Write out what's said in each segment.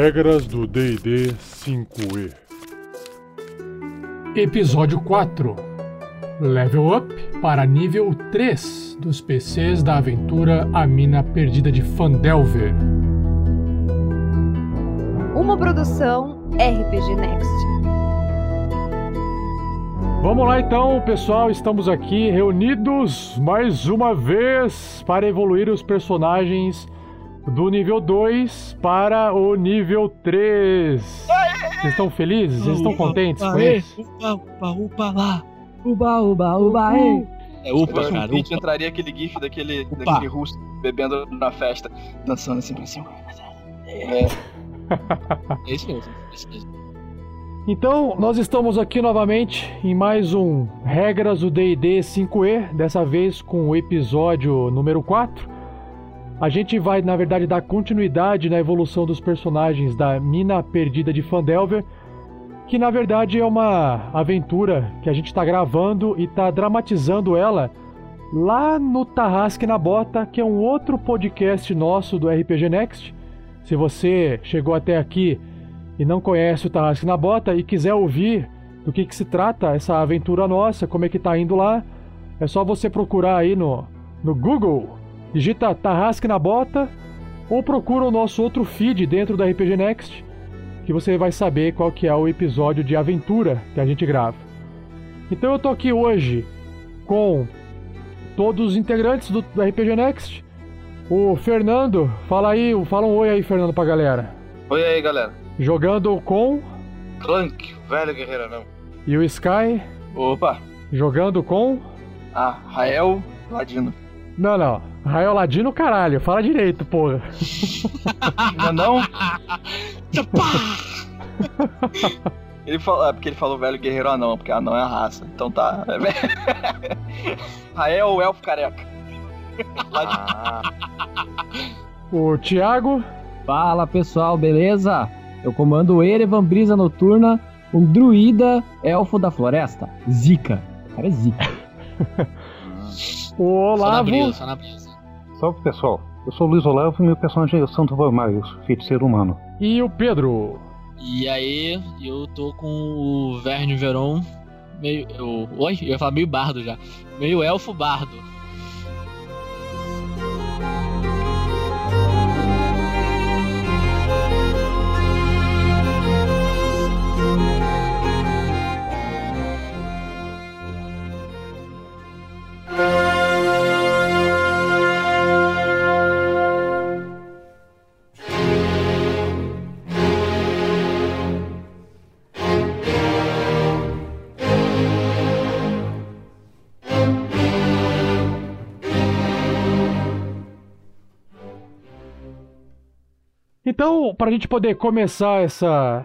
Regras do DD 5E. Episódio 4 Level Up para nível 3 dos PCs da aventura A Mina Perdida de Fandelver. Uma produção RPG Next. Vamos lá então, pessoal, estamos aqui reunidos mais uma vez para evoluir os personagens do nível 2 para o nível 3. Vocês estão felizes? Vocês estão contentes com isso? Uba, uba, uba lá. Uba, uba, uba, ei. É upa, cara. vídeo, Upa. entraria aquele gif daquele, Upa. daquele russo bebendo na festa, dançando assim pra cima. É, É isso mesmo. É isso mesmo. Então, nós estamos aqui novamente em mais um Regras do D&D 5E, dessa vez com o episódio número 4. A gente vai, na verdade, dar continuidade na evolução dos personagens da Mina Perdida de Fandelver, que na verdade é uma aventura que a gente está gravando e está dramatizando ela lá no Tarrasque na Bota, que é um outro podcast nosso do RPG Next. Se você chegou até aqui e não conhece o Tarrasque na Bota e quiser ouvir do que, que se trata essa aventura nossa, como é que tá indo lá, é só você procurar aí no, no Google, digita Tarrasque na Bota ou procura o nosso outro feed dentro da RPG Next, que você vai saber qual que é o episódio de aventura que a gente grava. Então eu tô aqui hoje com todos os integrantes do, do RPG Next. O Fernando, fala aí, fala um oi aí, Fernando, pra galera. Oi aí, galera. Jogando com. Clank, velho guerreiro não. E o Sky Opa. jogando com. Ah, Rael Ladino. Não, não. Rael Ladino, caralho. Fala direito, porra. Ainda não? ele falou, é porque ele falou velho guerreiro anão, porque anão é a raça. Então tá. Rael, o elfo careca. Ah, O Thiago. Fala pessoal, beleza? Eu comando o Erevan Brisa Noturna, um druida elfo da floresta. Zika. O cara é Zika. O Só na Olavo. brisa, só na brisa. Salve pessoal, eu sou o Luiz Olavo e meu personagem é o Santo Valmaios, feiticeiro humano. E o Pedro. E aí, eu tô com o Verne Veron, meio. Eu, oi? Eu ia falar meio bardo já. Meio elfo bardo. Então, para a gente poder começar essa,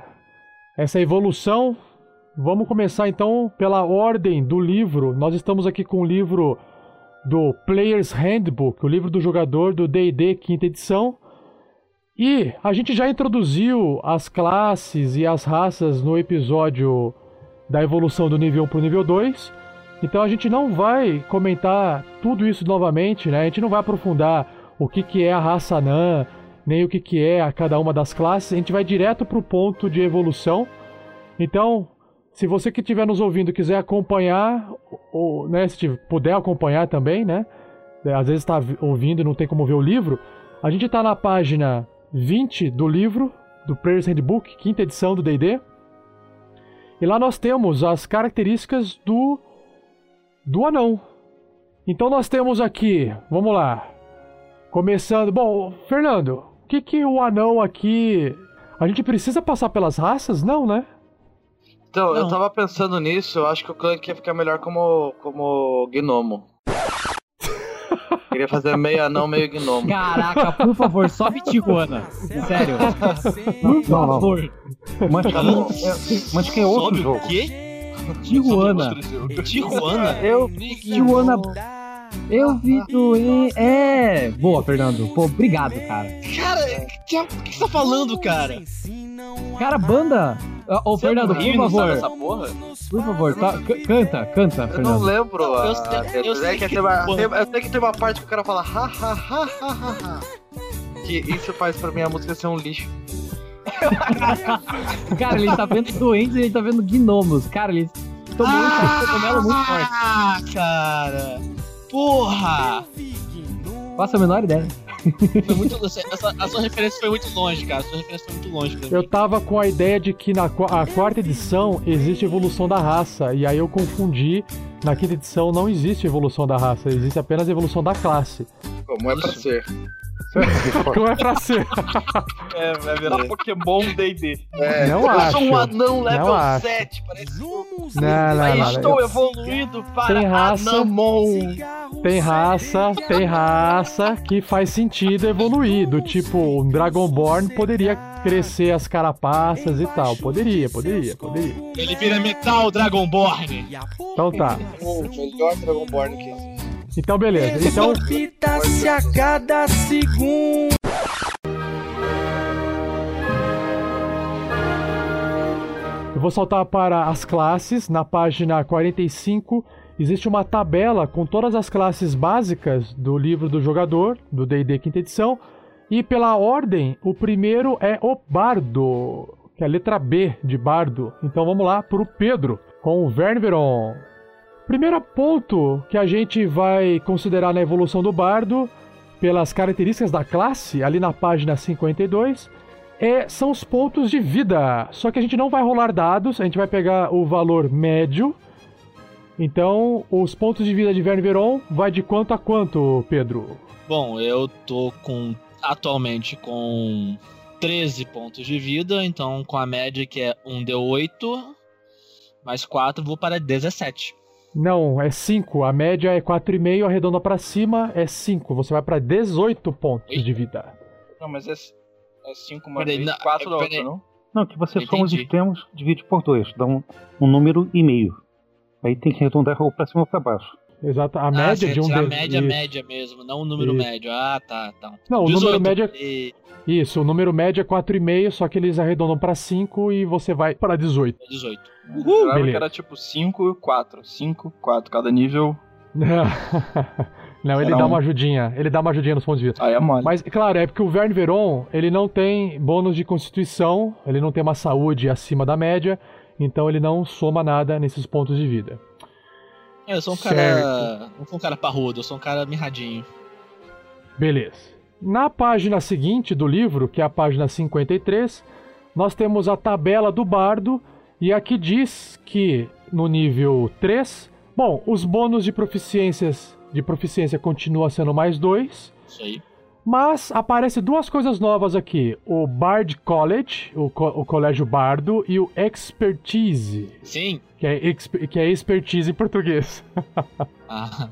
essa evolução, vamos começar então pela ordem do livro. Nós estamos aqui com o livro do Player's Handbook, o livro do jogador do D&D quinta edição. E a gente já introduziu as classes e as raças no episódio da evolução do nível 1 para o nível 2. Então a gente não vai comentar tudo isso novamente, né? A gente não vai aprofundar o que, que é a raça anã, nem o que, que é a cada uma das classes. A gente vai direto para o ponto de evolução. Então, se você que estiver nos ouvindo quiser acompanhar, ou né, se puder acompanhar também, né? é, Às vezes está ouvindo e não tem como ver o livro. A gente está na página 20 do livro, do Player's Handbook, quinta edição do D&D. E lá nós temos as características do, do anão. Então nós temos aqui, vamos lá. Começando, bom, Fernando, que que o anão aqui... A gente precisa passar pelas raças? Não, né? Então, eu Não. tava pensando nisso, eu acho que o Clank ia ficar melhor como, como gnomo. Queria fazer meio anão, meio gnomo. Caraca, por favor, sobe Tijuana. Sério. Por Não, não. favor. Manchkin é, é outro Sobe jogo. o quê? Tijuana. Tijuana? Eu. Tijuana. Eu vi do. É. Boa, Fernando. Pô, obrigado, cara. Cara, que- o que você tá falando, cara? Cara, banda. Ô, Você Fernando, não por não favor. essa porra? Por favor, tá- canta, canta, Eu não Fernando. lembro. Eu a- sei- a- eu sei é que que- tem uma- eu sei que tem uma parte que o cara fala ha ha ha ha ha ha. Que isso faz pra mim a música ser um lixo. Cara, ele tá vendo doentes e ele tá vendo gnomos. Cara, ele tomou um chá de cogumelo muito forte. Ah, cara! Porra! Faço a menor ideia. Foi muito, essa, a sua referência foi muito longe, cara. A sua referência foi muito longe pra mim. Eu tava com a ideia de que na a quarta edição existe evolução da raça, e aí eu confundi. Na quinta edição não existe evolução da raça, existe apenas evolução da classe. Como é pra ser. Como é pra ser? É, vai virar Pokémon D&D. É, Não Eu acho. sou um anão level Não acho. 7, parece Não, não, não, estou não. evoluindo para Tem raça. Anamon. Tem raça, tem raça que faz sentido evoluir. Do tipo, um Dragonborn poderia crescer as carapaças e tal. Poderia, poderia, poderia. Ele vira Metal Dragonborn. Então tá. o melhor Dragonborn que existe. Então beleza. Então. Palpita-se a cada segundo. Eu vou saltar para as classes. Na página 45 existe uma tabela com todas as classes básicas do livro do jogador, do D&D quinta edição. E pela ordem, o primeiro é o Bardo, que é a letra B de Bardo. Então vamos lá para o Pedro, com o Ververon. Primeiro ponto que a gente vai considerar na evolução do Bardo, pelas características da classe, ali na página 52, é, são os pontos de vida. Só que a gente não vai rolar dados, a gente vai pegar o valor médio. Então, os pontos de vida de Ververon vai de quanto a quanto, Pedro? Bom, eu tô com atualmente com 13 pontos de vida, então com a média que é 1d8 mais 4, vou para 17. Não, é 5. A média é 4,5, arredonda pra cima é 5. Você vai pra 18 pontos de vida. Não, mas é 5 uma Peraí, vez, não, 4 da outra, não? Não, que você soma os Entendi. extremos, divide por dois, dá um, um número e meio. Aí tem que arredondar ou pra cima ou pra baixo. Exato. A ah, média de um a de- média, isso. média mesmo, não o número Isso. médio. Ah, tá, tá. Não, o número médio é- E Isso, o número médio é 4,5, só que eles arredondam pra 5 e você vai pra 18. 18. Eu jurava beleza. que era tipo 5 e 4. 5, 4. Cada nível. Não, ele Será dá um- uma ajudinha. Ele dá uma ajudinha nos pontos de vida. Aí é mole. Mas, claro, é porque o Verne Veron, ele não tem bônus de constituição, ele não tem uma saúde acima da média, então ele não soma nada nesses pontos de vida. É, Eu sou um cara. Não sou um cara parrudo, eu sou um cara mirradinho. Beleza. Na página seguinte do livro, que é a página 53, nós temos a tabela do bardo, e aqui diz que no nível 3, bom, os bônus de proficiências de proficiência continua sendo mais 2, Isso aí. Mas aparece duas coisas novas aqui: o Bard College, o, co- o colégio bardo, e o Expertise, Sim. que é, exp- que é expertise em português. Ah,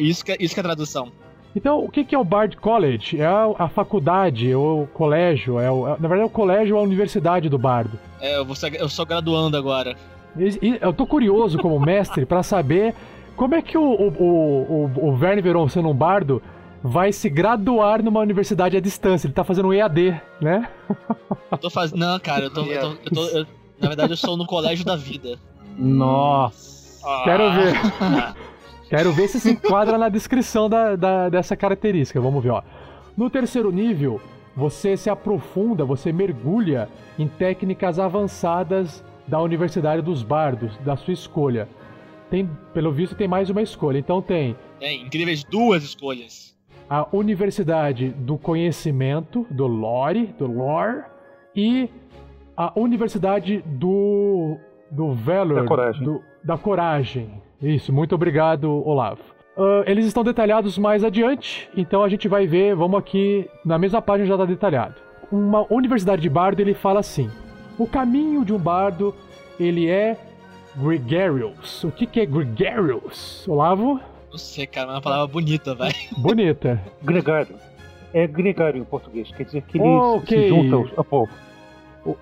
isso, que, é- isso que é tradução. Então, o que, que é o Bard College? É a, a faculdade, o colégio, é o- é- na verdade é o colégio ou a universidade do bardo. É, eu, vou ser- eu sou graduando agora. E- e eu tô curioso como mestre pra saber como é que o, o, o, o, o Verne Veron, sendo um bardo, vai se graduar numa universidade à distância. Ele tá fazendo um EAD, né? Eu tô fazendo. Não, cara, eu tô. Eu tô, eu tô- eu- na verdade, eu sou no colégio da vida. Nossa. Quero ver. Quero ver se se enquadra na descrição da, da- dessa característica. Vamos ver, ó. No terceiro nível, você se aprofunda, você mergulha em técnicas avançadas da Universidade dos Bardos, da sua escolha. Tem, pelo visto, tem mais uma escolha. Então tem é, incríveis duas escolhas. a Universidade do Conhecimento, do Lore, do Lore, e a Universidade do do Valor, Da coragem. do- da coragem. Isso, muito obrigado, Olavo. Ah, eles estão detalhados mais adiante, então a gente vai ver, vamos aqui, na mesma página já está detalhado. Uma universidade de bardo, ele fala assim, o caminho de um bardo, ele é gregarious. O que, que é gregarious, Olavo? Não sei, cara, mas é uma palavra bonita, velho. Bonita. Gregário. É gregário em português, quer dizer que ele Ok. se junta ao povo.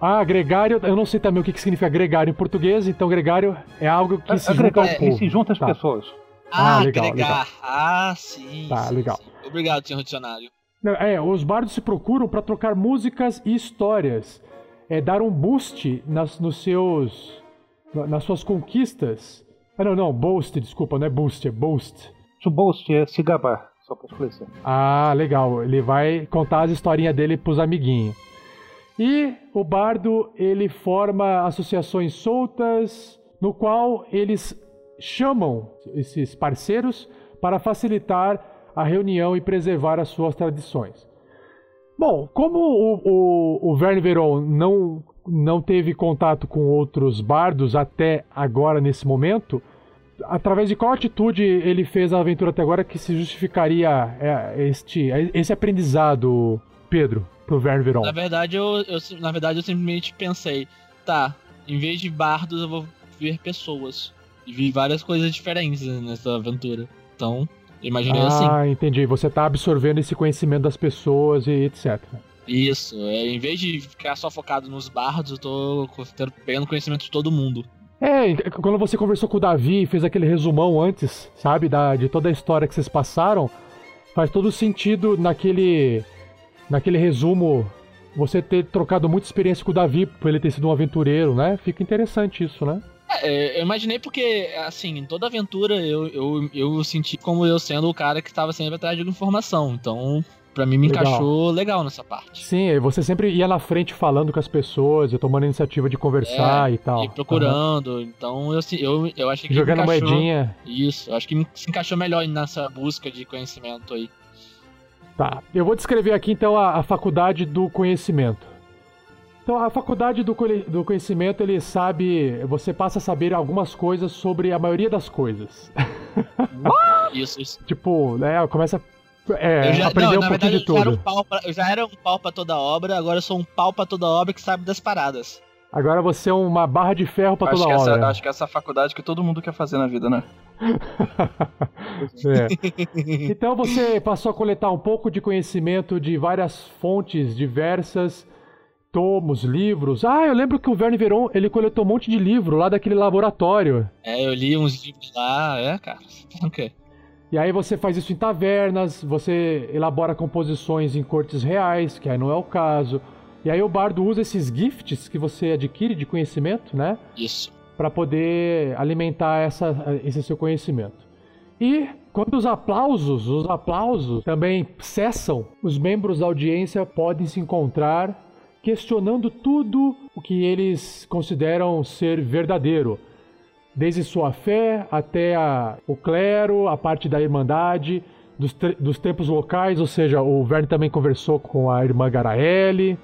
Ah, gregário, eu não sei também o que que significa gregário em português, então gregário é algo que se junta ao ele povo. se junta às Tá. pessoas. Ah, Ah, legal, agregar. legal. Ah, sim. Tá, sim, legal. sim. Obrigado, senhor dicionário. Não, É, os bardos se procuram para trocar músicas e histórias. É dar um boost nas, nos seus. na- nas suas conquistas. Ah, não, não, boast, desculpa, não é boost, é boast. To boast é se gabar, só pra esclarecer. Ah, legal. Ele vai contar as historinhas dele pros amiguinhos. E o bardo ele forma associações soltas, no qual eles chamam esses parceiros para facilitar a reunião e preservar as suas tradições. Bom, como o, o, o Verne Veron não, não teve contato com outros bardos até agora, nesse momento, através de qual atitude ele fez a aventura até agora que se justificaria é, este, esse aprendizado, Pedro, pro Verne Veron? Na verdade, eu, eu, na verdade, eu simplesmente pensei, tá, em vez de bardos, eu vou ver pessoas. E vi várias coisas diferentes nessa aventura. Então, imaginei ah, assim. Ah, entendi. Você tá absorvendo esse conhecimento das pessoas e etc. Isso, é, em vez de ficar só focado nos bardos, eu tô pegando conhecimento de todo mundo. É, quando você conversou com o Davi e fez aquele resumão antes, sabe, da, de toda a história que vocês passaram, faz todo sentido naquele, naquele resumo você ter trocado muita experiência com o Davi, por ele ter sido um aventureiro, né? Fica interessante isso, né? É, eu imaginei porque, assim, em toda aventura eu, eu, eu senti como eu sendo o cara que estava sempre atrás de informação. Então, pra mim, me legal. encaixou legal nessa parte. Sim, você sempre ia na frente falando com as pessoas, e tomando a iniciativa de conversar é, e tal. E procurando. Uhum. Então, eu, eu, eu achei que Jogando encaixou, moedinha. Isso, acho que se encaixou melhor nessa busca de conhecimento aí. Tá, eu vou descrever aqui então a, a faculdade do conhecimento. Então, a faculdade do, do conhecimento, ele sabe. Você passa a saber algumas coisas sobre a maioria das coisas. isso, isso. Tipo, né? Começa é, já, aprender não, um pouquinho de tudo. Um pra, eu já era um pau pra toda obra, agora eu sou um pau pra toda obra que sabe das paradas. Agora você é uma barra de ferro pra acho toda obra. Essa, acho que essa é a faculdade que todo mundo quer fazer na vida, né? é. Então você passou a coletar um pouco de conhecimento de várias fontes diversas tomos, livros. Ah, eu lembro que o Verne Veron, ele coletou um monte de livro lá daquele laboratório. É, eu li uns livros lá, é, cara. Ok. E aí você faz isso em tavernas, você elabora composições em cortes reais, que aí não é o caso. E aí o bardo usa esses gifts que você adquire de conhecimento, né? Isso. Para poder alimentar essa, esse seu conhecimento. E quando os aplausos, os aplausos também cessam, os membros da audiência podem se encontrar questionando tudo o que eles consideram ser verdadeiro, desde sua fé até a, o clero, a parte da irmandade, dos, dos tempos locais, ou seja, o Verne também conversou com a irmã Garaele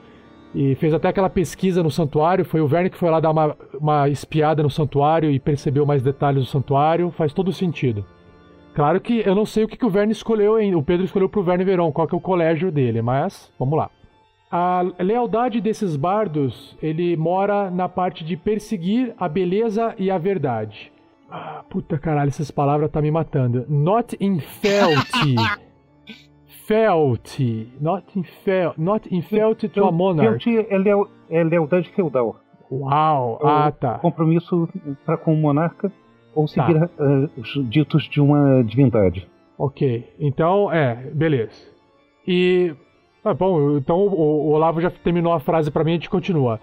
e fez até aquela pesquisa no santuário. Foi o Verne que foi lá dar uma, uma espiada no santuário e percebeu mais detalhes do santuário. Faz todo sentido. Claro que eu não sei o que, que o Verne escolheu, hein? o Pedro escolheu pro Verne Verão, qual que é o colégio dele, mas vamos lá. A lealdade desses bardos, ele mora na parte de perseguir a beleza e a verdade. Ah, puta caralho, essas palavras tá me matando. Not in fealty. fealty. Not in, fel not in fealty to a monarch. Fealty é, é lealdade feudal. Uau, é ah tá. Compromisso para com o monarca ou seguir tá. uh, os ditos de uma divindade. Ok, então é, beleza. E ah, bom, então o, o Olavo já terminou a frase para mim, a gente continua.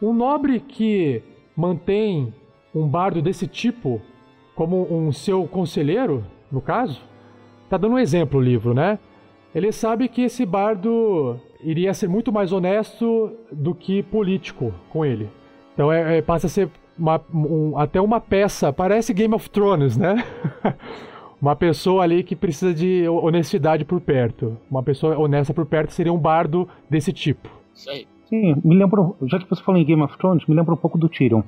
Um nobre que mantém um bardo desse tipo como um seu conselheiro, no caso, tá dando um exemplo o livro, né? Ele sabe que esse bardo iria ser muito mais honesto do que político com ele. Então é, é passa a ser uma, um, até uma peça, parece Game of Thrones, né? Uma pessoa ali que precisa de honestidade por perto. Uma pessoa honesta por perto seria um bardo desse tipo. Isso aí. Sim, me lembro, já que você falou em Game of Thrones, me lembra um pouco do Tyrion.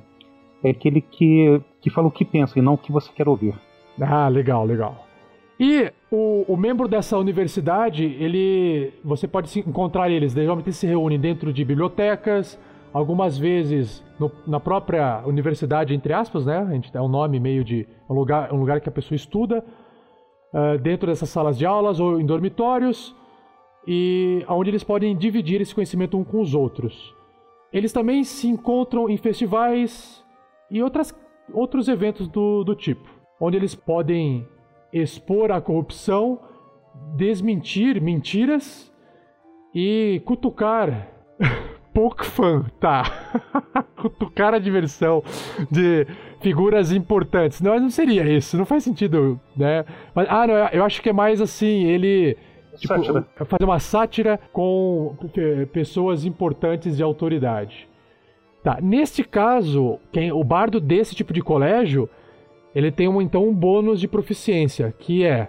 É aquele que, que fala o que pensa e não o que você quer ouvir. Ah, legal, legal. E o, o membro dessa universidade, ele, você pode encontrar eles, geralmente se reúnem dentro de bibliotecas, algumas vezes no, na própria universidade, entre aspas, né? É um nome meio de um lugar, um lugar que a pessoa estuda, uh, dentro dessas salas de aulas ou em dormitórios, e onde eles podem dividir esse conhecimento um com os outros. Eles também se encontram em festivais e outras, outros eventos do, do tipo, onde eles podem expor a corrupção, desmentir mentiras e cutucar pouco fã, tá? Cutucar a diversão de figuras importantes. Não, não seria isso, não faz sentido, né? Mas, ah, não, eu acho que é mais assim, ele Tipo, fazer uma sátira com pessoas importantes de autoridade. Tá, neste caso, quem, o bardo desse tipo de colégio, ele tem um, então um bônus de proficiência, que é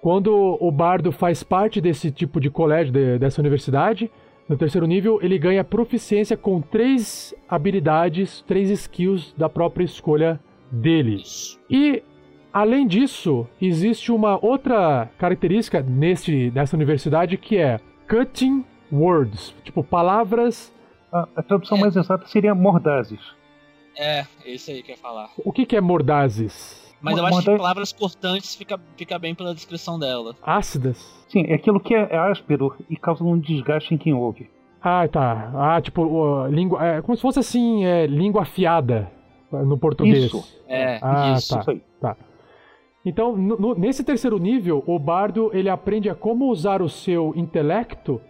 quando o bardo faz parte desse tipo de colégio, de- dessa universidade, no terceiro nível, ele ganha proficiência com três habilidades, três skills da própria escolha dele. E além disso, existe uma outra característica neste, nessa universidade que é cutting words, tipo palavras. A, a tradução mais exata seria mordazes. É, esse aí que eu ia falar. O que, que é mordazes? Mas eu acho que morda- palavras cortantes fica, fica bem pela descrição dela. Ácidas? Sim, é aquilo que é áspero e causa um desgaste em quem ouve. Ah, tá. Ah, tipo, ó, língua. É, como se fosse assim, é, língua afiada no português. Isso. É, Ah, isso. tá. Isso aí. Então, no- no- nesse terceiro nível, o bardo ele aprende a como usar o seu intelecto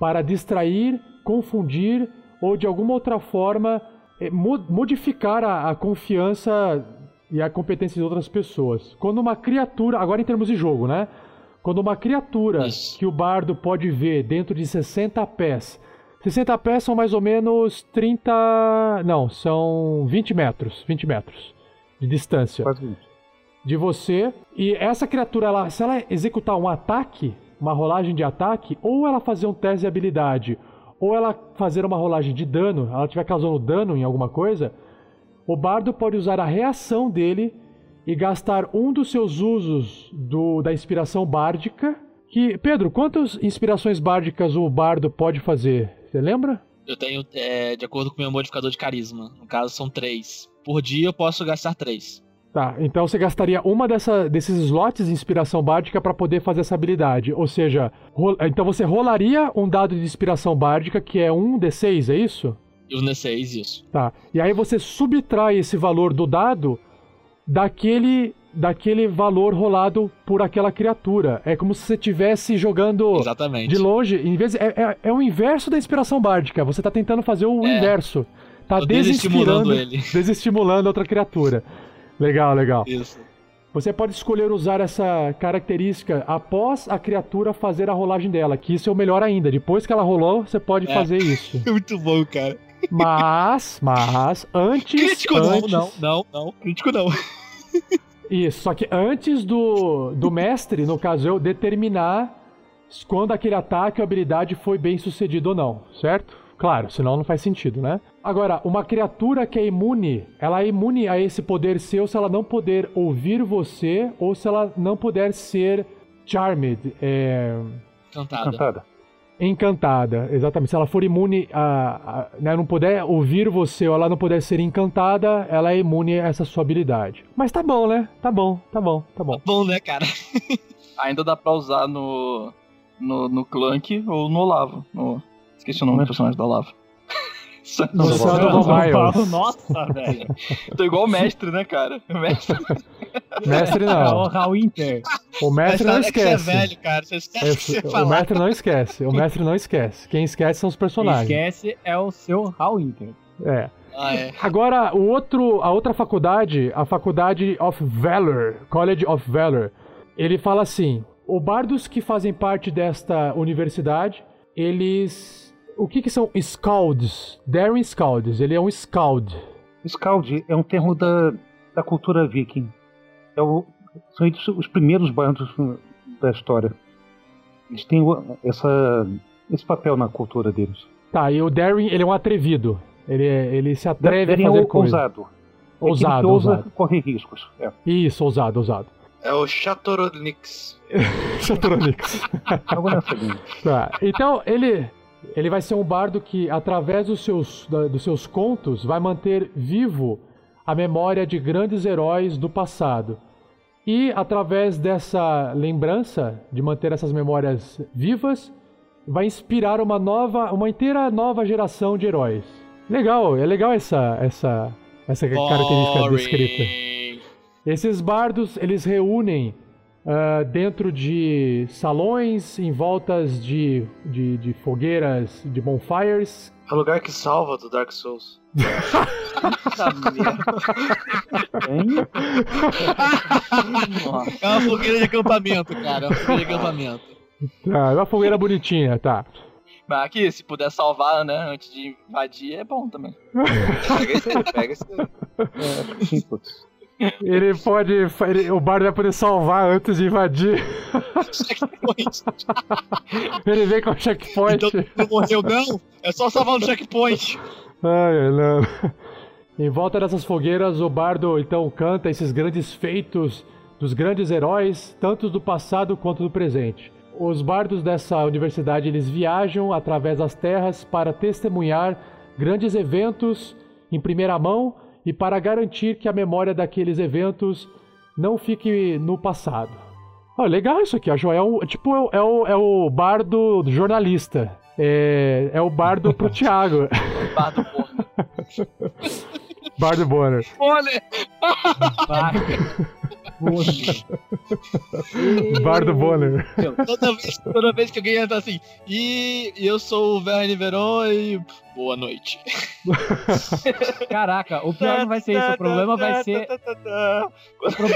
para distrair, confundir ou de alguma outra forma modificar a, a confiança e a competência de outras pessoas. Quando uma criatura, agora em termos de jogo, né? Quando uma criatura Isso. que o bardo pode ver dentro de 60 pés. 60 pés são mais ou menos 30. Não, são 20 metros. 20 metros de distância de você. E essa criatura, ela, se ela executar um ataque, uma rolagem de ataque, ou ela fazer um teste de habilidade, ou ela fazer uma rolagem de dano, ela estiver causando dano em alguma coisa, o bardo pode usar a reação dele e gastar um dos seus usos do, da inspiração bárdica. Que, Pedro, quantas inspirações bárdicas o bardo pode fazer? Você lembra? Eu tenho, é, de acordo com o meu modificador de carisma. No caso, são três. Por dia eu posso gastar três. Tá, então você gastaria uma dessa, desses slots de inspiração bárdica para poder fazer essa habilidade. Ou seja, ro- então você rolaria um dado de inspiração bárdica, que é um D6, é isso? Os D6, isso. Tá. E aí você subtrai esse valor do dado daquele, daquele valor rolado por aquela criatura. É como se você estivesse jogando Exatamente. de longe. Em vez é, é, é o inverso da inspiração bárdica. Você tá tentando fazer o É. inverso. Tá desestimulando ele. desestimulando outra criatura. Legal, legal. Isso. Você pode escolher usar essa característica após a criatura fazer a rolagem dela, que isso é o melhor ainda. Depois que ela rolou, você pode É. fazer isso. Muito bom, cara. Mas, mas, antes. Crítico não, antes, não, não, não. Crítico não. Isso, só que antes do, do mestre, no caso eu, determinar quando aquele ataque ou habilidade foi bem sucedido ou não, certo? Claro, senão não faz sentido, né? Agora, uma criatura que é imune, ela é imune a esse poder seu se ela não puder ouvir você ou se ela não puder ser charmed, é, Cantada. Cantada. encantada, exatamente. Se ela for imune a, a né, não puder ouvir você ou ela não puder ser encantada, ela é imune a essa sua habilidade. Mas tá bom, né? Tá bom, tá bom, tá bom. Bom, né, cara? Ainda dá pra usar no. no, no Clank ou no Olavo. No... Esqueci o nome do personagem do Olavo. Não, não, of não, Miles. Nossa, velho. Tô igual o mestre, né, cara? O mestre. Mestre É o não. Raul Inter. O mestre não É é esquece. velho, cara. Você esquece o que Esse- você o mestre não esquece. O mestre não esquece. Quem esquece são os Quem personagens. esquece é o seu Raul Inter. É. Ah, é. Agora, o outro, a outra faculdade, a faculdade of Valor, College of Valor, ele fala assim: o bardos que fazem parte desta universidade, eles. O que, que são Scalds? Darren Scalds, ele é um Scald. Scald é um termo da, da cultura viking. É o, são eles os primeiros bardos da história. Eles têm o- essa, esse papel na cultura deles. Tá, e o Darren, ele é um atrevido. Ele, é- ele se atreve Darem a fazer ou- coisa. ousado. É Ousado, que ousa ousado. correr riscos. É. Isso, ousado, ousado. É o Chatoronix. Nessa linha. Tá. Então, ele ele vai ser um bardo que, através dos seus, dos seus contos, vai manter vivo a memória de grandes heróis do passado. E, através dessa lembrança, de manter essas memórias vivas, vai inspirar uma nova, uma inteira nova geração de heróis. Legal, é legal essa, essa, essa característica descrita. Esses bardos, eles reúnem ah, dentro de salões, em voltas de, de, de fogueiras, de bonfires. É o lugar que salva do Dark Souls. É uma fogueira de acampamento, cara. É uma fogueira de acampamento. Tá, é uma fogueira bonitinha, tá. Mas aqui, se puder salvar, né, antes de invadir, é bom também. Pega esse aí, pega esse aí. É. Ele pode. ele- o bardo vai poder salvar antes de invadir. Checkpoint. Ele vem com o checkpoint. Então não morreu, não? É só salvar no checkpoint. Ai, ai, não. Em volta dessas fogueiras, o bardo então canta esses grandes feitos dos grandes heróis, tanto do passado quanto do presente. Os bardos dessa universidade eles viajam através das terras para testemunhar grandes eventos em primeira mão e para garantir que a memória daqueles eventos não fique no passado. Ah, legal isso aqui, a Joel, tipo, é o, é o, é o bardo jornalista. É, é o bardo pro Thiago. Bardo porra. Bardo Bonner. Olha, Bardo Bonner. toda vez, toda vez que alguém entra assim, e eu sou o Verne Veron e boa noite. Caraca, o pior não vai ser isso. O problema vai ser. O, pro-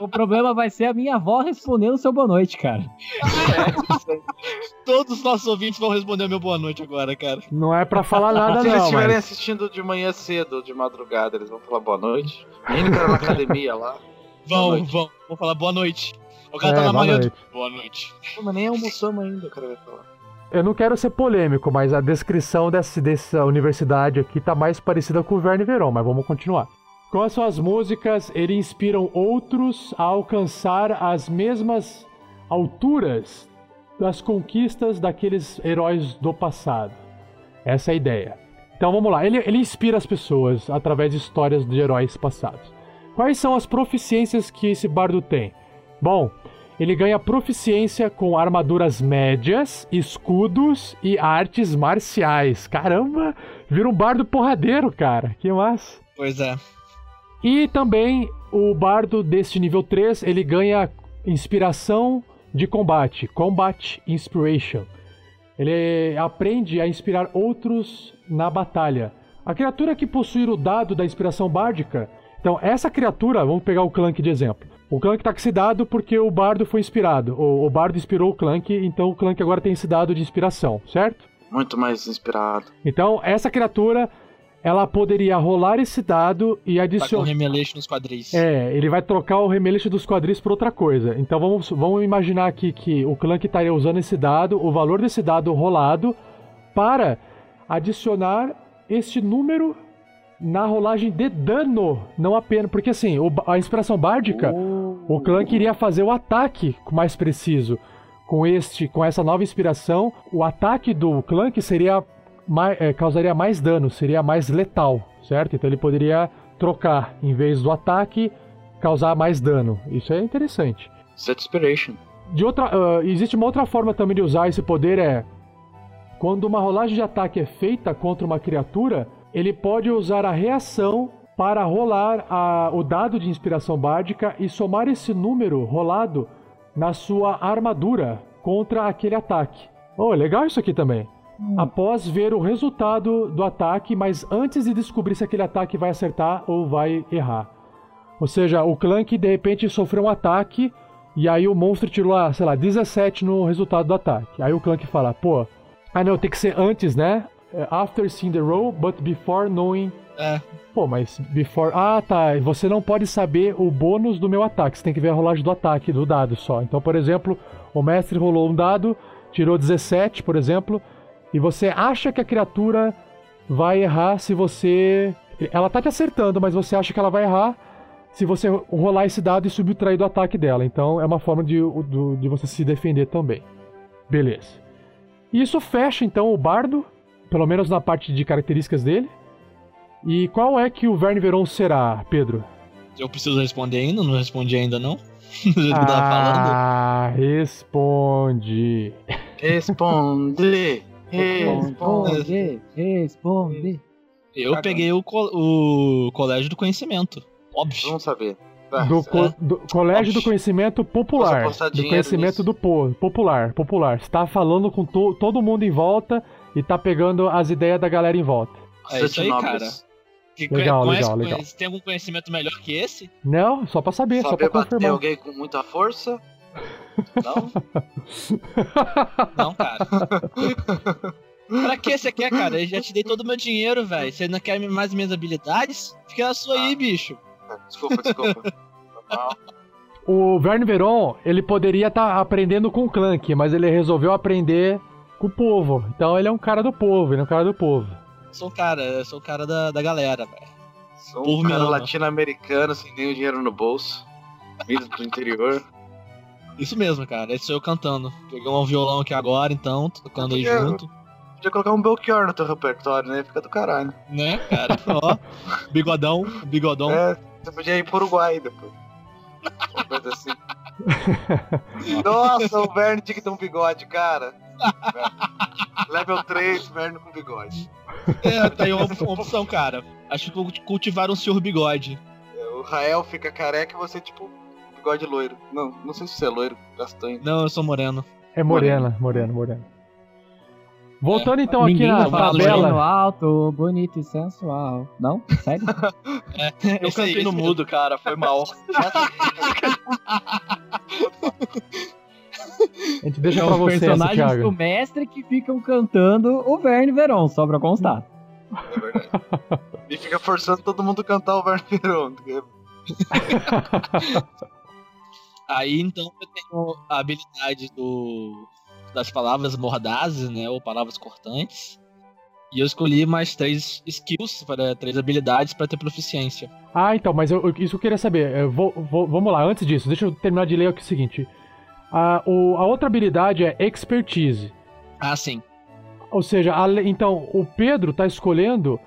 o problema vai ser a minha avó respondendo seu boa noite, cara. Todos os nossos ouvintes vão responder meu boa noite agora, cara. Não é pra falar nada, Se eles não, estiverem mas... assistindo de manhã cedo, de madrugada, eles vão falar boa noite. Menino que era na academia lá. Vão, vão, vão falar boa noite. O cara É, tá na boa manhã. noite. Boa noite. Pô, mas nem almoçamos ainda, o cara vai falar. Eu não quero ser polêmico, mas a descrição desse, dessa universidade aqui tá mais parecida com o Verne Veron, mas vamos continuar. Com as suas músicas, ele inspiram outros a alcançar as mesmas alturas das conquistas daqueles heróis do passado. Essa é a ideia. Então vamos lá, ele, ele inspira as pessoas através de histórias de heróis passados. Quais são as proficiências que esse bardo tem? Bom, ele ganha proficiência com armaduras médias, escudos e artes marciais. Caramba, vira um bardo porradeiro, cara. Que massa. Pois é. E também o bardo deste nível 3, ele ganha inspiração de combate, Combat Inspiration. Ele aprende a inspirar outros na batalha. A criatura que possuir o dado da inspiração bárdica. Então, essa criatura, vamos pegar o Clank de exemplo. O Clank tá com esse dado porque o bardo foi inspirado. O, o bardo inspirou o Clank, então o Clank agora tem esse dado de inspiração, certo? Muito mais inspirado. Então, essa criatura, ela poderia rolar esse dado e Tá com adicionar. remeleixo nos quadris. É, ele vai trocar o remeleixo dos quadris por outra coisa. Então vamos, vamos imaginar aqui que o Clank estaria usando esse dado, o valor desse dado rolado, para adicionar este número na rolagem de dano, não apenas. Porque assim, o a inspiração bárdica, o Clank iria fazer o ataque mais preciso. Com este, com essa nova inspiração, o ataque do Clank seria mai- é, causaria mais dano, seria mais letal, certo? Então ele poderia trocar, em vez do ataque, causar mais dano. Isso é interessante. Set Inspiration. De outra, ah, existe uma outra forma também de usar esse poder é quando uma rolagem de ataque é feita contra uma criatura, ele pode usar a reação para rolar a- o dado de inspiração bárdica e somar esse número rolado na sua armadura contra aquele ataque. Oh, legal isso aqui também. Após ver o resultado do ataque, mas antes de descobrir se aquele ataque vai acertar ou vai errar. Ou seja, o Clank de repente sofreu um ataque e aí o monstro tirou, ah, sei lá, 17 no resultado do ataque. Aí o Clank fala, pô, ah não, tem que ser antes, né? É, After seeing the roll, but before knowing. É. Pô, mas before. Ah, tá. Você não pode saber o bônus do meu ataque. Você tem que ver a rolagem do ataque, do dado só. Então, por exemplo, o mestre rolou um dado, tirou 17, por exemplo, e você acha que a criatura vai errar se você. Ela tá te acertando, mas você acha que ela vai errar se você rolar esse dado e subtrair do ataque dela. Então é uma forma de, do- de você se defender também. Beleza. E isso fecha então o bardo, pelo menos na parte de características dele. E qual é que o Verne Veron será, Pedro? Eu preciso responder ainda? Não respondi ainda, não? Do jeito que eu tava falando. Ah, responde. Responde! Responde! Responde. Eu Cagando. peguei o, co- o Colégio do Conhecimento. Óbvio. Vamos saber. Vai, Do, co- do Colégio do. Conhecimento Popular. Do conhecimento nisso? do po popular. Popular. Você tá falando com to- todo mundo em volta e tá pegando as ideias da galera em volta. É isso aí, cara. Que Legal, conhece- legal, legal. conhece- Tem algum conhecimento melhor que esse? Não, só pra saber, só Saber pra bater confirmar. alguém com muita força. Não? Não, cara. pra que você quer, cara? Eu já te dei todo o meu dinheiro, velho. Você não quer mais minhas habilidades? Fica na sua aí, bicho. Desculpa. O Verne Veron, ele poderia estar aprendendo com o Clank, mas ele resolveu aprender com o povo. Então ele é um cara do povo, ele é um cara do povo. Sou um cara, eu sou o cara da, da galera, velho. Sou Povo um cara latino-americano sem nenhum dinheiro no bolso. Vindo do interior. Isso mesmo, cara. Esse sou eu cantando. Peguei um violão aqui agora, então, tocando aí junto. Podia colocar um Belchior no teu repertório, né? Fica do caralho. Né, cara? Ó, bigodão, bigodão. É, você podia ir pro Uruguai depois. Uma coisa assim. Nossa, o Verne tinha que ter um bigode, cara. Level 3, Verne com bigode. É, tá aí uma, uma opção, cara. Acho que cultivar um senhor bigode. O Rael fica careca e você, tipo, bigode loiro. Não, não sei se você é loiro, castanho. Não, eu sou moreno. É morena, morena, morena. Voltando então aqui Ninguém na tabela. alto, bonito e sensual. Não? Sério? É, Eu esse aí, cantei no mudo, cara, foi mal. A gente deixa São pra os você essa, personagens do Thiago. mestre que ficam cantando o Verne Veron, só pra constar. É verdade. E fica forçando todo mundo a cantar o Verne Veron. Aí então eu tenho a habilidade do das palavras mordazes, né, ou palavras cortantes. E eu escolhi mais três skills para três habilidades para ter proficiência. Ah, então, mas eu, isso eu queria saber. Eu vou- vou- vamos lá, antes disso, deixa eu terminar de ler aqui o seguinte. A, o- a outra habilidade é expertise. Ah, sim. Ou seja, ale- então, o Pedro tá escolhendo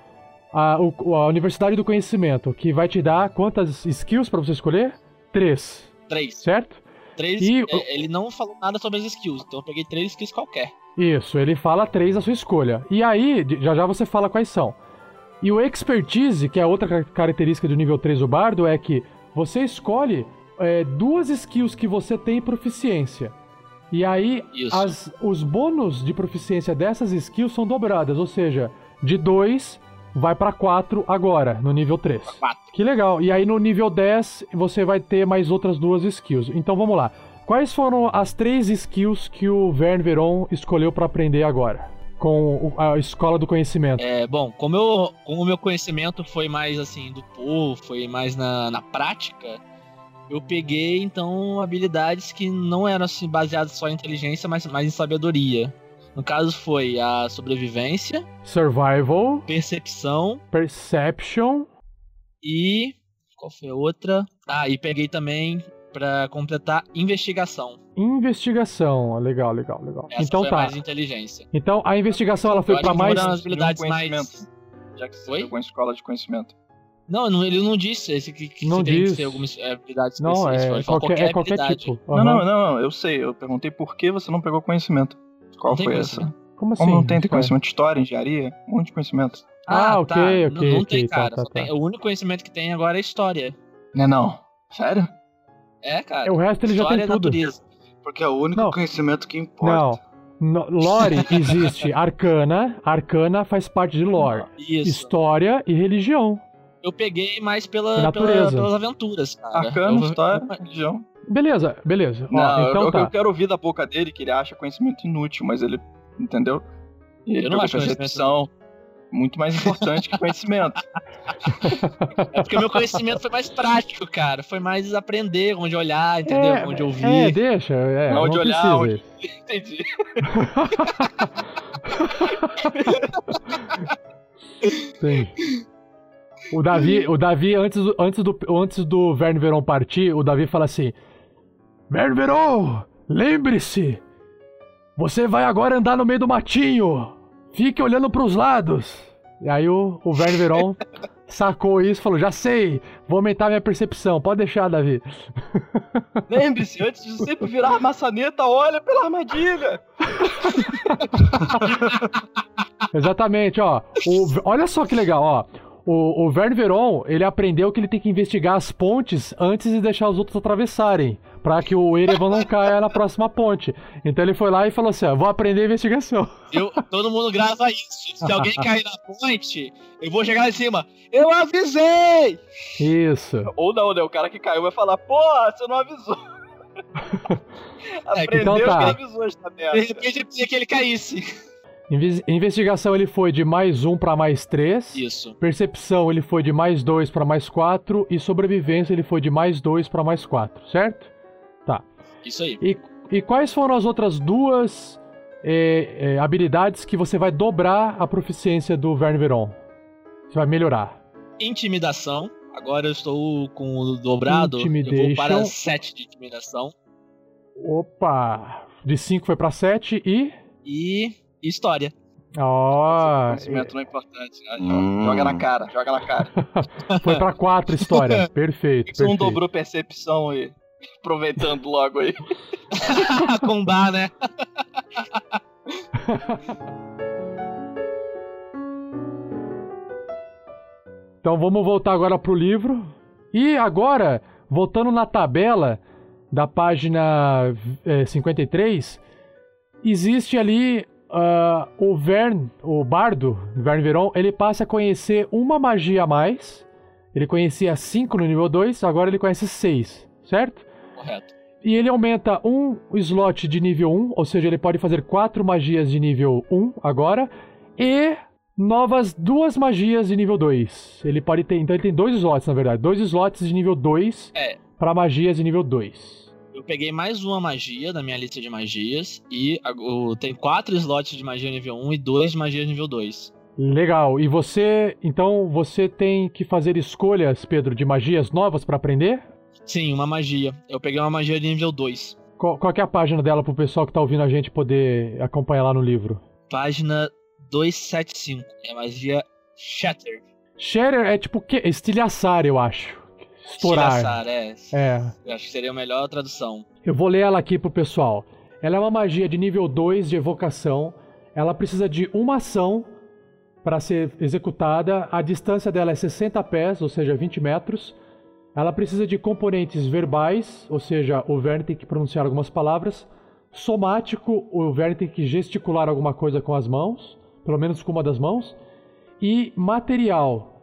a, a Universidade do Conhecimento, que vai te dar quantas skills pra você escolher? Três, Três. certo? Três. E- é, ele não falou nada sobre as skills, então eu peguei três skills qualquer. Isso, ele fala três a sua escolha. E aí, já já você fala quais são. E o expertise, que é outra ca- característica do nível 3 do bardo, é que você escolhe é, duas skills que você tem proficiência. E aí, as- os bônus de proficiência dessas skills são dobradas, ou seja, de 2 vai pra 4 agora, no nível 3. Quatro. Que legal. E aí no nível 10 você vai ter mais outras duas skills. Então vamos lá. Quais foram as três skills que o Verne Veron escolheu pra aprender agora? Com a escola do conhecimento. É, bom, como, eu, como o meu conhecimento foi mais assim do povo, foi mais na, na prática, eu peguei então habilidades que não eram assim baseadas só em inteligência, mas mais em sabedoria. No caso foi a sobrevivência, Survival, percepção Perception. e qual foi a outra? Ah, e peguei também pra completar investigação. Investigação. Legal, legal, legal. Essa então foi a tá. mais inteligência. Então a investigação ela foi que mais. foram as habilidades um mais. Já que você Oi? jogou em escola de conhecimento. Não, não, ele não disse esse que, que Não você tem diz. que ser alguma é, habilidade específica. Não, ele é falou qualquer, é qualquer tipo. Não, Aham. não, não, não, eu sei. Eu perguntei por que você não pegou conhecimento. Qual foi essa? Como assim? Como não tem, tem conhecimento de história, engenharia, um monte de conhecimento. Ah, ok, tá. ok, Não, não ok, tem, tá, cara. tá, só tem- tá. o único conhecimento que tem agora é história. Não é não? Sério? É, cara. O resto ele já tem é tudo. natureza. Porque é o único Não. conhecimento que importa. Não. No, lore existe arcana. Arcana faz parte de lore. Isso. História e religião. Eu peguei mais pela, Natureza. pela- pelas aventuras, cara. Arcano, Eu- história, religião. Beleza, beleza. Ó, Não, então eu, tá. eu quero ouvir da boca dele que ele acha conhecimento inútil, mas ele. Entendeu? E ele Eu não acho percepção. Muito mais importante que conhecimento. É porque o meu conhecimento foi mais prático, cara. Foi mais aprender onde olhar, entendeu? É, onde ouvir. É, deixa. É, Onde não olhar, precisa. onde- Entendi. Sim. O Davi, o Davi antes, do, antes, do, antes do Verne Veron partir, o Davi fala assim: Verne Veron, lembre-se, você vai agora andar no meio do matinho. Fique olhando pros lados. E aí o, o Verne Veron sacou isso e falou: Já sei, vou aumentar minha percepção. Pode deixar, Davi. Lembre-se, antes de sempre virar maçaneta, olha pela armadilha. Exatamente, ó. O- olha só que legal, ó. O, o Verne Veron, ele aprendeu que ele tem que investigar as pontes antes de deixar os outros atravessarem. Pra que o Erevan não caia na próxima ponte. Então ele foi lá e falou assim: ó, vou aprender a investigação. Eu, todo mundo grava isso. Se alguém cair na ponte, eu vou chegar lá em cima. Eu avisei! Isso. Ou não, né? O cara que caiu vai falar, pô, você não avisou. Aprendeu então tá. que revisou esta De merda. repente eu queria que ele caísse. Inves- Investigação ele foi de mais 1 para mais 3. Isso. Percepção ele foi de mais 2 para mais 4. E sobrevivência ele foi de mais 2 para mais 4, certo? Tá. Isso aí. E, e quais foram as outras duas é, é, habilidades que você vai dobrar a proficiência do Verne Veron? Você vai melhorar. Intimidação. Agora eu estou com o dobrado. Eu vou Intimidation. para 7 de intimidação. Opa! De 5 foi para 7 e. E história. Ó, Conhecimento não é importante. né? Hum. Joga na cara, joga na cara. foi para 4 história. Perfeito. Você não dobrou percepção aí. Aproveitando logo aí. com bar, né? Então vamos voltar agora pro livro. E agora, voltando na tabela da página eh, 53, existe ali ah, o Vern, o bardo, Vern Veron, ele passa a conhecer uma magia a mais. Ele conhecia 5 no nível 2, agora ele conhece 6, certo? Correto. E ele aumenta um slot de nível 1, ou seja, ele pode fazer quatro magias de nível 1 agora, e novas duas magias de nível 2. Ele pode ter, então ele tem dois slots, na verdade, dois slots de nível 2 É. para magias de nível 2. Eu peguei mais uma magia da minha lista de magias. E tenho quatro slots de magia nível 1 e dois de magia nível 2. Legal. E você, então você tem que fazer escolhas, Pedro, de magias novas para aprender? Sim, uma magia. Eu peguei uma magia de nível 2. Qual, qual que é a página dela pro pessoal que tá ouvindo a gente poder acompanhar lá no livro? Página 275. É a magia Shatter. Shatter é tipo o quê? Estilhaçar, eu acho. Estourar. Estilhaçar, é. É. Eu acho que seria a melhor tradução. Eu vou ler ela aqui pro pessoal. Ela é uma magia de nível 2 de evocação. Ela precisa de uma ação para ser executada. A distância dela é 60 pés, ou seja, 20 metros. Ela precisa de componentes verbais, ou seja, o Verne tem que pronunciar algumas palavras. Somático, o Verne tem que gesticular alguma coisa com as mãos, pelo menos com uma das mãos. E material.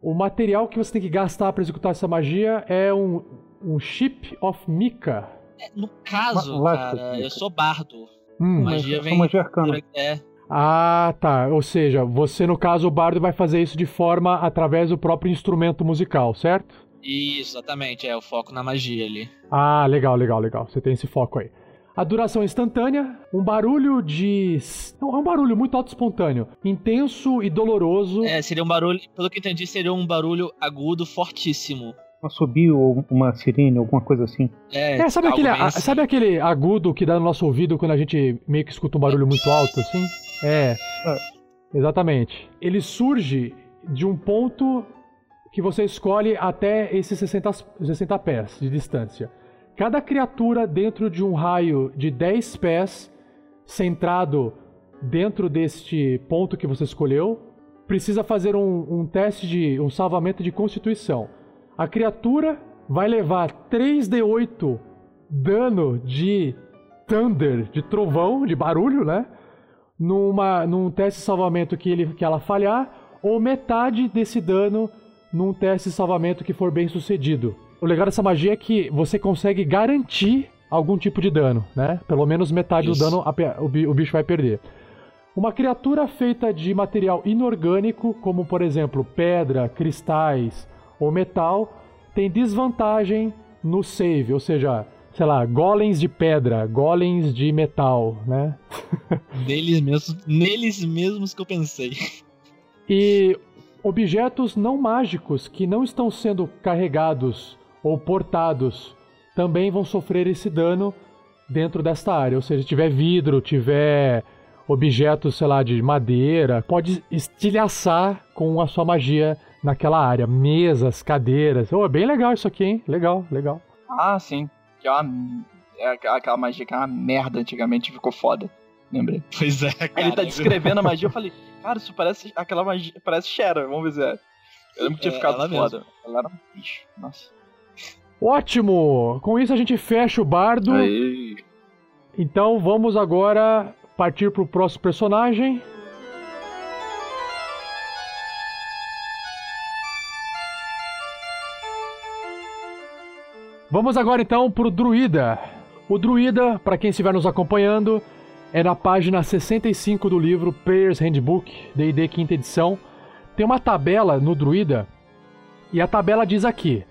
O material que você tem que gastar para executar essa magia é um, um chip of mica. É, no caso, Ma- cara, eu sou bardo. Hum. Magia Só vem. magia arcana. É, Ah, tá. Ou seja, você, no caso, o bardo vai fazer isso de forma através do próprio instrumento musical, certo? isso, exatamente. É o foco na magia ali. Ah, legal, legal, legal. Você tem esse foco aí. A duração é instantânea, um barulho de. Não, é um barulho muito auto espontâneo, intenso e doloroso. É, seria um barulho. Pelo que eu entendi, seria um barulho agudo fortíssimo. Um assobio ou uma sirene, alguma coisa assim. É, É, sabe aquele, assim. sabe aquele agudo que dá no nosso ouvido quando a gente meio que escuta um barulho muito alto, assim? É. Exatamente. Ele surge de um ponto que você escolhe até esses 60, 60 pés de distância. Cada criatura dentro de um raio de 10 pés, centrado dentro deste ponto que você escolheu, precisa fazer um, um teste de um salvamento de constituição. A criatura vai levar 3d8 dano de thunder, de trovão, de barulho, né? Numa, num teste de salvamento que, ele, que ela falhar, ou metade desse dano num teste de salvamento que for bem sucedido. O legal dessa magia é que você consegue garantir algum tipo de dano, né? Pelo menos metade Isso. do dano o bicho vai perder. Uma criatura feita de material inorgânico, como por exemplo pedra, cristais ou metal, tem desvantagem no save, ou seja, sei lá, golems de pedra, golems de metal, né? Neles mesmos, neles mesmos que eu pensei. E objetos não mágicos que não estão sendo carregados ou portados também vão sofrer esse dano dentro desta área. Ou seja, se tiver vidro, tiver objetos, sei lá, de madeira, pode estilhaçar com a sua magia naquela área. Mesas, cadeiras. Oh, é bem legal isso aqui, hein? Legal, legal. Ah, sim. Que é uma. É aquela- magia que era uma merda antigamente ficou foda. Lembrei. Pois é, cara. ele tá descrevendo a magia, eu falei, cara, isso parece aquela magia. Parece Sharon, vamos ver se é. Eu lembro que tinha É, ficado ela foda. Ela era um bicho. Nossa. Ótimo! Com isso a gente fecha o bardo. Então vamos agora partir pro próximo personagem. Vamos agora então pro druida. O druida, para quem estiver nos acompanhando, é na página 65 do livro Player's Handbook, D&D quinta edição. Tem uma tabela no druida e a tabela diz aqui: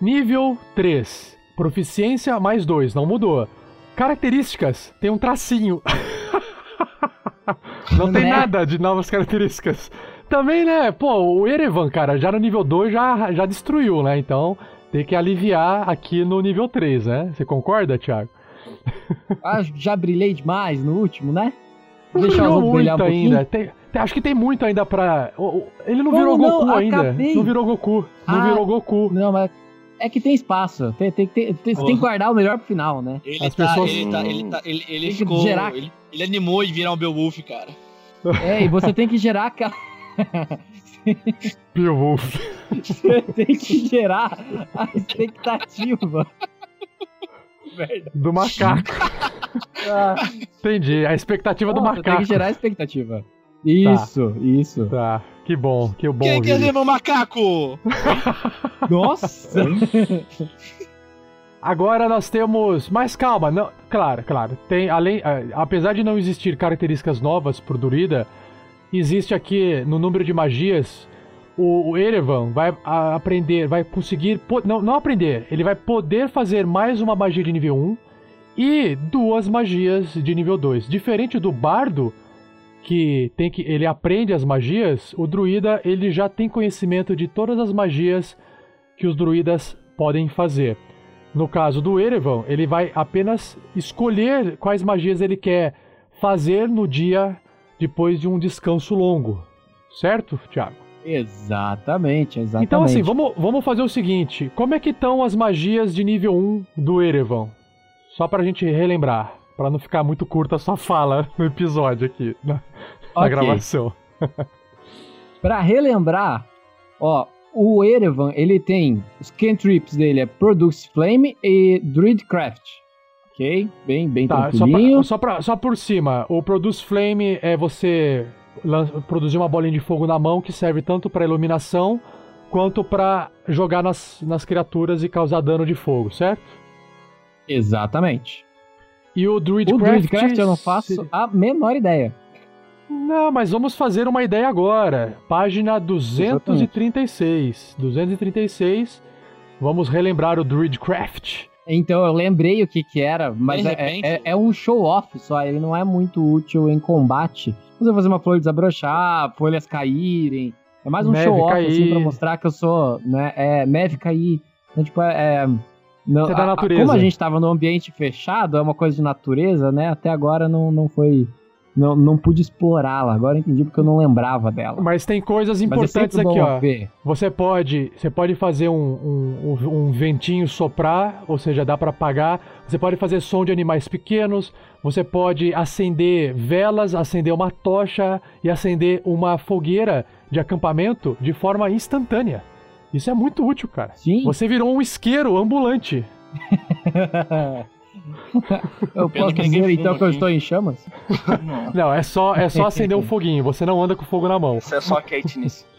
nível 3, proficiência mais 2, não mudou. Características, tem um tracinho. não tem Né? nada de novas características. Também, né? Pô, o Erevan, cara, já no nível 2 já, já destruiu, né? Então tem que aliviar aqui no nível 3, né? Você concorda, Thiago? Ah, já brilhei demais no último, né? Não Deixar brilhou os outros brilhar muito um ainda. Tem- tem- acho que tem muito ainda pra. Ele não Como virou não? Goku ainda. Acabei. Não virou Goku. Não Ah, virou Goku. Não, mas é que tem espaço. Tem, tem, tem, tem, você tem que guardar o melhor pro final, né? Ele As tá, pessoas- ele tá, ele tá, ele, ele ficou, gerar- ele, ele animou em virar um Beowulf, cara. É, e você tem que gerar aquela. Beowulf. Você tem que gerar a expectativa. Do macaco. Ah, Entendi. A expectativa do não, você macaco. tem que gerar a expectativa. Isso, isso. Tá. Que bom, que bom. Quem quer ser meu macaco? Nossa! Agora nós temos. Mas calma, não. Claro, claro. Tem, além, eh, apesar de não existir características novas pro Durida, existe aqui no número de magias. O, o Erevan vai a- aprender, vai conseguir. Não, não aprender, ele vai poder fazer mais uma magia de nível 1 e duas magias de nível 2. Diferente do Bardo, que tem que. ele aprende as magias, o Druida ele já tem conhecimento de todas as magias que os druidas podem fazer. No caso do Erevan, ele vai apenas escolher quais magias ele quer fazer no dia depois de um descanso longo. Certo, Thiago? Exatamente, exatamente. Então, assim, vamos, vamos fazer o seguinte: como é que estão as magias de nível 1 do Erevan? Só pra gente relembrar, pra não ficar muito curta a sua fala no episódio aqui, na, na Ok. gravação. Pra relembrar, ó, o Erevan, ele tem os cantrips dele é Produce Flame e Druidcraft. Ok? Bem, bem Tá, só, tranquilinho. pra, só, pra- só por cima, o Produce Flame é você produzir uma bolinha de fogo na mão que serve tanto pra iluminação quanto pra jogar nas, nas criaturas e causar dano de fogo, certo? Exatamente. E o O Druidcraft... Druidcraft eu não faço a menor ideia. Não, mas vamos fazer uma ideia agora. Página 236. 236. Vamos relembrar o Druidcraft. Então eu lembrei o que que era, mas é, é, é um show-off só, ele não é muito útil em combate. Você fazer uma flor desabrochar, folhas caírem. É mais um show-off, assim, pra mostrar que eu sou, né, é, neve cair. Então, tipo, é... é não, é da a- a- natureza. Como a gente tava no ambiente fechado, é uma coisa de natureza, né, até agora não, não foi... Não, não pude explorá-la, agora entendi porque eu não lembrava dela. Mas tem coisas é importantes sempre aqui, ó. ver. Você pode, você pode fazer um, um, um- um ventinho soprar, ou seja, dá para apagar. Você pode fazer som de animais pequenos. Você pode acender velas, acender uma tocha e acender uma fogueira de acampamento de forma instantânea. Isso é muito útil, cara. Sim. Você virou um isqueiro ambulante. eu posso dizer então que eu estou em chamas? Não. Não, é só, é só acender um foguinho. Você não anda com fogo na mão. Isso é só Katniss.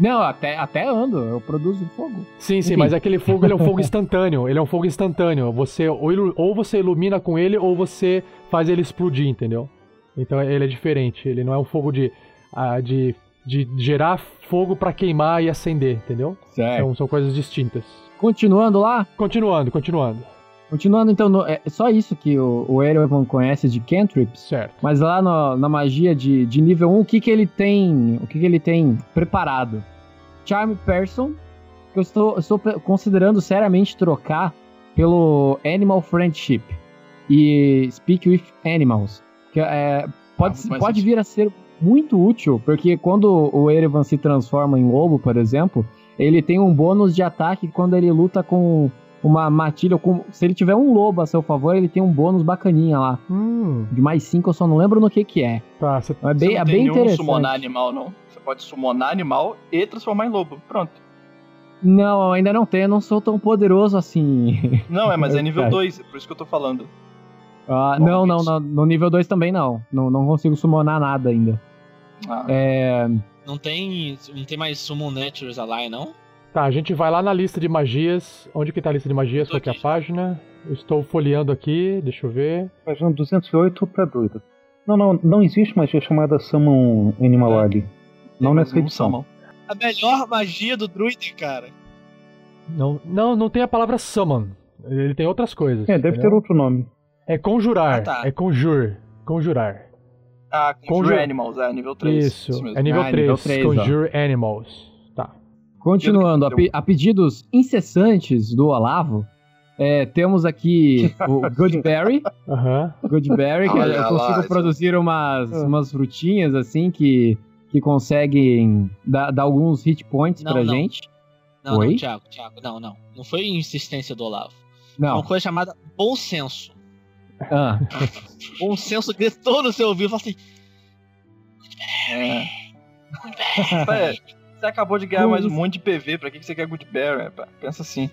Não, até, até ando, eu produzo fogo. Sim, sim, Enfim. mas aquele fogo ele é um fogo instantâneo. Ele é um fogo instantâneo. Você ou, ilu- ou você ilumina com ele ou você faz ele explodir, entendeu? Então ele é diferente. Ele não é um fogo de ah, de, de gerar fogo pra queimar e acender, entendeu? Certo. São, são coisas distintas. Continuando lá, Continuando, continuando. continuando então, no- é só isso que o, o Erevan conhece de cantrips, Certo. mas lá no- na magia de, de nível 1, o que que ele tem, o que que ele tem preparado? Charm Person, que eu estou, estou considerando seriamente trocar pelo Animal Friendship e Speak with Animals, que é, pode, mais pode vir a ser muito útil, porque quando o Erevan se transforma em lobo, por exemplo, ele tem um bônus de ataque quando ele luta com uma matilha. Com, se ele tiver um lobo a seu favor, ele tem um bônus bacaninha lá. Hum, De mais 5, eu só não lembro no que que é. tá. Você É Você bem, não é tem bem interessante. summonar animal, não. Você pode summonar animal e transformar em lobo. Pronto. Não, ainda não tem, eu não sou tão poderoso assim. Não, é, mas é nível Cara. 2, é por isso que eu tô falando. Ah, não, não, não, no nível 2 também não. não. Não consigo summonar nada ainda. Ah, É, Não tem, não tem mais Summon Natures lá, não? Tá, a gente vai lá na lista de magias. Onde que tá a lista de magias? Tô Qual que é a página? Eu estou folheando aqui, deixa eu ver. Página 208 pra druida. Não, não, não existe magia chamada Summon Animal É. Ali. Não Tem nessa edição. summon. A melhor magia do druida, cara. Não, não, não tem a palavra summon. Ele tem outras coisas. É, deve ter entendeu? outro nome. É conjurar. Ah, tá. É conjure. Conjurar. Ah, Conjure- Conjure Animals, é, nível 3. Isso. mesmo. é nível Ah, 3. nível três, ó. Conjure Animals. Tá. Continuando, a, pe- a pedidos incessantes do Olavo, é, temos aqui o Goodberry. Aham. Goodberry, que eu lá, consigo isso. produzir umas, Ah. umas frutinhas assim que, que conseguem dar, dar alguns hit points Não, pra não. gente. Não, Oi? não, Thiago, Thiago, não, não. Não foi insistência do Olavo. Foi Não. uma coisa chamada bom senso. Ah, Bom senso gritou no seu ouvido e falou assim: Você acabou de ganhar mais um monte de PV, pra que você quer Good Bear? rapaz? Pensa assim.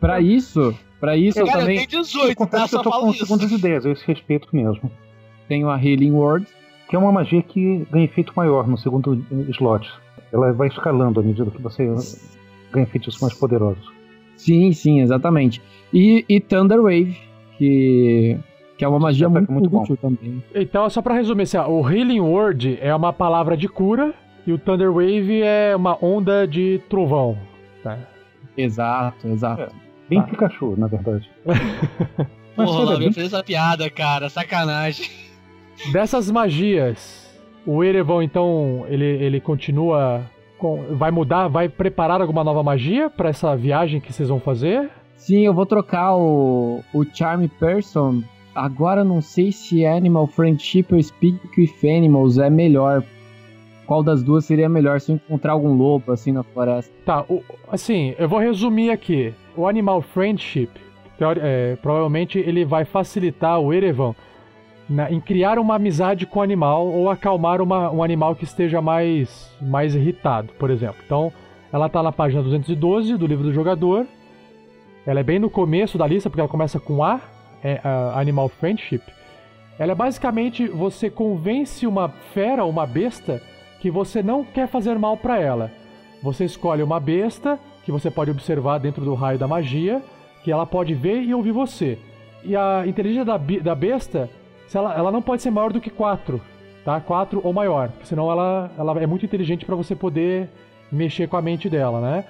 pra isso, pra isso eu Cara, eu também tenho 18, tá? Acontece que Só eu tô falo com isso. segundas ideias, a esse respeito mesmo. tenho a Healing Word. Que é uma magia que ganha efeito maior no segundo slot. Ela vai escalando à medida que você ganha feitiços mais poderosos. Sim, sim, exatamente. E, e Thunder Wave, que, que é uma magia muito, muito bom. útil também. Então, só pra resumir, assim, ó, o Healing Word é uma palavra de cura e o Thunder Wave é uma onda de trovão. Tá? Exato, exato. É. Bem Tá. Pikachu, na verdade. Mas Porra, é Olavo, bem eu fiz essa piada, cara. Sacanagem. Dessas magias, o Erevan, então, ele, ele continua. com- vai mudar, vai preparar alguma nova magia pra essa viagem que vocês vão fazer? Sim, eu vou trocar o, o Charm Person. Agora não sei se Animal Friendship ou Speak with Animals é melhor. Qual das duas seria melhor se eu encontrar algum lobo assim na floresta? Tá, o- assim, eu vou resumir aqui. O Animal Friendship, é, provavelmente ele vai facilitar o Erevan na- em criar uma amizade com o animal ou acalmar uma- um animal que esteja mais, mais irritado, por exemplo. Então, ela tá na página 212 do livro do jogador. Ela é bem no começo da lista, porque ela começa com A, é Animal Friendship. Ela é basicamente você convence uma fera, uma besta, que você não quer fazer mal pra ela. Você escolhe uma besta que você pode observar dentro do raio da magia, que ela pode ver e ouvir você. E a inteligência da, da besta, ela, ela não pode ser maior do que 4, tá? 4 ou maior, senão ela, ela é muito inteligente para você poder mexer com a mente dela, né?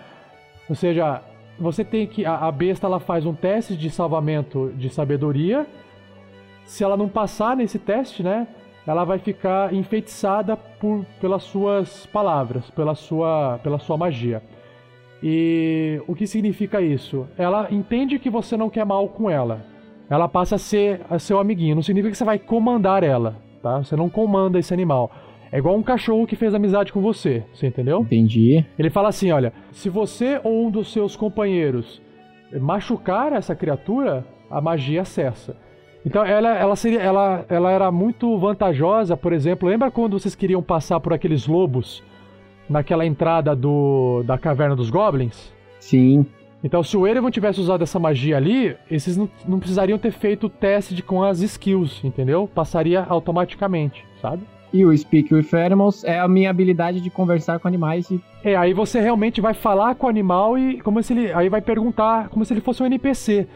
Ou seja, você tem que a, a besta ela faz um teste de salvamento de sabedoria. Se ela não passar nesse teste, né, ela vai ficar enfeitiçada por, pelas suas palavras, pela sua, pela sua magia. E o que significa isso? Ela entende que você não quer mal com ela. Ela passa a ser a seu amiguinho. Não significa que você vai comandar ela, tá? Você não comanda esse animal. É igual um cachorro que fez amizade com você, você entendeu? Entendi. Ele fala assim, olha, se você ou um dos seus companheiros machucar essa criatura, a magia cessa. Então ela, ela, seria, ela, ela era muito vantajosa, por exemplo, lembra quando vocês queriam passar por aqueles lobos naquela entrada do, da caverna dos goblins? Sim. Então se o Erevan tivesse usado essa magia ali, esses não, não precisariam ter feito o teste de, com as skills, entendeu? Passaria automaticamente, sabe? E o Speak with Animals é a minha habilidade de conversar com animais e É, aí você realmente vai falar com o animal e como se ele. Aí vai perguntar como se ele fosse um NPC.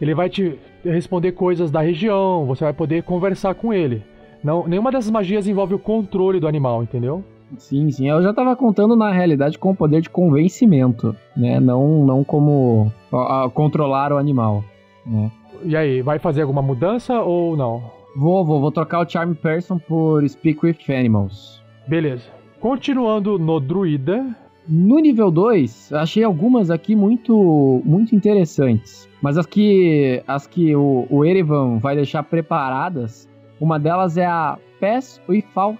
Ele vai te responder coisas da região, você vai poder conversar com ele. Não, nenhuma dessas magias envolve o controle do animal, entendeu? Sim, sim. Eu já tava contando na realidade com o poder de convencimento, né? Não, não como ó, ó, controlar o animal, né? E aí, vai fazer alguma mudança ou não? Vou, vou, vou trocar o Charm Person por Speak with Animals. Beleza. Continuando no druida. No nível 2, achei algumas aqui muito muito interessantes. Mas as que, as que o, o Erevan vai deixar preparadas, uma delas é a Pass Without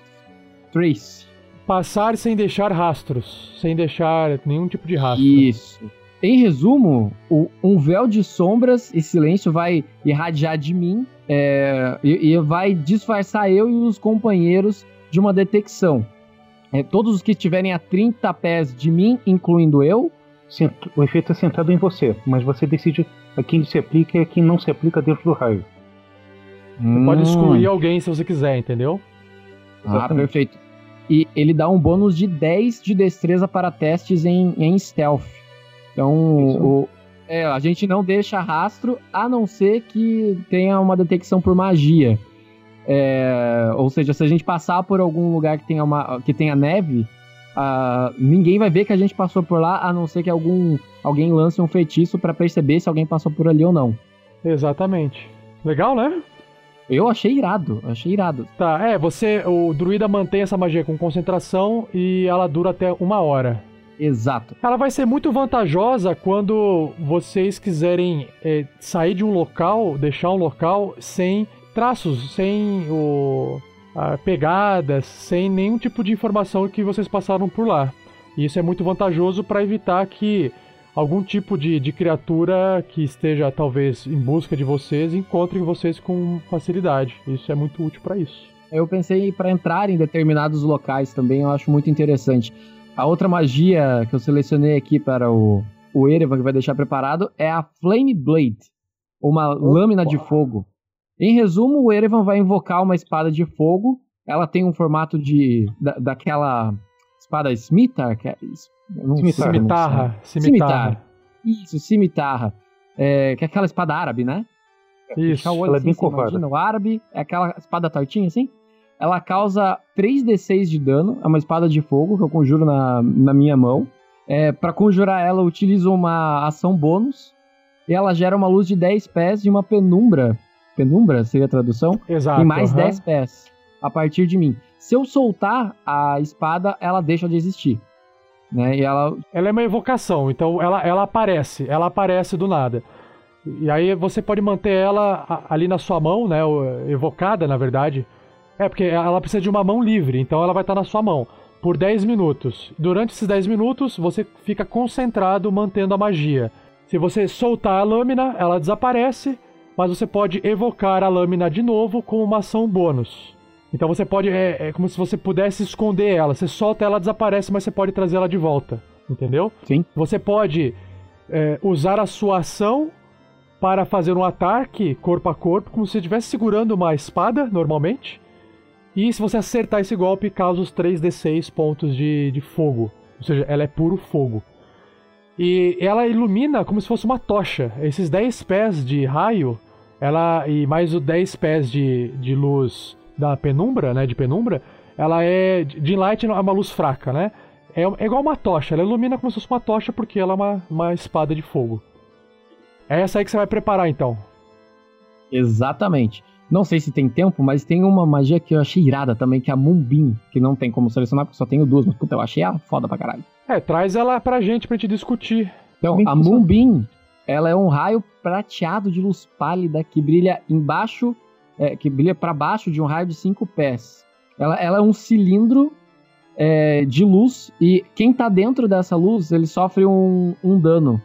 Trace. Passar sem deixar rastros. Sem deixar nenhum tipo de rastro. Isso. Em resumo, o- um véu de sombras e silêncio vai irradiar de mim é, e, e vai disfarçar eu e os companheiros de uma detecção. É, todos os que estiverem a 30 pés de mim, incluindo eu, Cent- O efeito é centrado em você, mas você decide a quem se aplica e a quem não se aplica dentro do raio. Você pode excluir alguém se você quiser, entendeu? Ah, Exatamente. perfeito. E ele dá um bônus de 10 de destreza para testes em, em stealth. Então, o, é, a gente não deixa rastro, a não ser que tenha uma detecção por magia. É, ou seja, se a gente passar por algum lugar que tenha, uma, que tenha neve, ah, ninguém vai ver que a gente passou por lá, a não ser que algum, alguém lance um feitiço pra perceber se alguém passou por ali ou não. Exatamente. Legal, né? Eu achei irado, achei irado. Tá, é, você. O druida mantém essa magia com concentração e ela dura até uma hora. Exato. Ela vai ser muito vantajosa quando vocês quiserem é, sair de um local, deixar um local sem traços, sem o, a, pegadas, sem nenhum tipo de informação que vocês passaram por lá. E isso é muito vantajoso para evitar que algum tipo de, de criatura que esteja talvez em busca de vocês encontre vocês com facilidade. Isso é muito útil para isso. Eu pensei para entrar em determinados locais também, eu acho muito interessante. A outra magia que eu selecionei aqui para o, o Erevan, que vai deixar preparado, é a Flame Blade, uma lâmina de fogo. Em resumo, o Erevan vai invocar uma espada de fogo. Ela tem um formato de da, daquela espada Smithar, que é, não sei, Cimitarra. não Cimitarra. Isso, cimitarra. É, que é aquela espada árabe, né? Isso. Ela é assim, bem imagina, O árabe é aquela espada tortinha assim. Ela causa 3d6 de dano. É uma espada de fogo que eu conjuro na, na minha mão. É, para conjurar ela, eu utilizo uma ação bônus. E ela gera uma luz de 10 pés e uma penumbra. Penumbra seria a tradução? Exato. em mais aham. 10 pés a partir de mim. Se eu soltar a espada, ela deixa de existir. Né? E ela. Ela é uma evocação, então ela, ela aparece, ela aparece do nada. E aí você pode manter ela ali na sua mão, né? Evocada, na verdade. É, porque ela precisa de uma mão livre, então ela vai estar na sua mão por 10 minutos. Durante esses 10 minutos, você fica concentrado mantendo a magia. Se você soltar a lâmina, ela desaparece, mas você pode evocar a lâmina de novo com uma ação bônus. Então você pode. É, é como se você pudesse esconder ela. Você solta ela, desaparece, mas você pode trazer ela de volta. Entendeu? Sim. Você pode é, usar a sua ação para fazer um ataque corpo a corpo, como se você estivesse segurando uma espada, normalmente. E se você acertar esse golpe, causa os 3d6 pontos de, de fogo. Ou seja, ela é puro fogo. E ela ilumina como se fosse uma tocha. Esses 10 pés de raio, ela e mais os 10 pés de, de luz da penumbra, né, de penumbra, ela é de light é uma luz fraca, né? É, é igual uma tocha, ela ilumina como se fosse uma tocha porque ela é uma, uma espada de fogo. É essa aí que você vai preparar então. Exatamente. Não sei se tem tempo, mas tem uma magia que eu achei irada também, que é a Moonbeam, que não tem como selecionar, porque só tenho duas, mas puta, eu achei ela foda pra caralho. É, traz ela pra gente pra gente discutir. Então, Bem a. Moonbeam, ela é um raio prateado de luz pálida que brilha embaixo, é, que brilha para baixo de um raio de 5 pés. Ela, ela é um cilindro é, de luz e quem tá dentro dessa luz, ele sofre um, um dano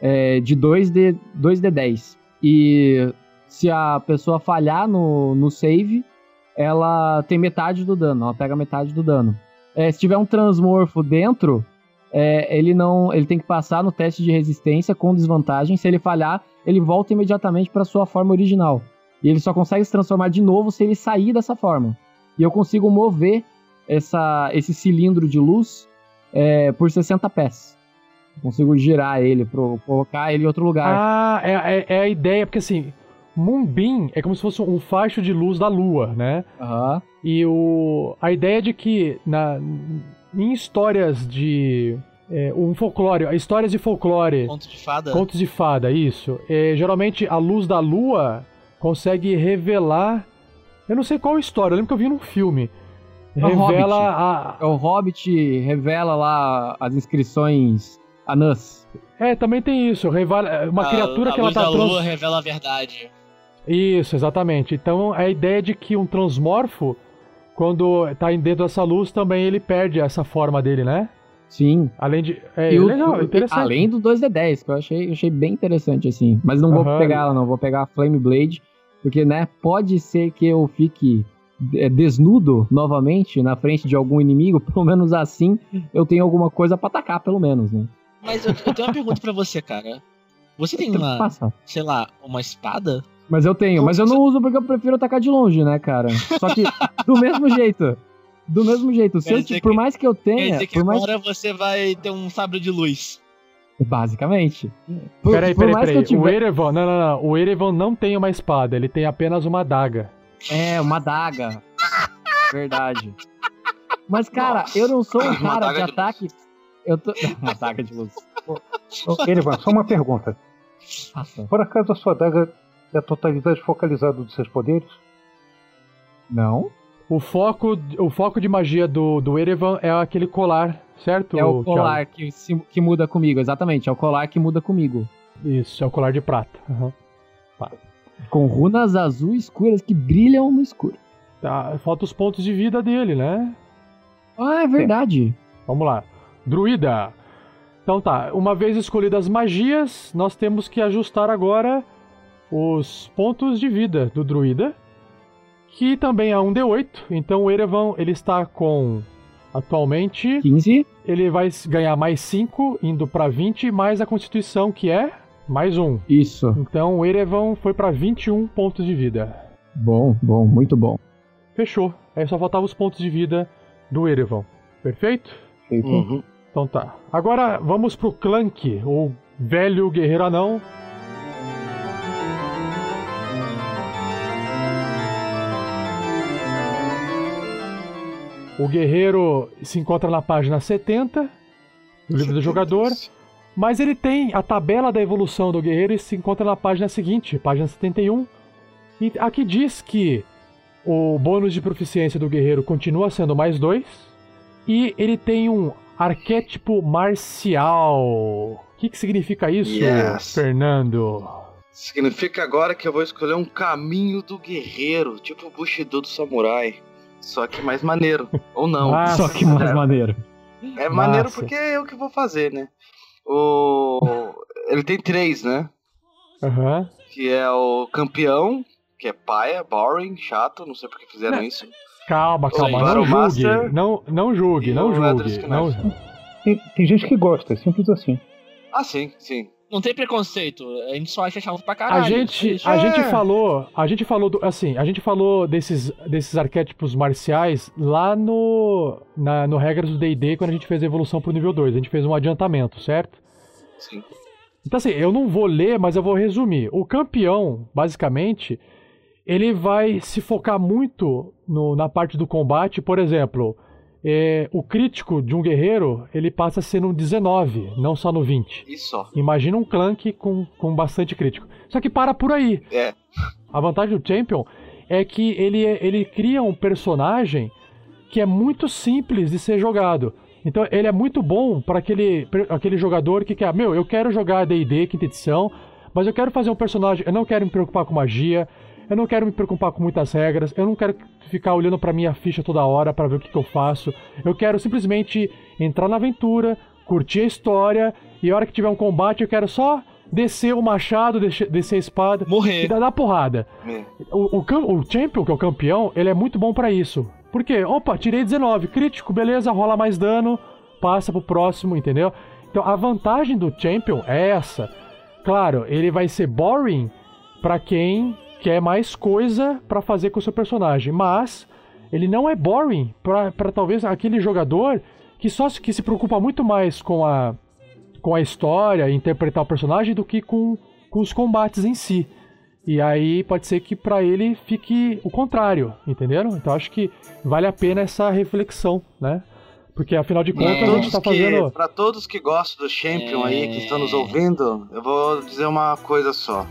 é, de 2D, 2D10. E se a pessoa falhar no, no save, ela tem metade do dano, ela pega metade do dano. É, se tiver um transmorfo dentro, é, ele não, ele tem que passar no teste de resistência com desvantagem. Se ele falhar, ele volta imediatamente para sua forma original. E ele só consegue se transformar de novo se ele sair dessa forma. E eu consigo mover essa, esse cilindro de luz é, por 60 pés. Consigo girar ele, pro, colocar ele em outro lugar. Ah, é, é- é a ideia, porque assim, Moonbeam é como se fosse um facho de luz da lua, né? Aham. E o, a ideia de que na, em histórias de. é, um folclore, histórias de folclore, Conto de fada. contos de fada, isso. é, geralmente a luz da lua consegue revelar. Eu não sei qual história, eu lembro que eu vi num filme. É Hobbit. Revela a. É O Hobbit revela lá as inscrições anãs. É, também tem isso. Revela, uma A- criatura a que ela luz tá da trans- lua revela a verdade. Isso, exatamente. Então a ideia de que um transmorfo, quando tá em dentro dessa luz, também ele perde essa forma dele, né? Sim. Além de. É E o- legal, e- interessante. Além do 2D10, que eu achei, eu achei bem interessante, assim. Mas não vou Aham. pegar ela, não. Vou pegar a Flame Blade. Porque, né, pode ser que eu fique é, desnudo novamente na frente de algum inimigo. Pelo menos assim eu tenho alguma coisa pra atacar, pelo menos, né? Mas eu, eu tenho uma pergunta pra você, cara. Você tem uma, passar. sei lá, uma espada? Mas eu tenho, mas eu não uso porque eu prefiro atacar de longe, né, cara? Só que do mesmo jeito. Do mesmo jeito. Se Quer eu, tipo, por que- mais que eu Quer tenha. dizer que por mais agora você vai ter um sabre de luz. Basicamente. Por- Peraí, peraí, que peraí. tiver- O Erevan, não, não, não. O Erevan não tem uma espada, ele tem apenas uma adaga. É, uma daga. Verdade. Mas, cara, Nossa. eu não sou um cara de de luz. ataque. Eu tô. Uma daga de luz. Ô, Erevan, só uma pergunta. Nossa. Por acaso a sua adaga é a totalidade focalizada dos seus poderes? Não? O foco, o foco de magia do, do Erevan é aquele colar, certo? É o colar que, se- que muda comigo, exatamente. É o colar que muda comigo. Isso, é o colar de prata. Aham. Com runas azul escuras que brilham no escuro. Tá, falta os pontos de vida dele, né? Ah, é verdade. Vamos lá. Druida. Então tá, uma vez escolhidas as magias, nós temos que ajustar agora os pontos de vida do druida, que também é um D8. Então o Erevan, ele está com atualmente, 15. ele vai ganhar mais 5, indo pra 20, mais a constituição, que é mais 1. Isso. Então o Erevan foi pra 21 pontos de vida. Bom, bom, muito bom. Fechou. Aí só faltavam os pontos de vida do Erevan. Perfeito? Feito. Uhum. Então tá. Agora vamos pro Clank, o velho guerreiro anão. O guerreiro se encontra na página 70 do livro do jogador, mas ele tem a tabela da evolução do guerreiro e se encontra na página seguinte, página 71. E aqui diz que o bônus de proficiência do guerreiro continua sendo mais 2 e ele tem um arquétipo marcial. O que, que significa isso, Yes. Fernando? Significa agora que eu vou escolher um caminho do guerreiro, tipo o Bushido do samurai. Só que mais maneiro. Ou não. Massa. Só que mais maneiro. É maneiro Massa. porque é eu que vou fazer, né? O... Ele tem três, né? Aham. Que é o campeão, que é paia, boring, chato, não sei por que fizeram isso. Calma, calma, não julgue. Não, não julgue, não julgue. Não... Tem, tem gente que gosta, é simples assim. Ah, sim, sim. Não tem preconceito. A gente só acha chato pra caralho. A gente, Isso. a gente É. falou, a gente falou do, assim, a gente falou desses, desses arquétipos marciais lá no na, no regras do D&D quando a gente fez a evolução pro nível 2, a gente fez um adiantamento, certo? Sim. Então assim, eu não vou ler, mas eu vou resumir. O campeão, basicamente, ele vai se focar muito no- na parte do combate, por exemplo, é, o crítico de um guerreiro, ele passa a ser no 19, não só no 20. E só. Imagina um clank com, com bastante crítico. Só que para por aí. É. A vantagem do Champion é que ele, ele cria um personagem que é muito simples de ser jogado. Então ele é muito bom para aquele, pra aquele jogador que quer, meu, eu quero jogar D&D quinta edição, mas eu quero fazer um personagem, eu não quero me preocupar com magia, eu não quero me preocupar com muitas regras, eu não quero ficar olhando para minha ficha toda hora para ver o que, que eu faço. Eu quero simplesmente entrar na aventura, curtir a história e a hora que tiver um combate eu quero só descer o machado, descer a espada e Morrer. dar, dar porrada. O, o, o Champion, que é o campeão, ele é muito bom pra isso. Por quê? Opa, tirei 19, crítico, beleza, rola mais dano, passa pro próximo, entendeu? Então a vantagem do Champion é essa. Claro, ele vai ser boring pra quem quer mais coisa pra fazer com o seu personagem, mas ele não é boring pra pra talvez aquele jogador que só se, que se preocupa muito mais com a com a história, interpretar o personagem do que com, com os combates em si. E aí pode ser que pra ele fique o contrário, entenderam? Então acho que vale a pena essa reflexão, né? Porque afinal de contas a gente tá que- fazendo. Pra todos que gostam do Champion aí, que estão nos É. ouvindo, eu vou dizer uma coisa só.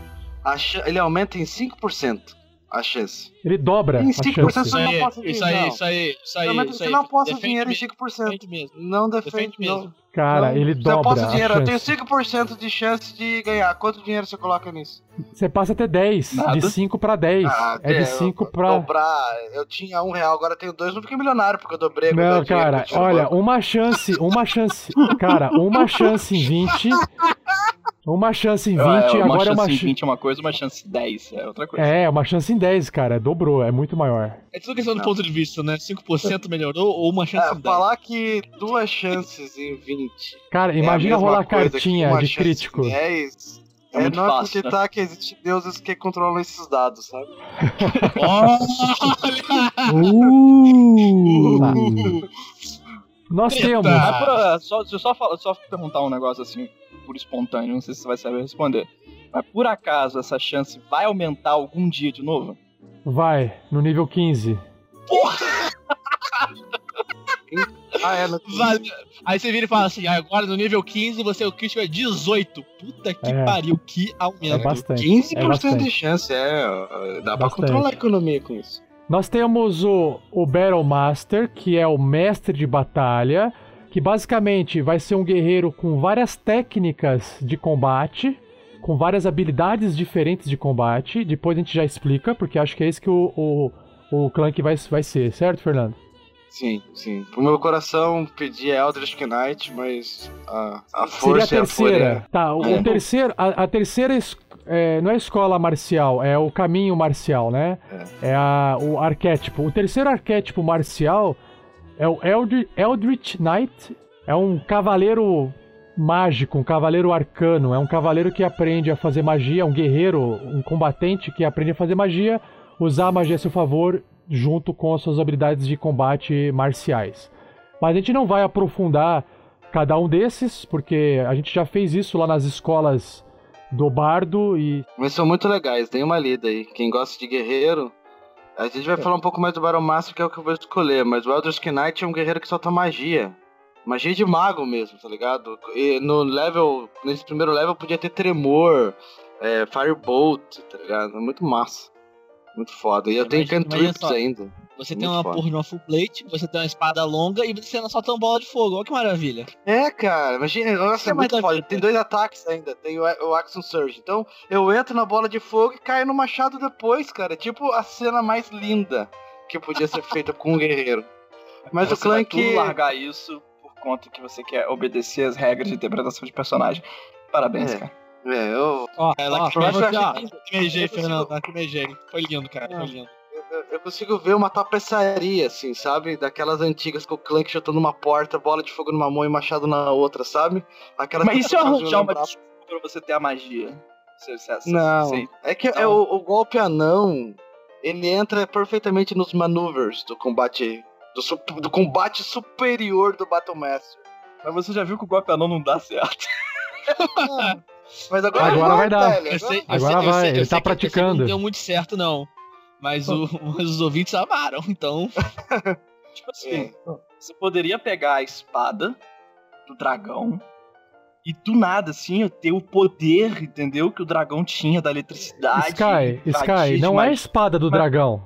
Ele aumenta em 5% a chance. Ele dobra Em a 5% chance. Isso não aí, posso isso aí, não. isso aí, isso aí. Isso você aí. não aposta Defende dinheiro em me- 5%. Defende mesmo. Não defende, Defende mesmo. não. Cara, não. ele Você dobra aposta a dinheiro, eu tenho chance. 5% de chance de ganhar. Quanto dinheiro você coloca nisso? Você passa até 10, Nada. de 5 pra 10. Ah, é de eu- 5 pra Dobrar, eu tinha um real, agora eu tenho dois, não fiquei milionário, porque eu dobrei Não, dinheiro cara, olha, uma chance, uma chance, cara, uma chance em 20, uma chance em 20, É, uma agora é uma chance em chance. 20 é uma coisa, uma chance em 10 é outra coisa. É, uma chance em 10, cara, dobrou, é muito maior. É tudo questão do ponto de vista, né? 5% melhorou ou uma chance É, em 10. falar que duas chances em 20 Cara, é a imagina mesma rolar coisa que cartinha uma de crítico. em 10, É é, muito não fácil, acreditar que existem deuses que controlam esses dados, sabe? Uh! Nós Treta. temos. Mas por- só, deixa eu só, falar- só perguntar um negócio assim, por espontâneo, não sei se você vai saber responder. Mas por acaso essa chance vai aumentar algum dia de novo? Vai, no nível 15. Ah, é, no... Vale. Aí você vira e fala assim, "Ah, agora no nível 15 você o crítico é 18. Puta que É. pariu, que É aumento. bastante. 15% É bastante. de chance, é. Dá pra Bastante. controlar a economia com isso. Nós temos o, o Battle Master, que é o mestre de batalha, que basicamente vai ser um guerreiro com várias técnicas de combate, com várias habilidades diferentes de combate. Depois a gente já explica, porque acho que é esse que o, o, o Clank vai, vai ser, certo, Fernando? Sim, sim. Pro meu coração pedi Eldritch Knight, mas a, a Seria a força e a terceira. fúria. Tá, o, É. o terceiro, a, a terceira é, não é escola marcial, é o caminho marcial, né? É, a- o arquétipo. O terceiro arquétipo marcial é o Eldri- Eldritch Knight. É um cavaleiro mágico, um cavaleiro arcano. É um cavaleiro que aprende a fazer magia, um guerreiro, um combatente que aprende a fazer magia, usar a magia a seu favor junto com as suas habilidades de combate marciais. Mas a gente não vai aprofundar cada um desses, porque a gente já fez isso lá nas escolas do Bardo e Mas são muito legais, dê uma lida aí. Quem gosta de guerreiro. A gente vai falar um pouco mais do Battle Master, que é o que eu vou escolher, mas o Eldritch Knight é um guerreiro que solta magia. Magia de mago mesmo, tá ligado? E no level. Nesse primeiro level podia ter tremor, é, Firebolt, tá ligado? É muito massa. Muito foda. E eu tenho Imagina- cantrips ainda. Você tem Muito uma foda. porra de uma full plate, você tem uma espada longa e você não solta uma bola de fogo. Olha que maravilha. É, cara, imagina, nossa, Que é mais muito da foda. vida? Tem dois ataques ainda, tem o, o Action Surge. Então, eu entro na bola de fogo e caio no machado depois, cara. Tipo a cena mais linda que podia ser feita com um guerreiro. Mas o você vai Clank. tudo largar isso conta que você quer obedecer as regras de interpretação de personagem. Parabéns, É. cara. É, eu, Ó, ela ó, que que- consigo- Fernando. Lacrimejei. Foi lindo, cara. Foi lindo. eu, eu consigo ver uma tapeçaria, assim, sabe? Daquelas antigas com o Clank chutando uma porta, bola de fogo numa mão e machado na outra, sabe? Aquelas Mas se eu tapeçarias arranjar uma lembrar- desculpa pra você ter a magia? Você, você, você, Não, é que é o, o golpe anão, ele entra perfeitamente nos maneuvers do combate do, do combate superior do Battle Master. Mas você já viu que o golpe anão não dá certo. Mas agora, Agora vai dar. velho, Eu sei, Agora sei- vai, sei- ele tá praticando. Não deu muito certo, não. Mas, o- mas os ouvintes amaram, então. Tipo assim, você poderia pegar a espada do dragão e do nada, assim, eu ter o poder, entendeu? Que o dragão tinha da eletricidade. Sky, Sky, não é a espada do dragão.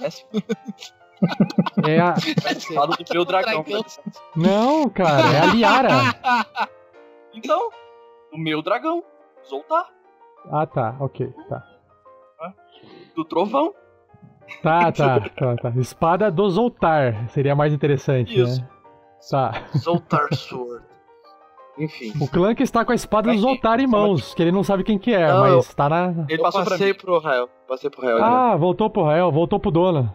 É a... É a espada do meu dragão. Não, cara, é a Liara. Então, do meu dragão, Zoltar, Ah, tá, ok, tá. do trovão. Tá, tá, tá, tá. Espada do Zoltar seria mais interessante, Isso. né? Tá. Zoltar Sword. Enfim. O Clank está com a espada do Aqui, Zoltar em só uma- mãos, que ele não sabe quem que é, Não, mas tá na. Ele Eu passou pra passei mim, pro Rael. Passei pro Rael. né? Ah, voltou pro Rael, voltou pro dono.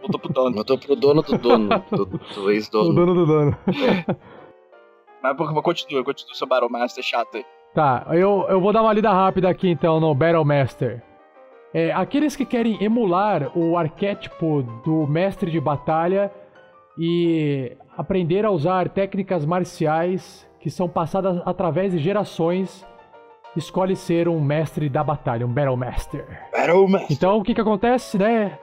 voltou pro dono. Eu tô pro dono do dono, do, do O ex-dono. dono do dono. Mas por- continua, continua seu Battle Master chato aí. Tá, eu, eu vou dar uma lida rápida aqui então no Battle Master. É, aqueles que querem emular o arquétipo do mestre de batalha e aprender a usar técnicas marciais que são passadas através de gerações, escolhe ser um mestre da batalha, um Battle Master. Battle Master. Então o que que acontece, né?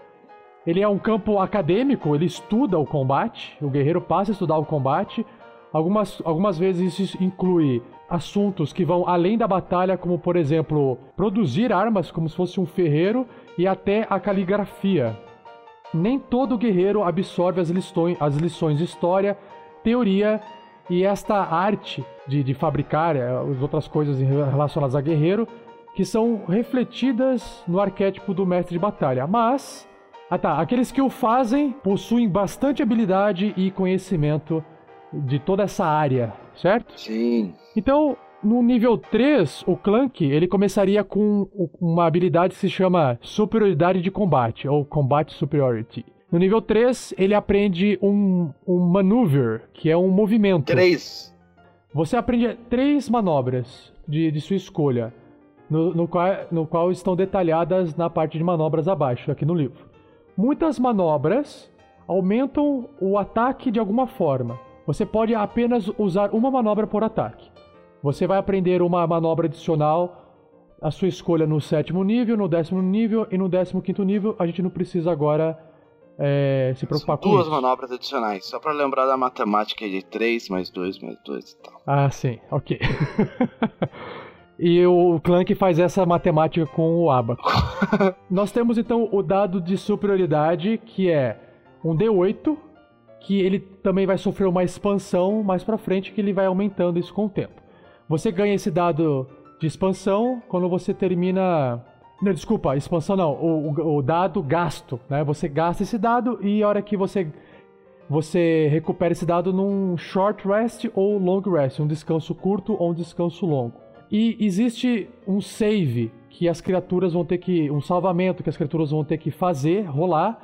Ele é um campo acadêmico, ele estuda o combate, o guerreiro passa a estudar o combate. Algumas, algumas vezes isso inclui assuntos que vão além da batalha, como por exemplo, produzir armas como se fosse um ferreiro e até a caligrafia. Nem todo guerreiro absorve as lições, as lições de história, teoria e esta arte de, de fabricar eh, as outras coisas relacionadas a guerreiro que são refletidas no arquétipo do mestre de batalha. Mas, ah tá, aqueles que o fazem possuem bastante habilidade e conhecimento de toda essa área, certo? Sim. Então, no nível 3, o Clank, ele começaria com uma habilidade que se chama Superioridade de Combate, ou Combat Superiority. No nível 3, ele aprende um, um maneuver, que é um movimento. Três. Você aprende três manobras de, de sua escolha, no, no qual, no qual estão detalhadas na parte de manobras abaixo, aqui no livro. Muitas manobras aumentam o ataque de alguma forma. Você pode apenas usar uma manobra por ataque. Você vai aprender uma manobra adicional a sua escolha no sétimo nível, no décimo nível e no décimo quinto nível. A gente não precisa agora é, se preocupar São com duas isso. manobras adicionais, só pra lembrar da matemática de 3 mais 2 mais 2 e tal. Ah, sim, ok. e o Clank faz essa matemática com o abaco. Nós temos então o dado de superioridade, que é um D8, que ele também vai sofrer uma expansão mais pra frente, que ele vai aumentando isso com o tempo. Você ganha esse dado de expansão quando você termina. Não, desculpa, expansão não. O, o- o dado gasto, né? Você gasta esse dado e a hora que você você recupera esse dado num short rest ou long rest, um descanso curto ou um descanso longo. E existe um save que as criaturas vão ter que. um salvamento que as criaturas vão ter que fazer, rolar,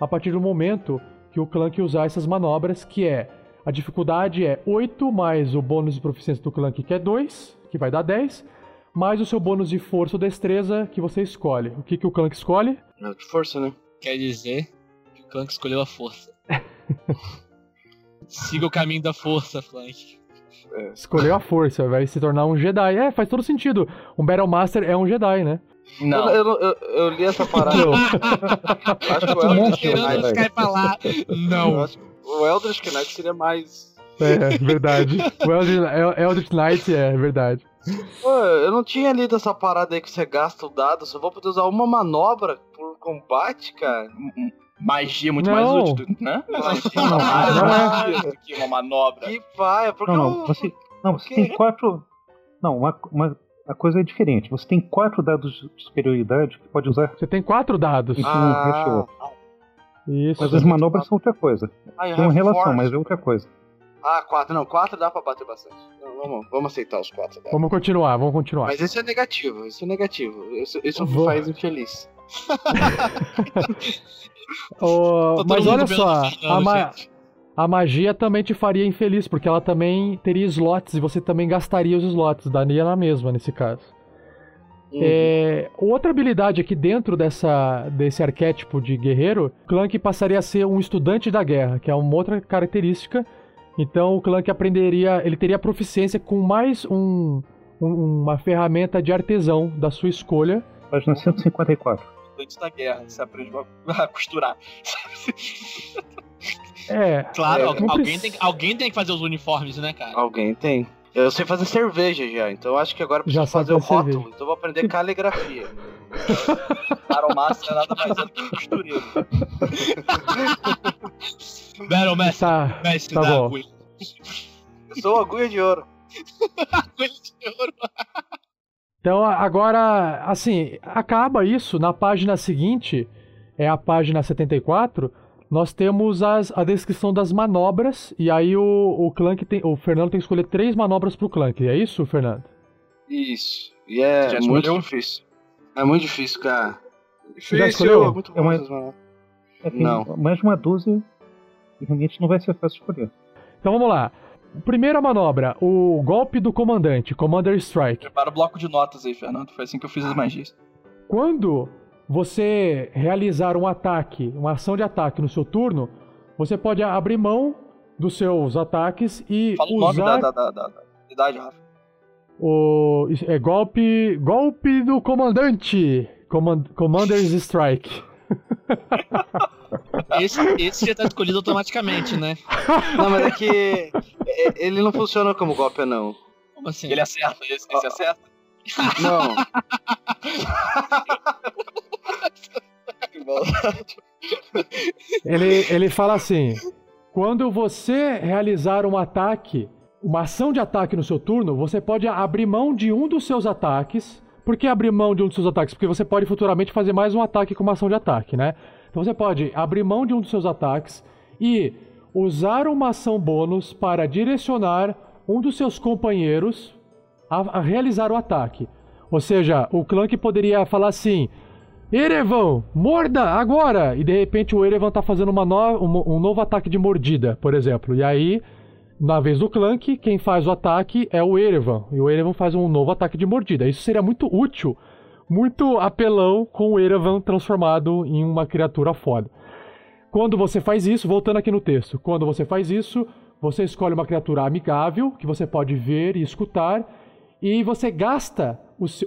a partir do momento que o Clank usar essas manobras, que é. A dificuldade é 8 mais o bônus de proficiência do Clank, que é 2, que vai dar 10, mais o seu bônus de força ou destreza que você escolhe. O que, que o Clank escolhe? É de força, né? Quer dizer que o Clank escolheu a força. Siga o caminho da força, Clank. Escolheu a força, vai se tornar um Jedi. É, faz todo sentido. Um Battle Master é um Jedi, né? Não. Eu, eu, eu, eu li essa parada. Não. acho que o Um Eldritch monstro, Knight. vai. Sky pra lá. eu Não. O Eldritch Knight seria mais. É, verdade. O Eldritch, El- Eldritch Knight é verdade. Pô, eu não tinha lido essa parada aí que você gasta o dado, só vou poder usar uma manobra por combate, cara. Magia é muito Não. mais útil, do- né? Magia é Não, mais não é. do que uma manobra. Que paia, porque Não, não, você, não, você tem quatro. Não, uma, uma, a coisa é diferente. Você tem quatro dados de superioridade que pode usar. Você tem quatro dados. Ah, Isso. Mas as manobras são outra coisa. ah, Tem uma relação, force. mas é outra coisa. Ah, quatro. Não, quatro dá pra bater bastante. Não, vamos, vamos aceitar os quatro. Dá. Vamos continuar, vamos continuar. Mas isso é negativo, isso é negativo. Isso, isso me faz infeliz. Todo mas olha só, a, ma- a magia também te faria infeliz, porque ela também teria slots e você também gastaria os slots, daria na mesma nesse caso. Uhum. É, outra habilidade aqui dentro dessa, desse arquétipo de guerreiro, Clank passaria a ser um estudante da guerra, que é uma outra característica. Então o Clank aprenderia, ele teria proficiência com mais um, um- uma ferramenta de artesão da sua escolha. Página 154. Antes da guerra, você aprende a costurar. É, Claro, É, alguém, precisa- tem, alguém tem que fazer os uniformes, né, cara? Alguém tem. Eu sei fazer cerveja já, então eu acho que agora eu Já preciso sabe fazer o rótulo, cerveja. então eu vou aprender caligrafia. Aromassa é nada mais é do que um costureiro. Battle Mestre, tá, mestre tá da bom. agulha. Eu sou agulha de ouro. Agulha de ouro. Então agora, assim, acaba isso. Na página seguinte, é a página 74, nós temos as, a descrição das manobras. E aí o, o Clank tem. O Fernando tem que escolher três manobras pro Clank. É isso, Fernando? Isso. E é Já muito escolheu? difícil. É muito difícil, cara. Você já Difícil, escolheu? é muito É bom uma- essas manobras. É, tem Não. mais de uma dúzia e realmente não vai ser fácil escolher. Então vamos lá. Primeira manobra, o golpe do comandante, Commander Strike. Prepara o bloco de notas aí, Fernando. Foi assim que eu fiz as magias. Quando você realizar um ataque, uma ação de ataque no seu turno, você pode abrir mão dos seus ataques e Fala o nome usar da, da, da, da, da idade, Rafa. o é golpe golpe do comandante, Command, Commander's Strike. Esse, esse já tá escolhido automaticamente, né? Não, mas é que é, ele não funciona como golpe, não. Como assim? Ele acerta, esse, esse acerta. Não. Ele, ele fala assim: quando você realizar um ataque, uma ação de ataque no seu turno, você pode abrir mão de um dos seus ataques. Por que abrir mão de um dos seus ataques? Porque você pode futuramente fazer mais um ataque com uma ação de ataque, né? Então você pode abrir mão de um dos seus ataques e usar uma ação bônus para direcionar um dos seus companheiros a, a realizar o ataque. Ou seja, o Clank poderia falar assim: Erevan, morda agora! E de repente o Erevan tá fazendo uma no- um, um novo ataque de mordida, por exemplo. E aí, na vez do Clank, quem faz o ataque é o Erevan. E o Erevan faz um novo ataque de mordida. Isso seria muito útil, muito apelão com o Erevan transformado em uma criatura foda. Quando você faz isso, voltando aqui no texto, quando você faz isso, você escolhe uma criatura amigável que você pode ver e escutar, e você gasta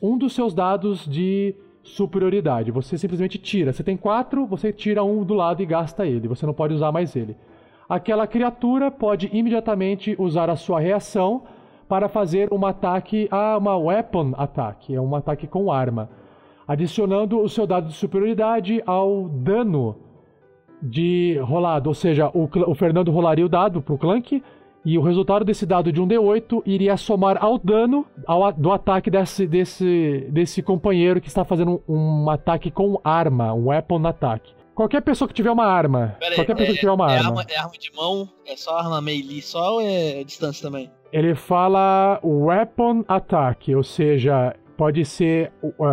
um dos seus dados de superioridade. Você simplesmente tira. Você tem quatro, você tira um do lado e gasta ele. Você não pode usar mais ele. Aquela criatura pode imediatamente usar a sua reação para fazer um ataque a uma weapon attack, é um ataque com arma, adicionando o seu dado de superioridade ao dano de rolado, ou seja, o, o Fernando rolaria o dado pro Clank e o resultado desse dado de um D8 iria somar ao dano ao do ataque desse, desse, desse companheiro que está fazendo um, um ataque com arma, um weapon attack. Qualquer pessoa que tiver uma arma, Pera aí, qualquer pessoa que tiver uma é arma, arma, é arma de mão? É só arma melee só ou é distância também? ele fala weapon attack, ou seja, pode ser uh,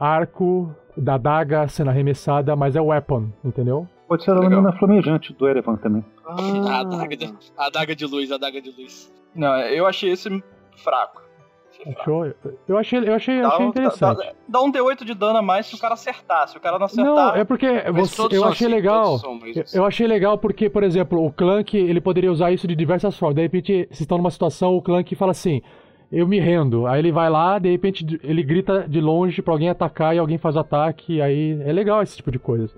arco da daga sendo arremessada, mas é weapon, entendeu? Pode ser a lâmina flamejante do Erevan também. A adaga de, a adaga de luz, a adaga de luz. Não, eu achei esse fraco. Achei fraco. Achou? Eu achei, eu achei, Dá achei um- interessante. Dá, dá um D8 de dano a mais se o cara acertar. Se o cara não acertar. Não, é porque você- eu achei assim, legal. Eu, eu achei legal porque, por exemplo, o Clank ele poderia usar isso de diversas formas. De repente, vocês estão numa situação, o Clank fala assim: Eu me rendo. Aí ele vai lá, de repente ele grita de longe pra alguém atacar e alguém faz o ataque. Aí é legal esse tipo de coisa.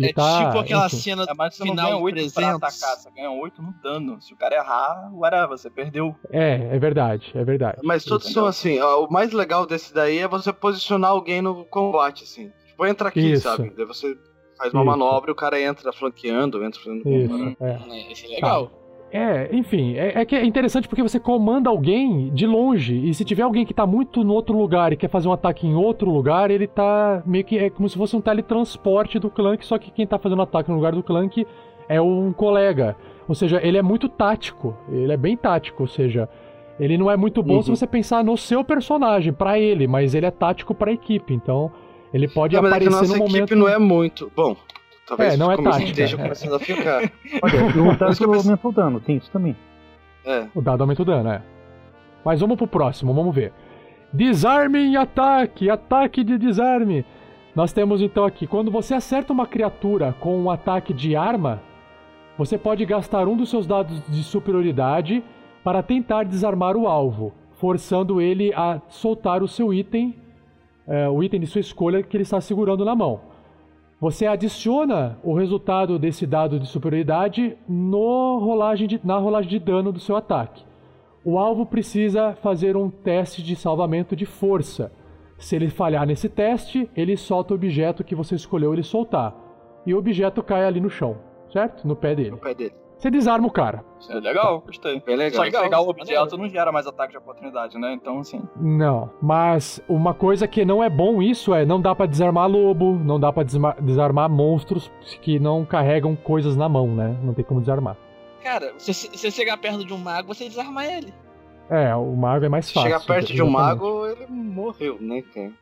Ele é tá, tipo aquela enfim. cena É, mas você não final ganha do 8 pra 300. atacar, você ganha 8 no dano. Se o cara errar, whatever, você perdeu. É, é verdade, é verdade. Mas todos são assim, ó, o mais legal desse daí é você posicionar alguém no combate, assim. Tipo, entra aqui, Isso. sabe? Daí você faz uma Isso. manobra e o cara entra flanqueando, entra fazendo Isso, combate. é. É, esse é legal. É, enfim, é, é que é interessante porque você comanda alguém de longe, e se tiver alguém que tá muito no outro lugar e quer fazer um ataque em outro lugar, ele tá meio que. É como se fosse um teletransporte do Clank, só que quem tá fazendo ataque no lugar do Clank é um colega. Ou seja, ele é muito tático, ele é bem tático, ou seja, ele não é muito bom Uhum. se você pensar no seu personagem, pra ele, mas ele é tático pra equipe, então ele pode Não, mas é que aparecer nossa no equipe momento. não é muito. Bom, talvez É, não é tática, esteja é. começando a ficar. Olha, o dado eu aumenta o dano, tem isso também. É. O dado aumenta o dano, é. Mas vamos pro próximo, vamos ver. Desarme em ataque, ataque de desarme. Nós temos então aqui, quando você acerta uma criatura com um ataque de arma, você pode gastar um dos seus dados de superioridade para tentar desarmar o alvo, forçando ele a soltar o seu item, é, o item de sua escolha que ele está segurando na mão. Você adiciona o resultado desse dado de superioridade no rolagem de- na rolagem de dano do seu ataque. O alvo precisa fazer um teste de salvamento de força. Se ele falhar nesse teste, ele solta o objeto que você escolheu ele soltar. E o objeto cai ali no chão, certo? No pé dele. O pé dele. Você desarma o cara. Isso é legal, gostei. Bem legal. Só que Legal. pegar o objeto não gera mais ataque de oportunidade, né? Então, assim. Não, mas uma coisa que não é bom isso é não dá pra desarmar lobo, não dá pra desma- desarmar monstros que não carregam coisas na mão, né? Não tem como desarmar. Cara, se você chegar perto de um mago, você desarma ele. É, o mago é mais Se fácil. chegar perto de um mago, ele morreu, né, cara?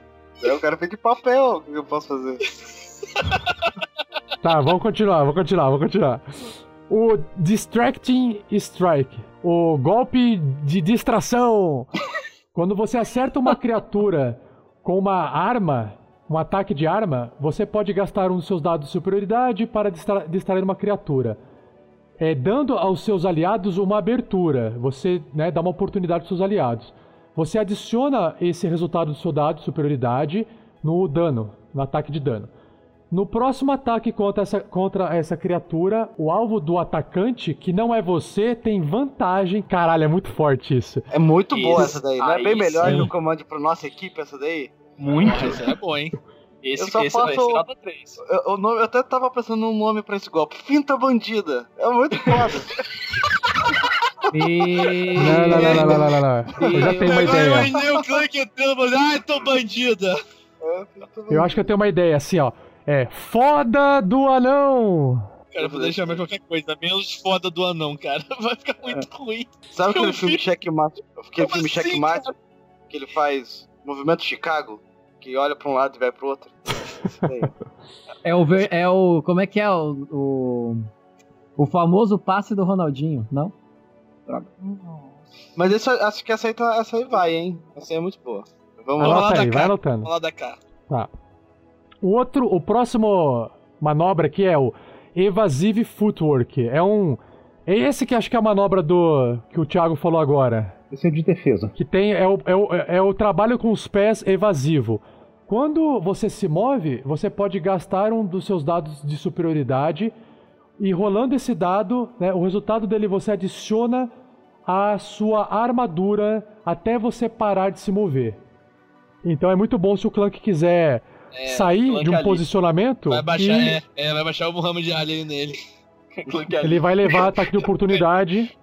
Aí o cara fez de papel, o que eu posso fazer? Tá, vamos continuar, vamos continuar, vamos continuar. O Distracting Strike. O golpe de distração. Quando você acerta uma criatura com uma arma, um ataque de arma, você pode gastar um dos seus dados de superioridade para distra- distrair uma criatura. É, dando aos seus aliados uma abertura. Você né, dá uma oportunidade aos seus aliados. Você adiciona esse resultado do seu dado de superioridade no dano, no ataque de dano. No próximo ataque contra essa, contra essa criatura, o alvo do atacante, que não é você, tem vantagem. Caralho, é muito forte isso. É muito boa Isso. essa daí, não é bem melhor sim. que o comando pra nossa equipe essa daí? Muito. Esse é bom, hein? Esse, Eu só esse, faço- esse nota 3. Eu, o nome- eu até tava pensando num nome pra esse golpe. Finta bandida. É muito foda. E... Não, não, não, não, não, não, não, não. Eu já tenho uma ideia. imaginei o Clank entrando, mas ai, tô bandida. É, Eu acho que eu tenho uma ideia, assim, ó. É foda do anão. Cara, eu vou deixar mais qualquer coisa, menos foda do anão, cara. Vai ficar muito ruim. Sabe aquele Eu filme vi. Checkmate? Aquele filme assim, Checkmate que ele faz movimento Chicago, que olha pra um lado e vai pro outro. É o, ver- é o. Como é que é o. O, o famoso passe do Ronaldinho, não? Mas esse, acho que essa aí, tá, essa aí vai, hein? Essa aí é muito boa. Vamos lá. Anota lá da aí, vai anotando. Vamos lá da cá. Tá. O outro, o próximo manobra aqui é o Evasive Footwork. É um. É esse que acho que é a manobra do. que o Thiago falou agora. Esse é de defesa. Que tem. É o, é o, é o trabalho com os pés evasivo. Quando você se move, você pode gastar um dos seus dados de superioridade. E rolando esse dado, né, o resultado dele você adiciona a sua armadura até você parar de se mover. Então é muito bom se o Clank quiser É, sair de um ali. posicionamento. Vai baixar, e é, é, vai baixar o Muhammad Ali nele. Clank ali. Ele vai levar ataque de oportunidade.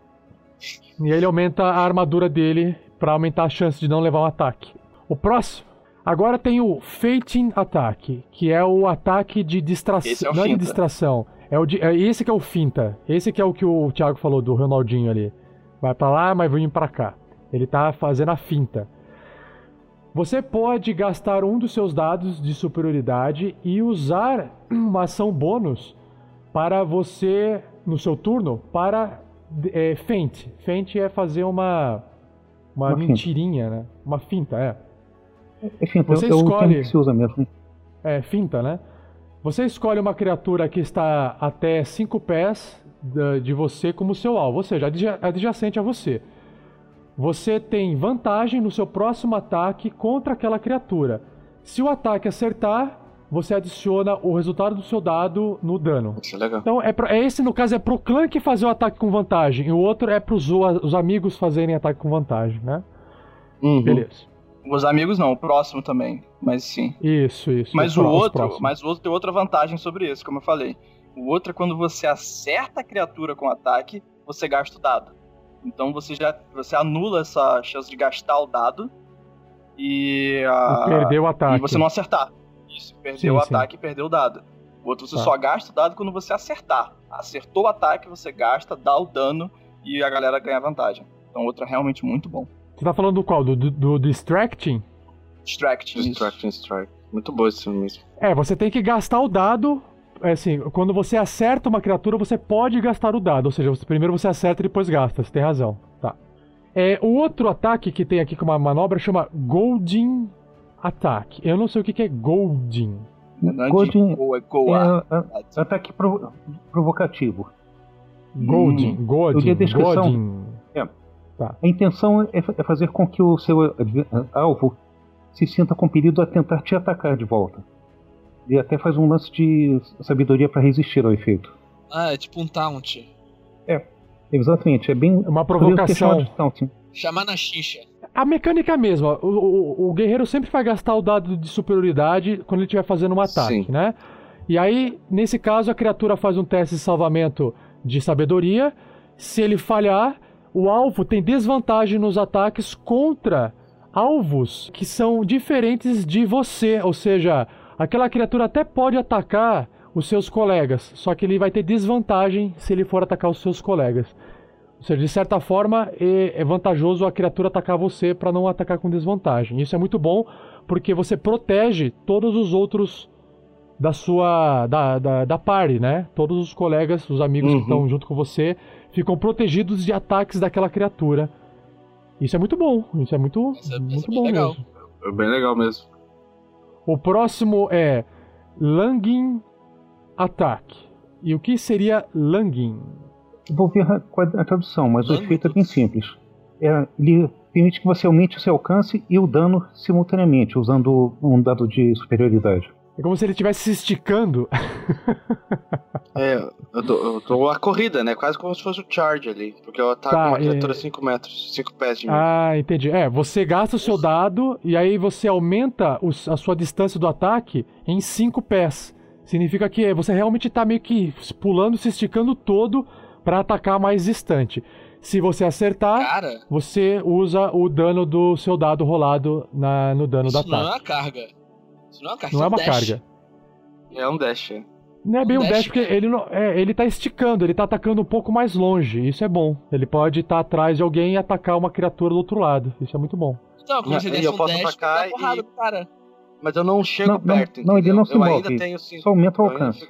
e ele aumenta a armadura dele pra aumentar a chance de não levar um ataque. O próximo. Agora tem o Fating Attack, que é o ataque de Esse é distração. o não é de distração. É o de, é esse que é o finta. Esse que é o que o Thiago falou do Ronaldinho ali. Vai pra lá, mas vem pra cá. Ele tá fazendo a finta. Você pode gastar um dos seus dados de superioridade e usar uma ação bônus para você, no seu turno, para é, feint. Feint é fazer uma, uma, Uma finta. mentirinha, né? Uma finta, é. Enfim, Você é o termo escolhe- que se usa mesmo. É, finta, né? Você escolhe uma criatura que está até 5 pés de você como seu alvo, ou seja, adja- adjacente a você. Você tem vantagem no seu próximo ataque contra aquela criatura. Se o ataque acertar, você adiciona o resultado do seu dado no dano. Isso é legal. Então, é, pra- é esse, no caso, é pro clã que fazer o ataque com vantagem. E o outro é pros o- os amigos fazerem ataque com vantagem, né? Uhum. Beleza. Os amigos não, o próximo também. Mas sim. Isso, isso. Mas o os outro, próximos. mas o outro tem outra vantagem sobre isso, como eu falei. O outro é quando você acerta a criatura com ataque, você gasta o dado. Então você já você anula essa chance de gastar o dado e, a- E perdeu o ataque. e você não acertar. Isso, perdeu Sim, o sim. ataque e perdeu o dado. O outro você Tá. só gasta o dado quando você acertar. Acertou o ataque, você gasta, dá o dano e a galera ganha vantagem. Então o outro é realmente muito bom. Você tá falando do qual? Do, do, do Distracting? Distracting. isso. Distraction Strike. Muito boa esse filme mesmo. É, você tem que gastar o dado. É assim, quando você acerta uma criatura, você pode gastar o dado. Ou seja, você- primeiro você acerta e depois gasta. Você tem razão. Tá. É, o outro ataque que tem aqui com uma manobra chama Golden Attack. Eu não sei o que, que é Golden. É de Golden go, é goa. É, é, ataque provo- provocativo. Golden. Hum, Golden. eu li a descrição. Golden. A intenção é, é fazer com que o seu alvo se sinta compelido a tentar te atacar de volta. E até faz um lance de sabedoria para resistir ao efeito. Ah, é tipo um taunt. Exatamente, é bem. É uma é provocação. chamado de. Chamar na xixa. A mecânica é a mesma. O, o- o guerreiro sempre vai gastar o dado de superioridade quando ele estiver fazendo um ataque, Sim. né? E aí, nesse caso, a criatura faz um teste de salvamento de sabedoria. Se ele falhar, o alvo tem desvantagem nos ataques contra alvos que são diferentes de você. Ou seja, aquela criatura até pode atacar os seus colegas, só que ele vai ter desvantagem se ele for atacar os seus colegas. Ou seja, de certa forma, é é vantajoso a criatura atacar você para não atacar com desvantagem. Isso é muito bom porque você protege todos os outros da sua da, da, da party, né? Todos os colegas, os amigos que Uhum. estão junto com você ficam protegidos de ataques daquela criatura. Isso é muito bom. Isso é muito, Isso é- isso é muito bom legal. mesmo. É bem legal mesmo. O próximo é Langin Attack. E o que seria Langin? Vou ver a, qual é a tradução, mas o Language. efeito é bem simples. É, ele permite que você aumente o seu alcance e o dano simultaneamente, usando um dado de superioridade. É como se ele estivesse se esticando. É, eu dou, eu dou a corrida, né? Quase como se fosse o charge ali. Porque eu ataco Tá, uma é- criatura 5 metros, 5 pés de mim. Ah, entendi. É, você gasta o seu dado e aí você aumenta os- a sua distância do ataque em 5 pés. Significa que você realmente tá meio que pulando, se esticando todo para atacar mais distante. Se você acertar, Cara, você usa o dano do seu dado rolado na- no dano isso não é ataque. uma carga. Isso não é uma carga, Não é uma um dash. carga. É um dash. é. Não é bem Um um dash, dash, porque ele, não, é, ele tá esticando, ele tá atacando um pouco mais longe. Isso é bom. Ele pode estar atrás de alguém e atacar uma criatura do outro lado. Isso é muito bom. Então, quando Não, você desce eu um posso dash, atacar dá porrada e- pro cara. Mas eu não chego Não, não, perto. não, ele entendeu? não se eu move, ainda tenho 5. Só aumenta o alcance.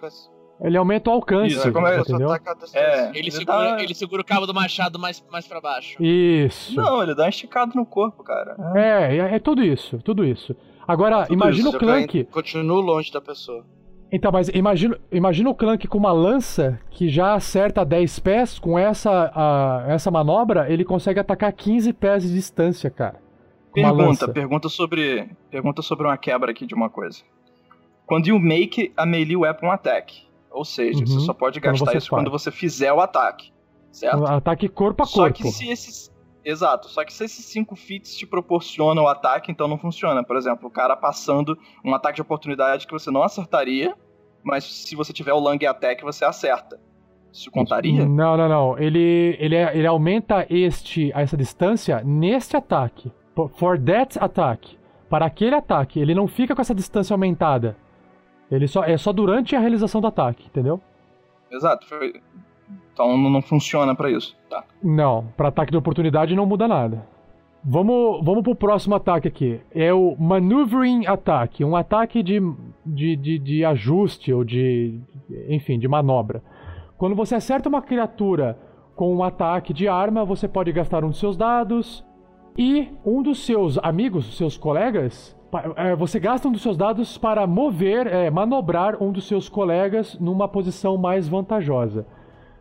Ele aumenta o alcance, Isso, como é, entendeu? Ataca a distância. É, Ele ele segura, dá- ele segura o cabo do machado mais, mais pra baixo. Isso. Não, ele dá um esticado no corpo, cara. É, é, é tudo isso, tudo isso. Agora, Tudo imagina isso, o Clank. Continua longe da pessoa. Então, mas imagina, imagina o Clank com uma lança que já acerta 10 pés. Com essa, a- essa manobra, ele consegue atacar 15 pés de distância, cara. Pergunta, pergunta sobre, pergunta sobre uma quebra aqui de uma coisa. Quando you make a melee weapon attack, ou seja, Uhum, você só pode gastar isso faz. quando você fizer o ataque, certo? Um ataque corpo a Só corpo. que se esses Exato, só que se esses 5 feats te proporcionam o ataque, então não funciona. Por exemplo, o cara passando um ataque de oportunidade que você não acertaria, mas se você tiver o Lang Attack, você acerta. Isso contaria? Não, não, não. Ele, ele, ele aumenta este, essa distância neste ataque. For- For that attack. Para aquele ataque. Ele não fica com essa distância aumentada. Ele só, é só durante a realização do ataque, entendeu? Exato. foi- Então não funciona pra isso. Tá. Não, para ataque de oportunidade não muda nada. Vamos, vamos pro próximo ataque aqui. É o Maneuvering Attack. Um ataque de, de, de, de ajuste ou de. Enfim, de manobra. Quando você acerta uma criatura com um ataque de arma, você pode gastar um de seus dados. E um dos seus amigos, seus colegas, é, você gasta um dos seus dados para mover, é, manobrar um dos seus colegas numa posição mais vantajosa.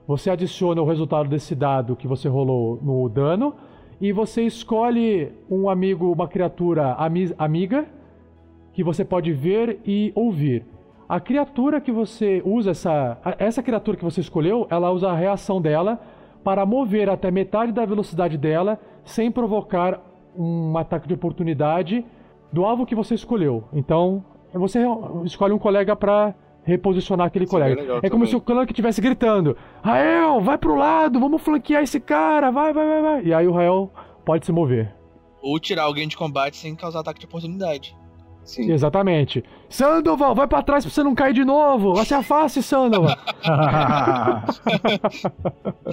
Você adiciona o resultado desse dado que você rolou no dano e você escolhe um amigo, uma criatura ami- amiga que você pode ver e ouvir. A criatura que você usa essa essa criatura que você escolheu, ela usa a reação dela para mover até metade da velocidade dela sem provocar um ataque de oportunidade do alvo que você escolheu. Então, você escolhe um colega para reposicionar aquele Isso é colega. legal É como também. se o Clank estivesse gritando: Rael, vai pro lado, vamos flanquear esse cara, vai, vai, vai, vai. E aí o Rael pode se mover. Ou tirar alguém de combate sem causar ataque de oportunidade. Sim. Exatamente. Sandoval, vai pra trás pra você não cair de novo. Vai se afaste, Sandoval.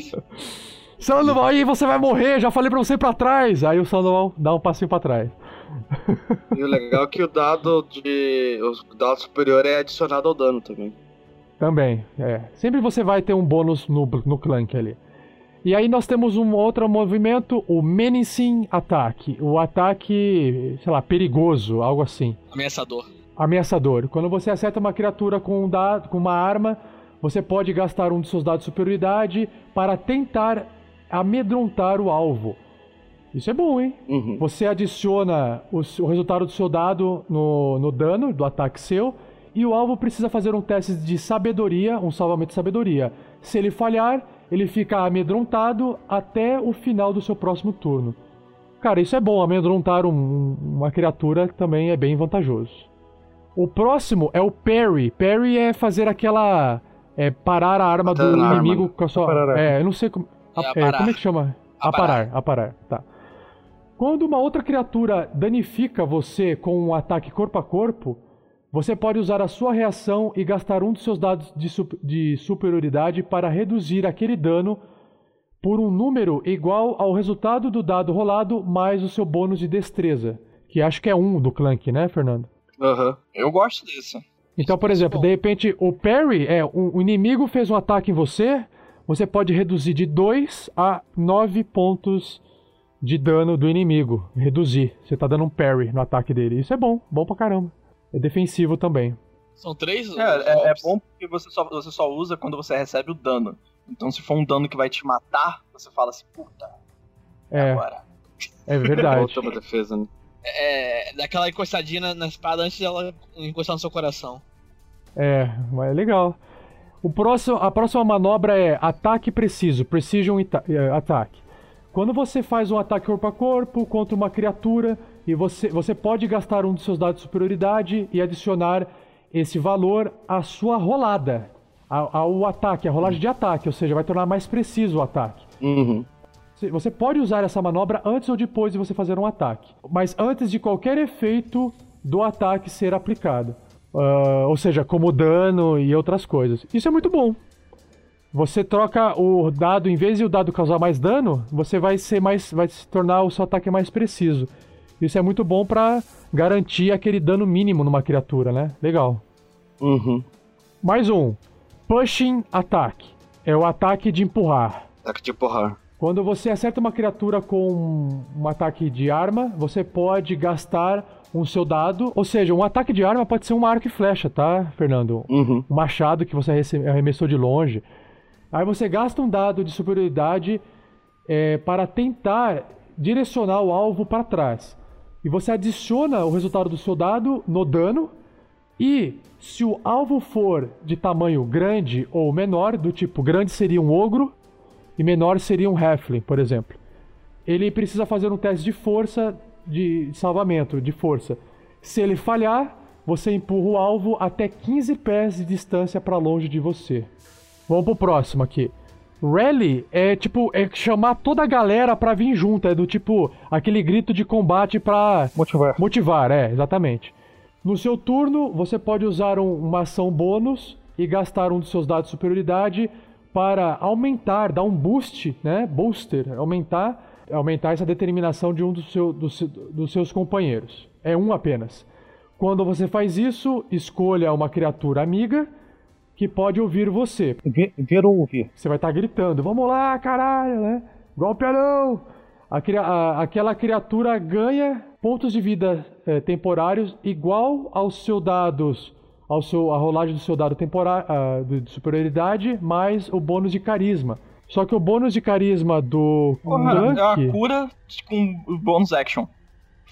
Sandoval, aí você vai morrer, já falei pra você ir pra trás. Aí o Sandoval dá um passinho pra trás. E o legal é que o dado de. O dado superior é adicionado ao dano também. Também, é. Sempre você vai ter um bônus no, no Clank ali. E aí nós temos um outro movimento, o Menacing Attack. O ataque, sei lá, perigoso, algo assim. Ameaçador. Ameaçador. Quando você acerta uma criatura com, um dado, com uma arma, você pode gastar um de seus dados de superioridade para tentar amedrontar o alvo. Isso é bom, hein? Uhum. Você adiciona o, o resultado do seu dado no, no dano do ataque seu e o alvo precisa fazer um teste de sabedoria, um salvamento de sabedoria. Se ele falhar, ele fica amedrontado até o final do seu próximo turno. Cara, isso é bom, amedrontar um- uma criatura também é bem vantajoso. O próximo é o parry. Parry é fazer aquela. É parar a arma do a arma. inimigo com a sua. Aparar. É, eu não sei como. É é, como é que chama? Aparar. Aparar, aparar, tá. Quando uma outra criatura danifica você com um ataque corpo a corpo, você pode usar a sua reação e gastar um dos seus dados de, sup- de superioridade para reduzir aquele dano por um número igual ao resultado do dado rolado mais o seu bônus de destreza. Que acho que é um do Clank, né, Fernando? Aham. Eu gosto disso. Então, por exemplo, de repente, o parry é um, o inimigo fez um ataque em você, você pode reduzir de 2 a 9 pontos de dano do inimigo. Reduzir. Você tá dando um parry no ataque dele. Isso é bom, bom pra caramba. É defensivo também. São três? É, é, é bom porque você só, você só usa quando você recebe o dano. Então se for um dano que vai te matar, você fala assim, puta, É, agora. é verdade. Volta pra defesa, né? É, daquela encostadinha na, na espada antes dela encostar no seu coração. É, mas é legal. O próximo, a próxima manobra é ataque preciso, precision ita- eh, attack. Quando você faz um ataque corpo a corpo contra uma criatura e você, você pode gastar um dos seus dados de superioridade e adicionar esse valor à sua rolada, ao, ao ataque, a rolagem de ataque, ou seja, vai tornar mais preciso o ataque. Uhum. Você- pode usar essa manobra antes ou depois de você fazer um ataque, mas antes de qualquer efeito do ataque ser aplicado. Ah, ou seja, como dano e outras coisas. Isso é muito bom. Você troca o dado, em vez de o dado causar mais dano, você vai ser mais. vai se tornar o seu ataque mais preciso. Isso é muito bom pra garantir aquele dano mínimo numa criatura, né? Legal. Uhum. Mais um. Pushing Attack. É o ataque de empurrar. Ataque de empurrar. Quando você acerta uma criatura com um ataque de arma, você pode gastar um seu dado. Ou seja, um ataque de arma pode ser um arco e flecha, tá, Fernando? Uhum. Um machado que você arremessou de longe. Aí você gasta um dado de superioridade é, para tentar direcionar o alvo para trás. E você adiciona o resultado do seu dado no dano. E se o alvo for de tamanho grande ou menor, do tipo grande seria um ogro e menor seria um halfling, por exemplo. Ele precisa fazer um teste de força, de salvamento, de força. Se ele falhar, você empurra o alvo até 15 pés de distância para longe de você. Vamos pro próximo aqui. Rally é tipo é chamar toda a galera pra vir junto, é do tipo aquele grito de combate pra Motivar. motivar, é, exatamente. No seu turno, você pode usar um- uma ação bônus e gastar um dos seus dados de superioridade para aumentar, dar um boost, né? Booster, aumentar, aumentar essa determinação de um dos, seu- dos dos seus companheiros. É um apenas. Quando você faz isso, escolha uma criatura amiga que pode ouvir você. Ver, ver ou ouvir. Você vai estar gritando, vamos lá, caralho, né? Golpe anão! A a- aquela criatura ganha pontos de vida eh, temporários igual aos seus dados, ao seu, a rolagem do seu dado temporário, de, de superioridade, mais o bônus de carisma. Só que o bônus de carisma do Porra, é uma Dunk cura com bônus action.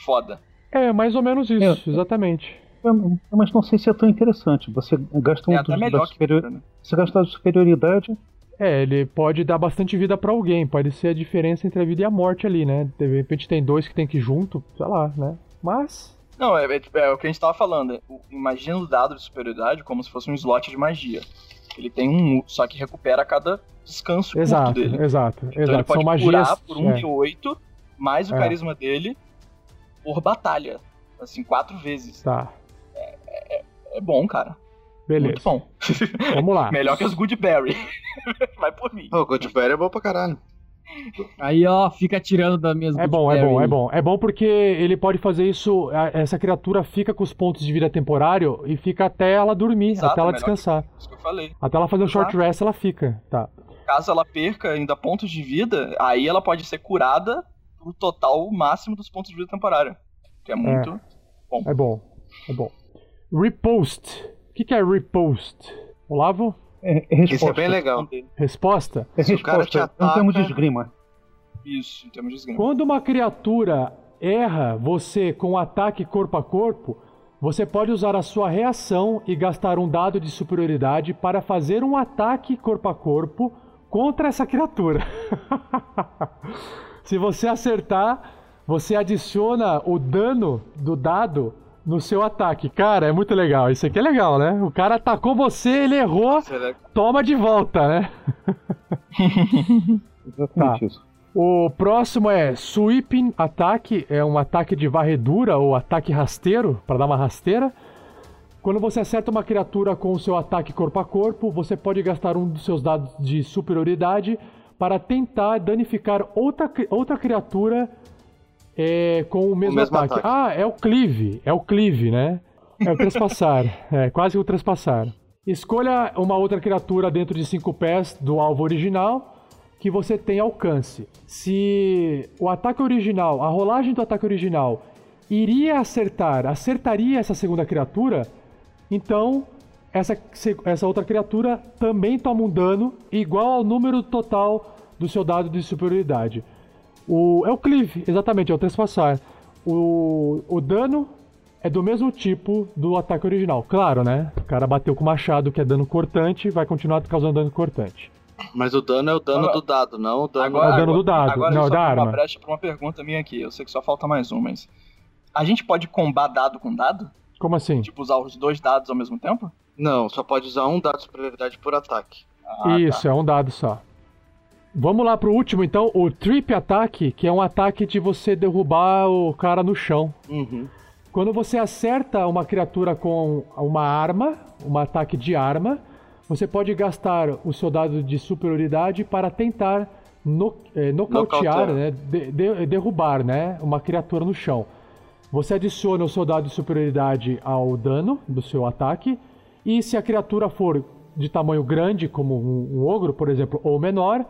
Foda. é mais ou menos isso, exatamente. Eu- Mas não sei se é tão interessante. Você gasta um É dos- melhor da superior... né? Você gasta a superioridade. É, ele pode dar bastante vida pra alguém, pode ser a diferença entre a vida e a morte ali, né? De repente tem dois que tem que ir junto, sei lá, né? Mas Não, é, é- é o que a gente tava falando. é, o- Imagina o dado de superioridade como se fosse um slot de magia. Ele tem um, só que recupera a cada descanso curto Exato, dele. exato, Então ele exato. pode São magias. curar por um é. D8, mais o É. carisma dele, por batalha. Assim, quatro vezes. Tá, É bom, cara. beleza. Muito bom. Vamos lá. Melhor que as Goodberry. Vai por mim. O Goldberry é bom pra caralho. Aí, ó, fica tirando das minhas É bom, é Goodberry. bom, é bom. É bom porque ele pode fazer isso. a- Essa criatura fica com os pontos de vida temporário e fica até ela dormir, Exato, até ela descansar. Isso que eu falei. Até ela fazer um short rest, ela fica. Tá. Caso ela perca ainda pontos de vida, aí ela pode ser curada pro total máximo dos pontos de vida temporário. Que é muito. É bom. É bom. Repost. O que, que é repost? Olavo? É, é Isso é resposta. bem legal. Resposta? É Se o cara te resposta. É um termo de ataca- esgrima. Isso, em termos de esgrima. Quando uma criatura erra você com ataque corpo a corpo, você pode usar a sua reação e gastar um dado de superioridade para fazer um ataque corpo a corpo contra essa criatura. Se você acertar, você adiciona o dano do dado no seu ataque. Cara, é muito legal. Isso aqui é legal, né? O cara atacou você, ele errou, que- toma de volta, né? Exatamente Tá. isso. O próximo é Sweeping Attack, é um ataque de varredura ou ataque rasteiro, para dar uma rasteira. Quando você acerta uma criatura com o seu ataque corpo a corpo, você pode gastar um dos seus dados de superioridade para tentar danificar outra, outra criatura é, com o mesmo, mesmo ataque. ataque. Ah, é o cleave, é o cleave, né? É o trespassar, é quase o trespassar. Escolha uma outra criatura dentro de 5 pés do alvo original que você tem alcance. Se o ataque original, a rolagem do ataque original iria acertar, acertaria essa segunda criatura, então essa, essa outra criatura também toma um dano igual ao número total do seu dado de superioridade. O, é o cleave, exatamente, é o trespassar. O, o dano é do mesmo tipo do ataque original. Claro, né? O cara bateu com o machado, que é dano cortante, vai continuar causando dano cortante. Mas o dano é o dano Agora- do dado, não o dano. É o dano do dado, Agora não, eu só da abro uma arma. brecha pra uma pergunta minha aqui. Eu sei que só falta mais um, mas. A gente pode combar dado com dado? Como assim? Tipo, usar os dois dados ao mesmo tempo? Não, só pode usar um dado de superioridade por ataque. Ah, Isso, é um dado só. Vamos lá pro último, então, o Trip Attack, que é um ataque de você derrubar o cara no chão. Uhum. Quando você acerta uma criatura com uma arma, um ataque de arma, você pode gastar o seu dado de superioridade para tentar no, eh, nocautear, Nocautear. né, de- de- derrubar né, uma criatura no chão. Você adiciona o seu dado de superioridade ao dano do seu ataque, e se a criatura for de tamanho grande, como um, um ogro, por exemplo, ou menor,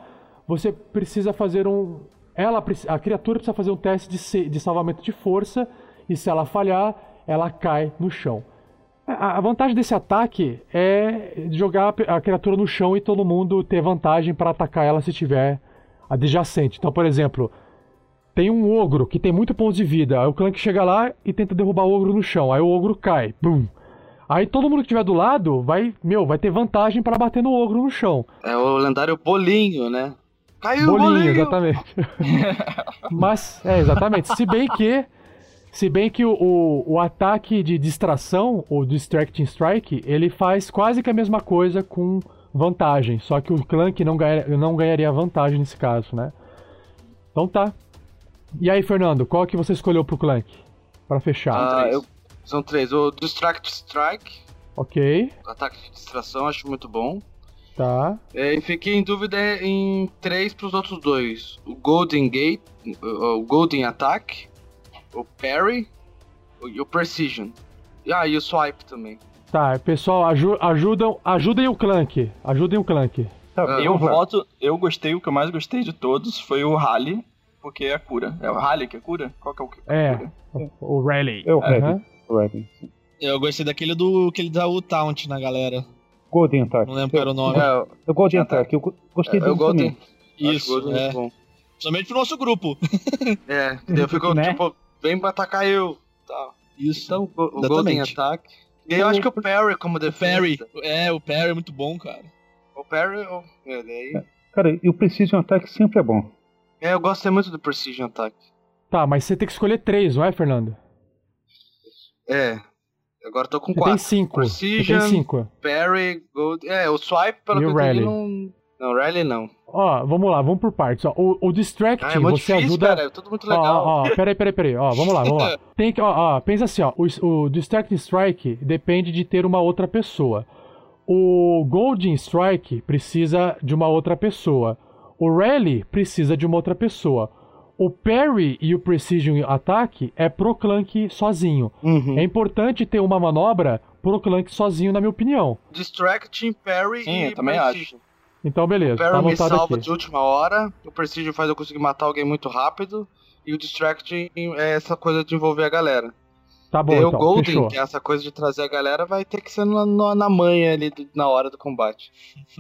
você precisa fazer um. Ela, a criatura precisa fazer um teste de, de salvamento de força, e se ela falhar, ela cai no chão. A, a vantagem desse ataque é jogar a criatura no chão e todo mundo ter vantagem para atacar ela se tiver adjacente. Então, por exemplo, tem um ogro que tem muito pontos de vida. Aí o Clank chega lá e tenta derrubar o ogro no chão. Aí o ogro cai. Bum. Aí todo mundo que estiver do lado vai, meu, vai ter vantagem para bater no ogro no chão. É o lendário bolinho, né? Caiu o Bolinho, bolinho! exatamente. Mas, é, exatamente. Se bem que. Se bem que o, o, o ataque de distração, o Distracting Strike, ele faz quase que a mesma coisa com vantagem. Só que o Clank não, ganha, não ganharia vantagem nesse caso, né? Então tá. E aí, Fernando, qual que você escolheu pro Clank? Pra fechar. Ah, eu- São três. O Distract Strike, Ok, ataque de distração, acho muito bom. Tá. É, e fiquei em dúvida em três pros outros dois. O Golden Gate, o Golden Attack, o Parry o- e o Precision. Ah, e o Swipe também. Tá, pessoal, aju ajudam, ajudem o Clank. Ajudem o Clank. Tá, Ah, Eu voto, eu gostei, o que eu mais gostei de todos foi o Rally, porque é a cura. É o Rally que é cura? Qual que é o que É, cura? o Rally. É o Red, sim. Eu gostei daquele do que ele dá o taunt na galera. Golden Attack. Não lembro qual era o nome. É, É o Golden Ah, tá. Attack. Eu go- gostei é, dele o Golden. também. Isso, Golden é. bom. Somente pro nosso grupo. É, daí eu fico Né? tipo, vem pra atacar eu. Tá. Isso. Então, o, o. Golden Attack. E eu acho que o Parry como o defesa. Parry. É, o Parry é muito bom, cara. O Parry, o- é, daí- Cara, e o Precision Attack sempre é bom. É, eu gosto muito do Precision Attack. Tá, mas você tem que escolher três, não é, Fernando? É. Agora tô com Você tem quatro. cinco. Você tem Precision. cinco. Parry, Gold. É, o Swipe, pelo o eu não. Não, Rally não. Ó, vamos lá, vamos por partes. Ó, o, o Distract, Ah, é muito você difícil, ajuda. cara. É tudo muito legal. ó, ó, peraí, peraí, peraí. Ó, vamos lá, vamos lá. Tem que, ó, ó, pensa assim, ó. O, o Distracting Strike depende de ter uma outra pessoa. O Golden Strike precisa de uma outra pessoa. O Rally precisa de uma outra pessoa. O Parry e o Precision Attack é pro Clank sozinho. Uhum. É importante ter uma manobra pro Clank sozinho, na minha opinião. Distracting, Parry Sim, e eu também Precision. Então, beleza, O tá Parry me anotado salva aqui. de última hora. O Precision faz eu conseguir matar alguém muito rápido. E o Distracting é essa coisa de envolver a galera. Tá bom, e o então, Golden, fechou. que é essa coisa de trazer a galera, vai ter que ser na, na, na manha ali do- na hora do combate.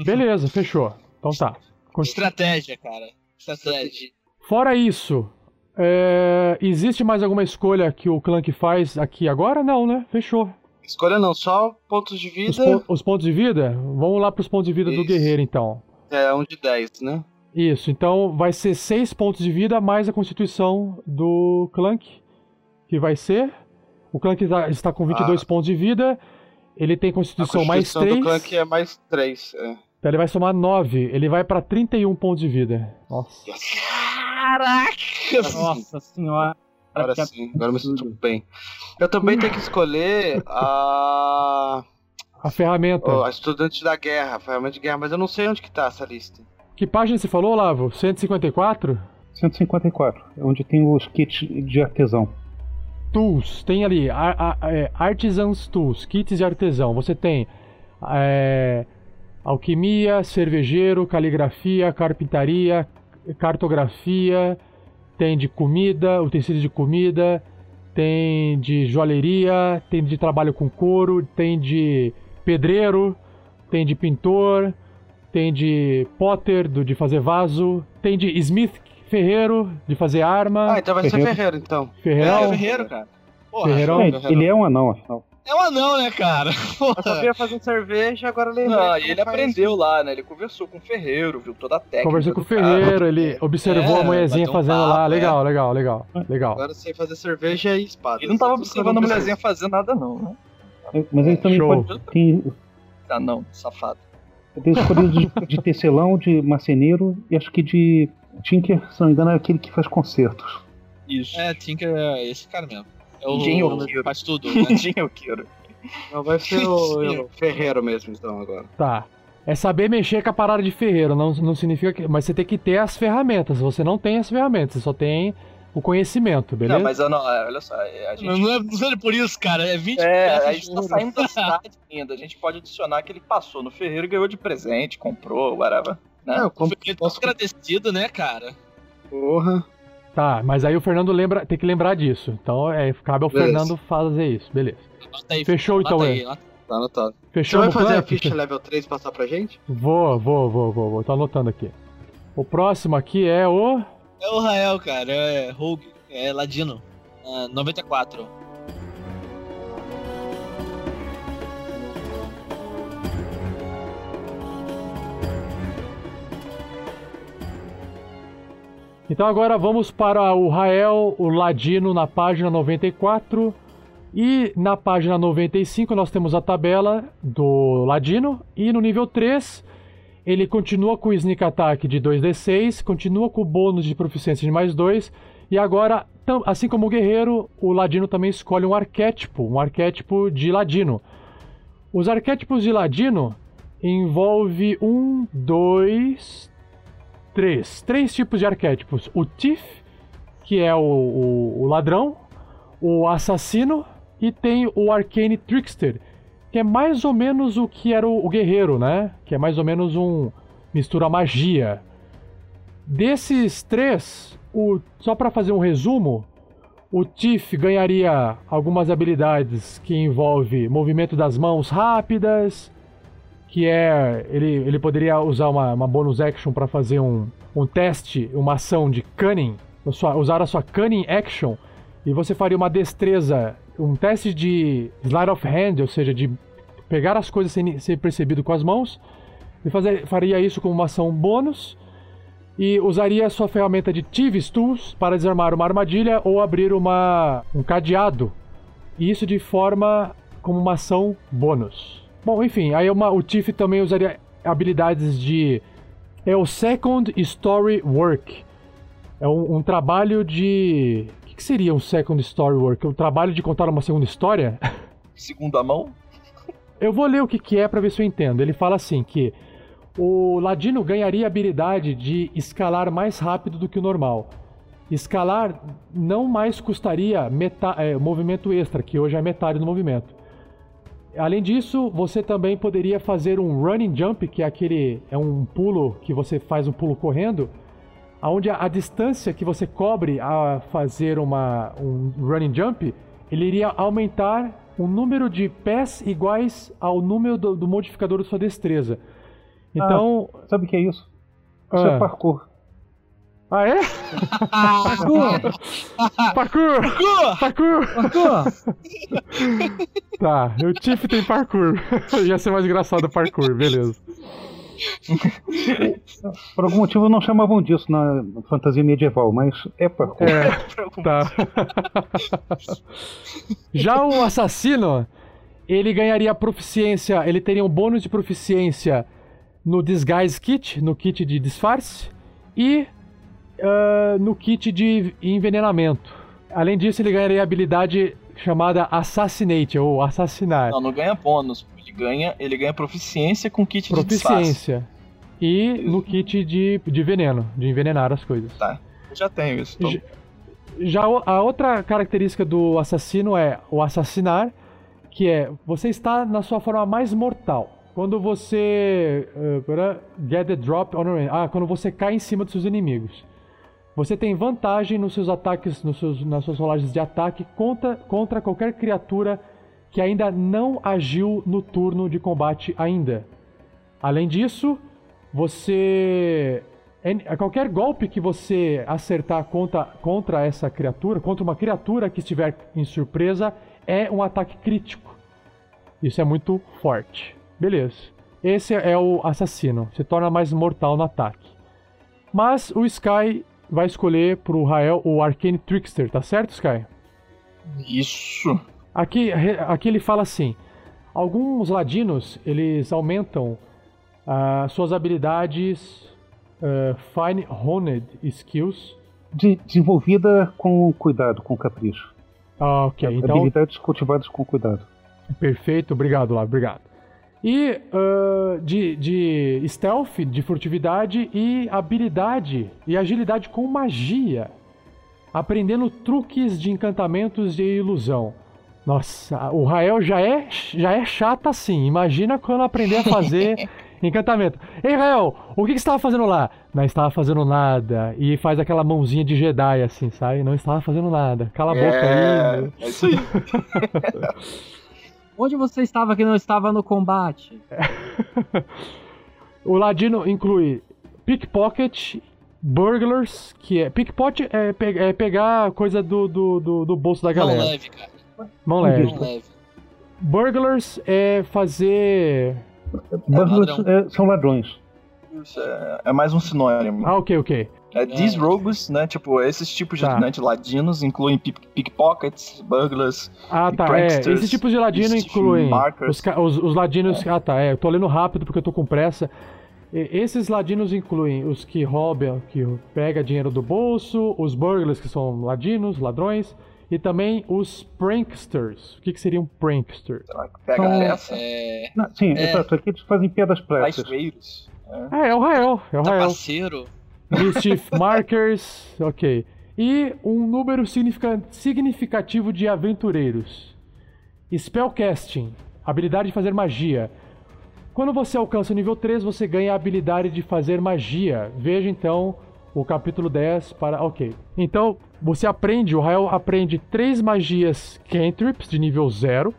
Beleza, fechou. Então tá. Continua. Estratégia, cara. Estratégia. Fora isso, é, existe mais alguma escolha que o Clank faz aqui agora? Não, né? Fechou. Escolha não, só pontos de Os, vida. pon- os pontos de vida? Vamos lá pros pontos de vida do Isso. guerreiro, então. É um de 10, né? Isso, então vai ser 6 pontos de vida mais a constituição do Clank, que vai ser... O Clank tá- está com 22 pontos de vida, ele tem A constituição mais constituição 3, do Clank é mais 3. É. então ele vai somar 9, ele vai pra 31 pontos de vida. Nossa. Caraca! Nossa senhora. Agora que sim, agora eu me sinto bem. Eu também tenho que escolher a. A ferramenta. a estudante da guerra, ferramenta de guerra, mas eu não sei onde que tá essa lista. Que página você falou, Lavo? 154? 154, é onde tem os kits de artesão. Tools, tem ali ar- ar- é, Artisans Tools, kits de artesão. Você tem é, alquimia, cervejeiro, caligrafia, carpintaria, cartografia, tem de comida, utensílios de comida, tem de joalheria, tem de trabalho com couro, tem de pedreiro, tem de pintor, tem de potter, do, de fazer vaso, tem de smith ferreiro, de fazer arma. Ah, então vai ser Ferreiro. Ferreiro, então. Ferreirão. É, Ferreiro, cara. Porra, Ferreirão. É, ele é um anão, afinal. É um anão, né, cara? Eu sabia fazer cerveja, agora. Ah, como e ele aprendeu lá, né? Ele conversou com o ferreiro, viu toda a técnica. Conversou com o cara. ferreiro, ele observou É, a mulherzinha um fazendo lá. papo, Legal, legal, legal, legal. Agora eu sei fazer cerveja e espada. Ele não tava eu observando a não mulherzinha fazer nada, não, né? É, Mas ele também Show. pode tem, Ah, não, safado. tem escolhido de, de tecelão, de marceneiro e acho que de Tinker, se não me engano, é aquele que faz concertos. Isso. É, Tinker é esse cara mesmo. É o Engenhoqueiro. faz tudo, né? Tinha o queiro. Não, vai ser o, o Ferreiro mesmo, então, agora. Tá. É saber mexer com a parada de ferreiro, não, não significa que. Mas você tem que ter as ferramentas. Você não tem as ferramentas, você só tem o conhecimento, beleza? Não, mas eu não, é, olha só, é, a gente. Não, não é, é por isso, cara. É 20 É, a gente tá saindo da cidade ainda. A gente pode adicionar que ele passou no ferreiro e ganhou de presente, comprou, whatever. Né? É, eu Fiquei tão agradecido, né, cara? porra. Tá, mas aí o Fernando lembra, tem que lembrar disso. Então é, cabe ao Beleza. Fernando fazer isso, beleza. Anota aí, Fechou então, aí, é. anota- Tá anotado. Você Fechou vai no fazer a ficha level 3 passar pra gente? Vou, vou, vou, vou, vou. Tô anotando aqui. O próximo aqui é o. É o Rael, cara. É Rogue. É Ladino. Ah, 94. Então agora vamos para o Rael, o Ladino, na página 94. E na página 95 nós temos a tabela do Ladino. E no nível 3, ele continua com o Sneak Attack de 2d6, continua com o bônus de proficiência de mais 2. E agora, assim como o Guerreiro, o Ladino também escolhe um arquétipo, um arquétipo de Ladino. Os arquétipos de Ladino envolve um, dois, três. Três tipos de arquétipos. O Thief, que é o, o- o ladrão, o assassino e tem o Arcane Trickster, que é mais ou menos o que era o, o guerreiro, né? Que é mais ou menos um mistura magia. Desses três, o, só para fazer um resumo, o Tiff ganharia algumas habilidades que envolve movimento das mãos rápidas, que é ele, ele poderia usar uma, uma bonus action para fazer um, um teste, uma ação de cunning, sua- usar a sua cunning action e você faria uma destreza, um teste de sleight of hand, ou seja, de pegar as coisas sem ser percebido com as mãos e fazer, faria isso como uma ação bônus e usaria a sua ferramenta de Thieves Tools para desarmar uma armadilha ou abrir uma, um cadeado. E isso de forma como uma ação bônus. Bom, enfim, aí uma, o Tiff também usaria habilidades de. É o Second Story Work. É um, um trabalho de. O que, que seria um Second Story Work? Um trabalho de contar uma segunda história? Segunda mão? Eu vou ler o que, que é para ver se eu entendo. Ele fala assim que o Ladino ganharia a habilidade de escalar mais rápido do que o normal. Escalar não mais custaria meta é, movimento extra, que hoje é metade do movimento. Além disso, você também poderia fazer um running jump, que é aquele é um pulo que você faz um pulo correndo, aonde a, a distância que você cobre a fazer uma um running jump, ele iria aumentar o número de pés iguais ao número do, do modificador da sua destreza. Então, Sabe o que é isso? Isso Ah. é parkour. Ah é? Parkour! Parkour! Parkour! Parkour! Tá, o Tiff tem parkour. Ia ser mais engraçado o parkour, beleza. Por algum motivo não chamavam disso na fantasia medieval, mas é parkour. É, tá. Já o assassino, ele ganharia proficiência, ele teria um bônus de proficiência no Disguise Kit, no kit de disfarce, e ah, no kit de envenenamento. Além disso, ele ganharia a habilidade chamada Assassinate, ou assassinar. Não, não ganha bônus. Ele ganha, ele ganha proficiência com kit de disfarce. proficiência. E no kit de, de veneno, de envenenar as coisas. Tá. Eu já tenho isso. Então. Já- a outra característica do assassino é o assassinar, que é você está na sua forma mais mortal. Quando você pera, get the drop on your ah, quando você cai em cima dos seus inimigos. Você tem vantagem nos seus ataques, nos seus, nas suas rolagens de ataque contra, contra qualquer criatura que ainda não agiu no turno de combate ainda. Além disso, você. Qualquer golpe que você acertar contra, contra essa criatura, contra uma criatura que estiver em surpresa, é um ataque crítico. Isso é muito forte. Beleza. Esse é o assassino. Se torna mais mortal no ataque. Mas o Sky vai escolher pro Rael o Arcane Trickster, tá certo, Sky? Isso. Aqui, aqui ele fala assim: alguns ladinos eles aumentam ah, suas habilidades ah, Fine Honed Skills. De- desenvolvida com cuidado, com capricho. Ah, ok, então Habilidades cultivadas com cuidado. perfeito, obrigado lá, obrigado. E ah, de, de stealth, de furtividade e habilidade e agilidade com magia. aprendendo truques de encantamentos e ilusão. Nossa, o Rael já é, já é chato assim. Imagina quando aprender a fazer encantamento. Ei, Rael, o que, que você estava fazendo lá? Não estava fazendo nada. E faz aquela mãozinha de Jedi assim, sabe? Não estava fazendo nada. Cala a boca é, aí. é isso aí. Onde você estava que não estava no combate? O Ladino inclui pickpocket, burglars, que é. Pickpocket é, pe- é pegar coisa do, do, do, do bolso da Mão galera. leve, cara. Mão leve. Mão leve. Burglars é fazer. Burglars ladrão. é, são ladrões. Isso é, é mais um sinônimo. Ah, ok, ok. É, these rogues, né? Tipo, esses tipos de, Tá. né, de ladinos incluem pick- pickpockets, burglars, Ah, tá. É, pranksters, esses tipos de ladino incluem os, os, os ladinos. Ah, tá. É, eu tô lendo rápido porque eu tô com pressa. E- Esses ladinos incluem os que roubam, que pega dinheiro do bolso, os burglars, que são ladinos, ladrões, e também os pranksters. O que, que seria um prankster? pega São- a peça, É. Não, sim, É. exato. Aqui eles fazem piadas práticas. traiçoeiros. É. Ah, é o Rael. É o Rael. Tapaceiro. Mischief Markers, ok. E um número significa- significativo de aventureiros. Spellcasting, habilidade de fazer magia. Quando você alcança o nível 3, você ganha a habilidade de fazer magia. Veja então o capítulo 10 para. Ok. Então, você aprende, o Rael aprende três magias cantrips de nível 0,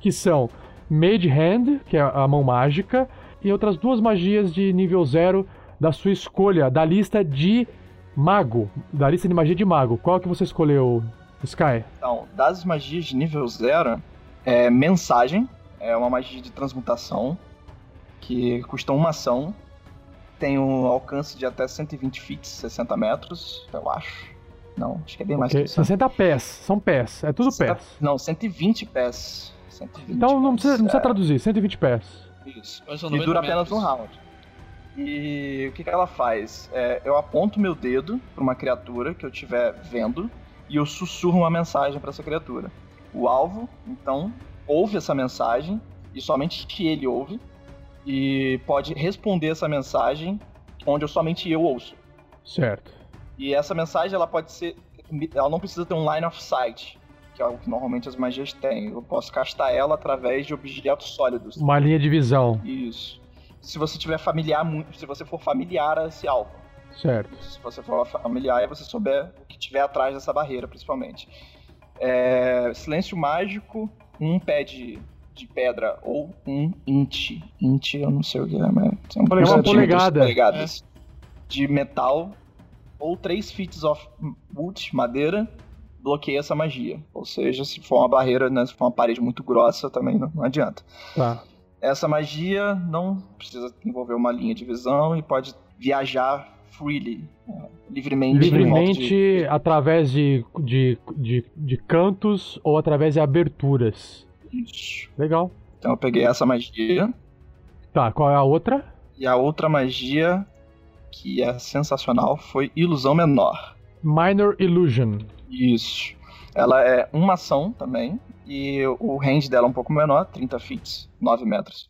que são Mage Hand, que é a mão mágica, e outras duas magias de nível 0 da sua escolha, da lista de mago, da lista de magia de mago. Qual que você escolheu, Sky? Então, das magias de nível zero, é mensagem, é uma magia de transmutação que custa uma ação, tem um alcance de até 120 feet, 60 metros, eu acho. Não, acho que é bem mais que isso. 60 pés, são pés, é tudo pés. Não, 120 pés. 120 Então não pés, precisa, não precisa é, traduzir, 120 pés. Isso. E 90 dura apenas metros. um round. E o que, que ela faz? É, eu aponto meu dedo para uma criatura que eu estiver vendo e eu sussurro uma mensagem para essa criatura. O alvo, então, ouve essa mensagem e somente ele ouve e pode responder essa mensagem onde eu somente eu ouço. Certo. E essa mensagem ela pode ser, ela não precisa ter um line of sight, que é o que normalmente as magias têm. Eu posso castar ela através de objetos sólidos. Uma linha de visão, Isso. Se você tiver familiar, se você for familiar a esse alvo. certo. Se você for familiar e você souber o que tiver atrás dessa barreira, principalmente. É, silêncio mágico, um pé de, de pedra ou um int. Int, eu não sei o que é, mas tem um É uma polegada. polegadas de metal ou três feet of wood, madeira, bloqueia essa magia. Ou seja, se for uma barreira, né, se for uma parede muito grossa, também não, não adianta. Tá. Essa magia não precisa envolver uma linha de visão e pode viajar freely, é, livremente. Livremente de- através de, de, de, de cantos ou através de aberturas. Isso. Legal. Então eu peguei essa magia. Tá, qual é a outra? E a outra magia, que é sensacional, foi Ilusão Menor. Minor Illusion. Isso. Ela é uma ação também. E o range dela é um pouco menor, 30 feet, 9 metros.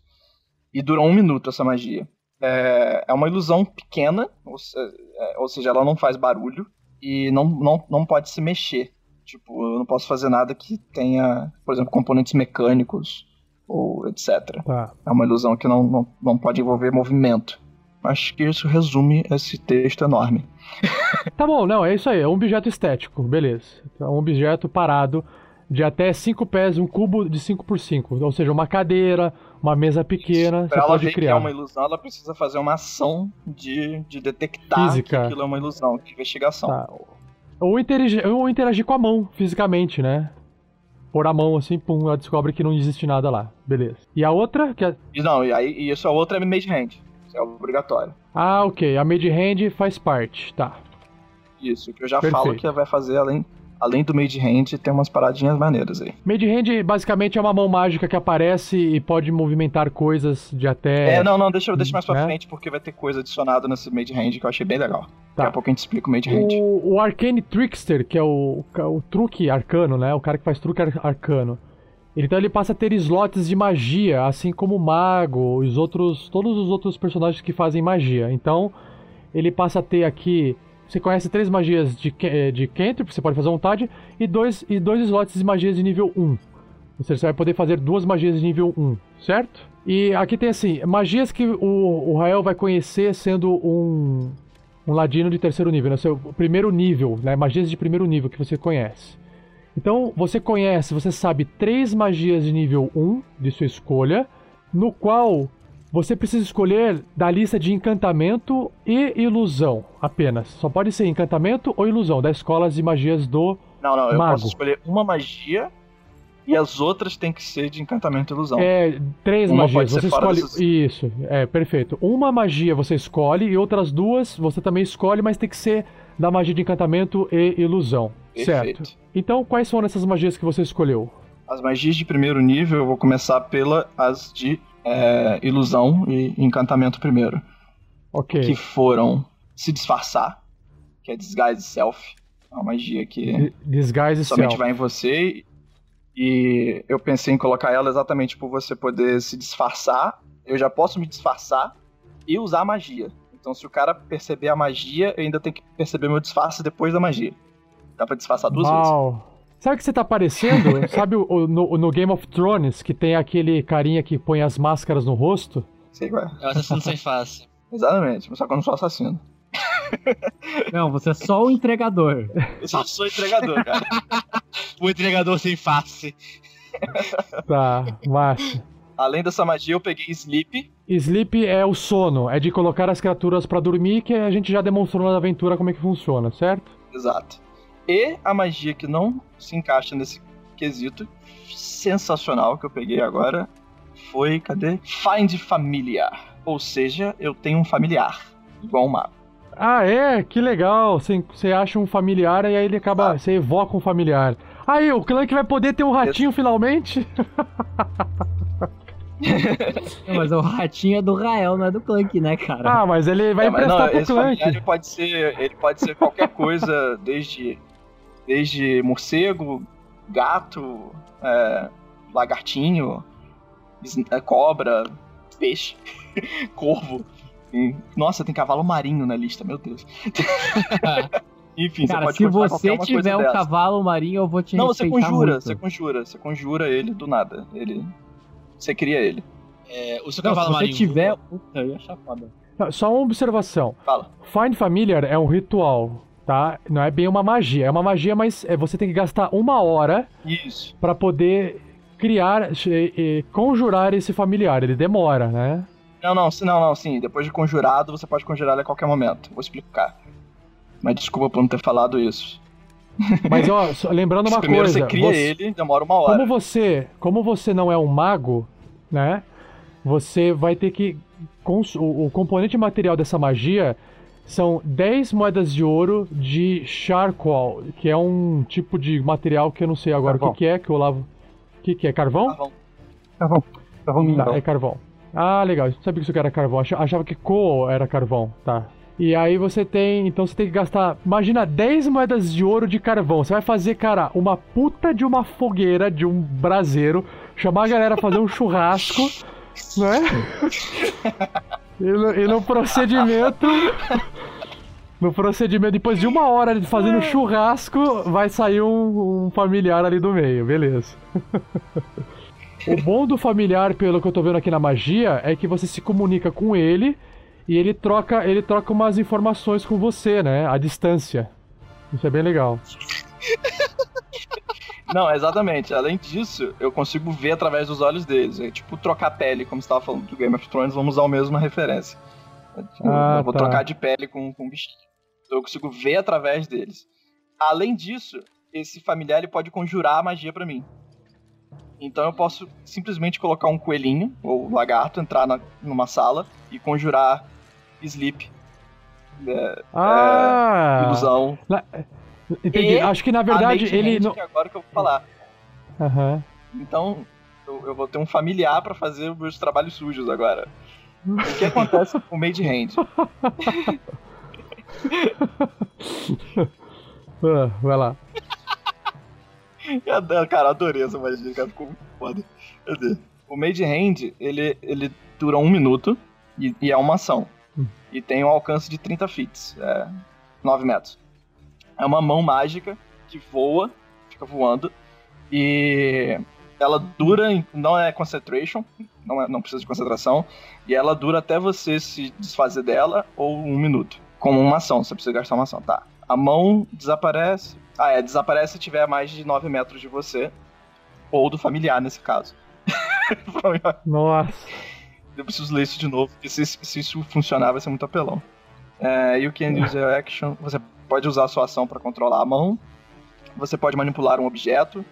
E dura um minuto essa magia. É, é uma ilusão pequena, ou, se- é, ou seja, ela não faz barulho e não, não, não pode se mexer. Tipo, eu não posso fazer nada que tenha, por exemplo, componentes mecânicos ou etc. Tá. É uma ilusão que não, não, não pode envolver movimento. Acho que isso resume esse texto enorme. Tá bom, não, é isso aí. É um objeto estético, beleza. É um objeto parado de até 5 pés, um cubo de 5 por 5 Ou seja, uma cadeira, uma mesa pequena, você ela pode ver que é criar. uma ilusão, ela precisa fazer uma ação de, de detectar Física. que aquilo é uma ilusão, de investigação. Tá. Ou, interagir, ou interagir com a mão, fisicamente, né? Pôr a mão assim, pum, ela descobre que não existe nada lá. Beleza. E a outra, que é. Não, e aí e isso a outra é made hand. Isso é obrigatório. Ah, ok. A Made Hand faz parte. Tá. Isso, que eu já Perfeito. falo que vai fazer além, além do made hand, tem umas paradinhas maneiras aí. Made Hand basicamente é uma mão mágica que aparece e pode movimentar coisas de até. É, não, não, deixa, deixa mais pra né? frente porque vai ter coisa adicionada nesse made hand que eu achei bem legal. Tá. Daqui a pouco a gente explica o made hand. O, o Arcane Trickster, que é o, o truque arcano, né? O cara que faz truque ar- arcano. Então ele passa a ter slots de magia, assim como o mago, os outros, todos os outros personagens que fazem magia. Então ele passa a ter aqui você conhece três magias de, eh, de cantrip, você pode fazer à vontade, e dois, e dois slots de magias de nível 1. Ou seja, você vai poder fazer duas magias de nível 1, certo? E aqui tem assim, magias que o, o Rael vai conhecer sendo um, um ladino de terceiro nível, né? Seu primeiro nível, né? Magias de primeiro nível que você conhece. Então, você conhece, você sabe três magias de nível 1 de sua escolha, no qual você precisa escolher da lista de encantamento e ilusão apenas. Só pode ser encantamento ou ilusão, das escolas de magias do. Não, não, eu Mago. posso escolher uma magia e as outras têm que ser de encantamento e ilusão. É, três Uma magias. Você escolhe. dessas- Isso, é, perfeito. Uma magia você escolhe e outras duas você também escolhe, mas tem que ser da magia de encantamento e ilusão. Perfeito. Certo. Então, quais foram essas magias que você escolheu? As magias de primeiro nível, eu vou começar pela as de é, ilusão e encantamento primeiro. Ok. Que foram se disfarçar, que é Disguise Self. É uma magia que Di- Disguise somente Self. vai em você. E eu pensei em colocar ela exatamente por você poder se disfarçar. Eu já posso me disfarçar e usar a magia. Então, se o cara perceber a magia, eu ainda tenho que perceber meu disfarce depois da magia. Dá pra disfarçar duas vezes. Sabe o que você tá parecendo? Sabe o- o- no, no Game of Thrones, que tem aquele carinha que põe as máscaras no rosto? Sei qual é. É o assassino sem face. Exatamente, só que eu não sou assassino. Não, você é só o entregador. Eu só sou entregador, cara. O entregador sem face. Tá, massa. Além dessa magia, eu peguei Sleep. Sleep é o sono, é de colocar as criaturas pra dormir, que a gente já demonstrou na aventura como é que funciona, certo? Exato. E a magia que não se encaixa nesse quesito sensacional que eu peguei agora foi, cadê? Find Familiar. Ou seja, eu tenho um familiar, igual um mago. Ah, é? Que legal. Você você acha um familiar e aí ele acaba. Você evoca um familiar. Aí, o Clank vai poder ter um ratinho finalmente? Não, mas o ratinho é do Rael, não é do Clank, né, cara? Ah, mas ele vai É, mas emprestar não, pro esse familiar Clank. ele pode ser, ele pode ser qualquer coisa, desde, desde morcego, gato, é, lagartinho, é, cobra, peixe, corvo. E, nossa, tem cavalo marinho na lista, meu Deus. Enfim, cara, você pode se você tiver um dessa. cavalo marinho, eu vou te Não, você conjura, muito. você conjura, você conjura ele do nada. Ele. Você cria ele. É, o seu Não, cavalo se você marinho. tiver... Puta, eu ia achar foda. Só uma observação. Fala. Find Familiar é um ritual, tá? Não é bem uma magia. É uma magia, mas é, você tem que gastar uma hora pra poder criar e, e conjurar esse familiar. Ele demora, né? Não, não, sim, não, não, sim. Depois de conjurado, você pode conjurar ele a qualquer momento. Vou explicar. Mas desculpa por não ter falado isso. Mas ó, lembrando uma Primeiro coisa. você cria você- ele, demora uma hora. Como você, como você não é um mago, né? Você vai ter que o, o componente material dessa magia são 10 moedas de ouro de charcoal, que é um tipo de material que eu não sei agora o Carvão. que, que é, que eu lavo. O que, que é? Carvão? Carvão. Carvão. Carvão Tá, mineral. é carvão. Ah, legal. Eu não sabia que isso aqui era carvão. Acha- Achava que coal era carvão. Tá. E aí você tem. Então você tem que gastar. Imagina 10 moedas de ouro de carvão. Você vai fazer, cara, uma puta de uma fogueira, de um braseiro. Chamar a galera a fazer um churrasco. Né? E no, procedimento. No procedimento, depois de uma hora de fazendo churrasco, vai sair um, um familiar ali do meio, beleza. O bom do familiar, pelo que eu tô vendo aqui na magia, é que você se comunica com ele e ele troca, ele troca umas informações com você, né? À distância. Isso é bem legal. Não, exatamente. Além disso, eu consigo ver através dos olhos deles. É tipo trocar pele, como você estava falando do Game of Thrones, vamos usar a mesma referência. É, tipo, Ah, eu vou tá. trocar de pele com, com o bichinho. Então eu consigo ver através deles. Além disso, esse familiar ele pode conjurar a magia pra mim. Então eu posso simplesmente colocar um coelhinho, ou lagarto, entrar na- numa sala e conjurar sleep. É, Ah! ilusão. Entendi. E Acho que na verdade ele não. é agora que eu vou falar. Aham. Então, eu, eu vou ter um familiar pra fazer os meus trabalhos sujos agora. O que acontece com o Made Hand? Ah, vai lá. Eu Cara, adorei essa magia, cara, ficou muito foda. Cadê? O Made Hand, ele, ele dura um minuto e, e é uma ação. Hum. E tem um alcance de 30 feet. É, 9 metros. É uma mão mágica que voa, fica voando, e ela dura, não é concentration, não, é- não precisa de concentração, e ela dura até você se desfazer dela ou um minuto. Como uma ação, você precisa gastar uma ação, tá. A mão desaparece. Ah, é, desaparece se tiver mais de 9 metros de você, ou do familiar nesse caso. Nossa. Eu preciso ler isso de novo, porque se, se isso funcionar vai ser muito apelão. É, you can use your action. Você pode usar a sua ação para controlar a mão. Você pode manipular um objeto,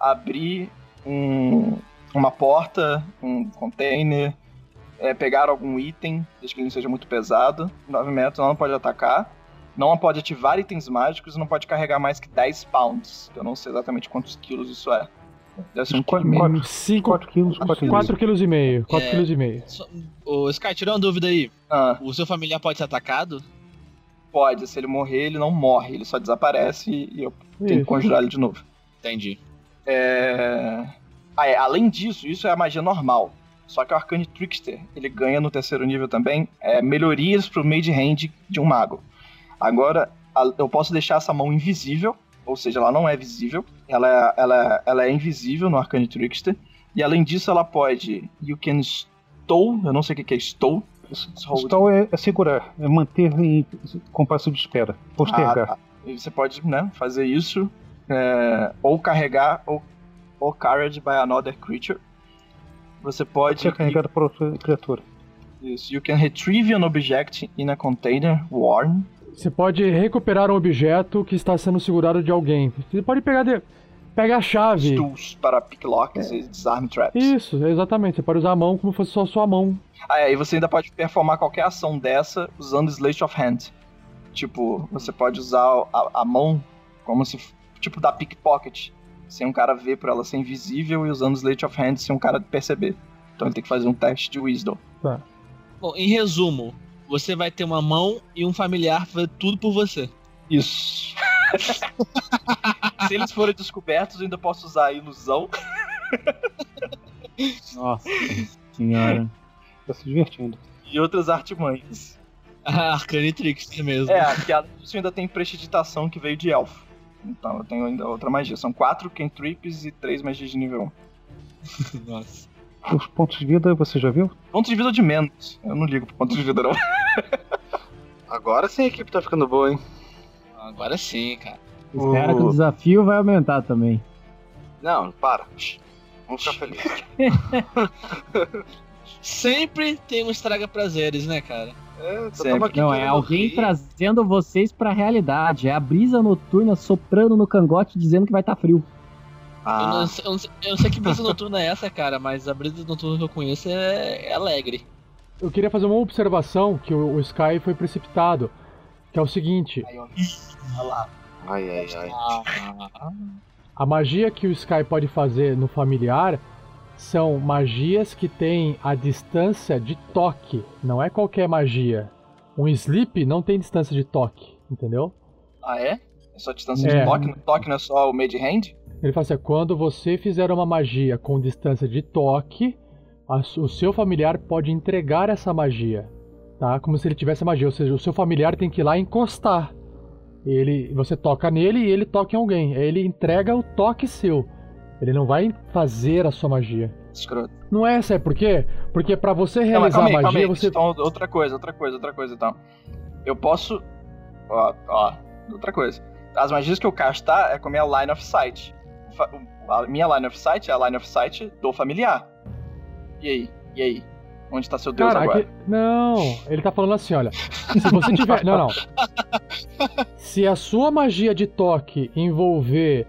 abrir um- uma porta, um container, é, pegar algum item, desde que ele não seja muito pesado. 9 metros, ela não pode atacar. Não pode ativar itens mágicos e não pode carregar mais que 10 pounds. Eu não sei exatamente quantos quilos isso é. Deve ser um quilo e meio. 5, 4 quilos, 4 4 quilos e meio. 4 É. quilos e meio. Ô, Sky, tirou uma dúvida aí. Ah. O seu familiar pode ser atacado? Pode, se ele morrer, ele não morre, ele só desaparece e eu tenho que Isso. conjurar ele de novo. Entendi. É... Ah, é, além disso, isso é a magia normal. Só que o Arcane Trickster, ele ganha no terceiro nível também é, melhorias pro Mage Hand de um mago. Agora, a- eu posso deixar essa mão invisível, ou seja, ela não é visível, ela, é- ela, ela é invisível no Arcane Trickster. E além disso, ela pode. You can stow, eu não sei o que que é stow. Stall é, é segurar, é manter em compasso de espera, postergar. Ah, tá. E você pode, né, fazer isso, é, ou carregar, ou, ou carried by another creature. Você pode. Ser carregado por outra criatura. Isso. You can retrieve an object in a container worn. Você pode recuperar um objeto que está sendo segurado de alguém. Você pode pegar de... Pega a chave. Tools para picklocks e disarm traps. Isso, exatamente. Você pode usar a mão como se fosse só a sua mão. Ah, é, e você ainda pode performar qualquer ação dessa usando Slate of Hand. Tipo, você pode usar a, a mão como se. Tipo, da pickpocket. Sem um cara ver por ela ser invisível e usando Slate of Hand sem um cara perceber. Então ele tem que fazer um teste de Wisdom. Bom, em resumo, você vai ter uma mão e um familiar fazer tudo por você. Isso. Se eles forem descobertos, eu ainda posso usar a ilusão. Nossa senhora. Tá se divertindo. E outras artimanhas. Ah, Arcane Trickster mesmo. É, que além disso ainda tem prestidigitação que veio de elfo. Então eu tenho ainda outra magia. São quatro cantrips e três magias de nível 1. Nossa. Os pontos de vida você já viu? Pontos de vida de menos. Eu não ligo pro ponto de vida, não. Agora sim a equipe tá ficando boa, hein? Agora sim, cara. Espera que o desafio vai aumentar também. Não, para. Vamos ficar felizes. Sempre tem um estraga prazeres, né, cara? É, Sempre. Não, é alguém rir. trazendo vocês pra realidade. É a brisa noturna soprando no cangote dizendo que vai estar frio. Eu, Ah, não, sei- eu não sei, eu não sei que brisa noturna é essa, cara, mas a brisa noturna que eu conheço é, é alegre. Eu queria fazer uma observação que o, o Sky foi precipitado. Que é o seguinte: ai, ai, ai. A magia que o Sky pode fazer no familiar são magias que têm a distância de toque. Não é qualquer magia. Um sleep não tem distância de toque, entendeu? Ah, é? É só distância É. de toque? Toque não é só o made hand? Ele fala assim: quando você fizer uma magia com distância de toque, o seu familiar pode entregar essa magia, tá? Como se ele tivesse magia, ou seja, o seu familiar tem que ir lá encostar. Ele, você toca nele e ele toca em alguém. Aí Ele entrega o toque seu. Ele não vai fazer a sua magia. Escroto. Não é, sabe por quê? Porque pra você Não, realizar calma a aí, calma magia, aí. você Então, outra coisa, outra coisa, outra coisa, então. Eu posso. Ó, ó, outra coisa. As magias que eu castar é com a minha line of sight. A minha line of sight é a line of sight do familiar. E aí? E aí? Onde tá seu Deus Cara, agora? aqui- não, ele tá falando assim, olha. Se você tiver. Não, não. Se a sua magia de toque envolver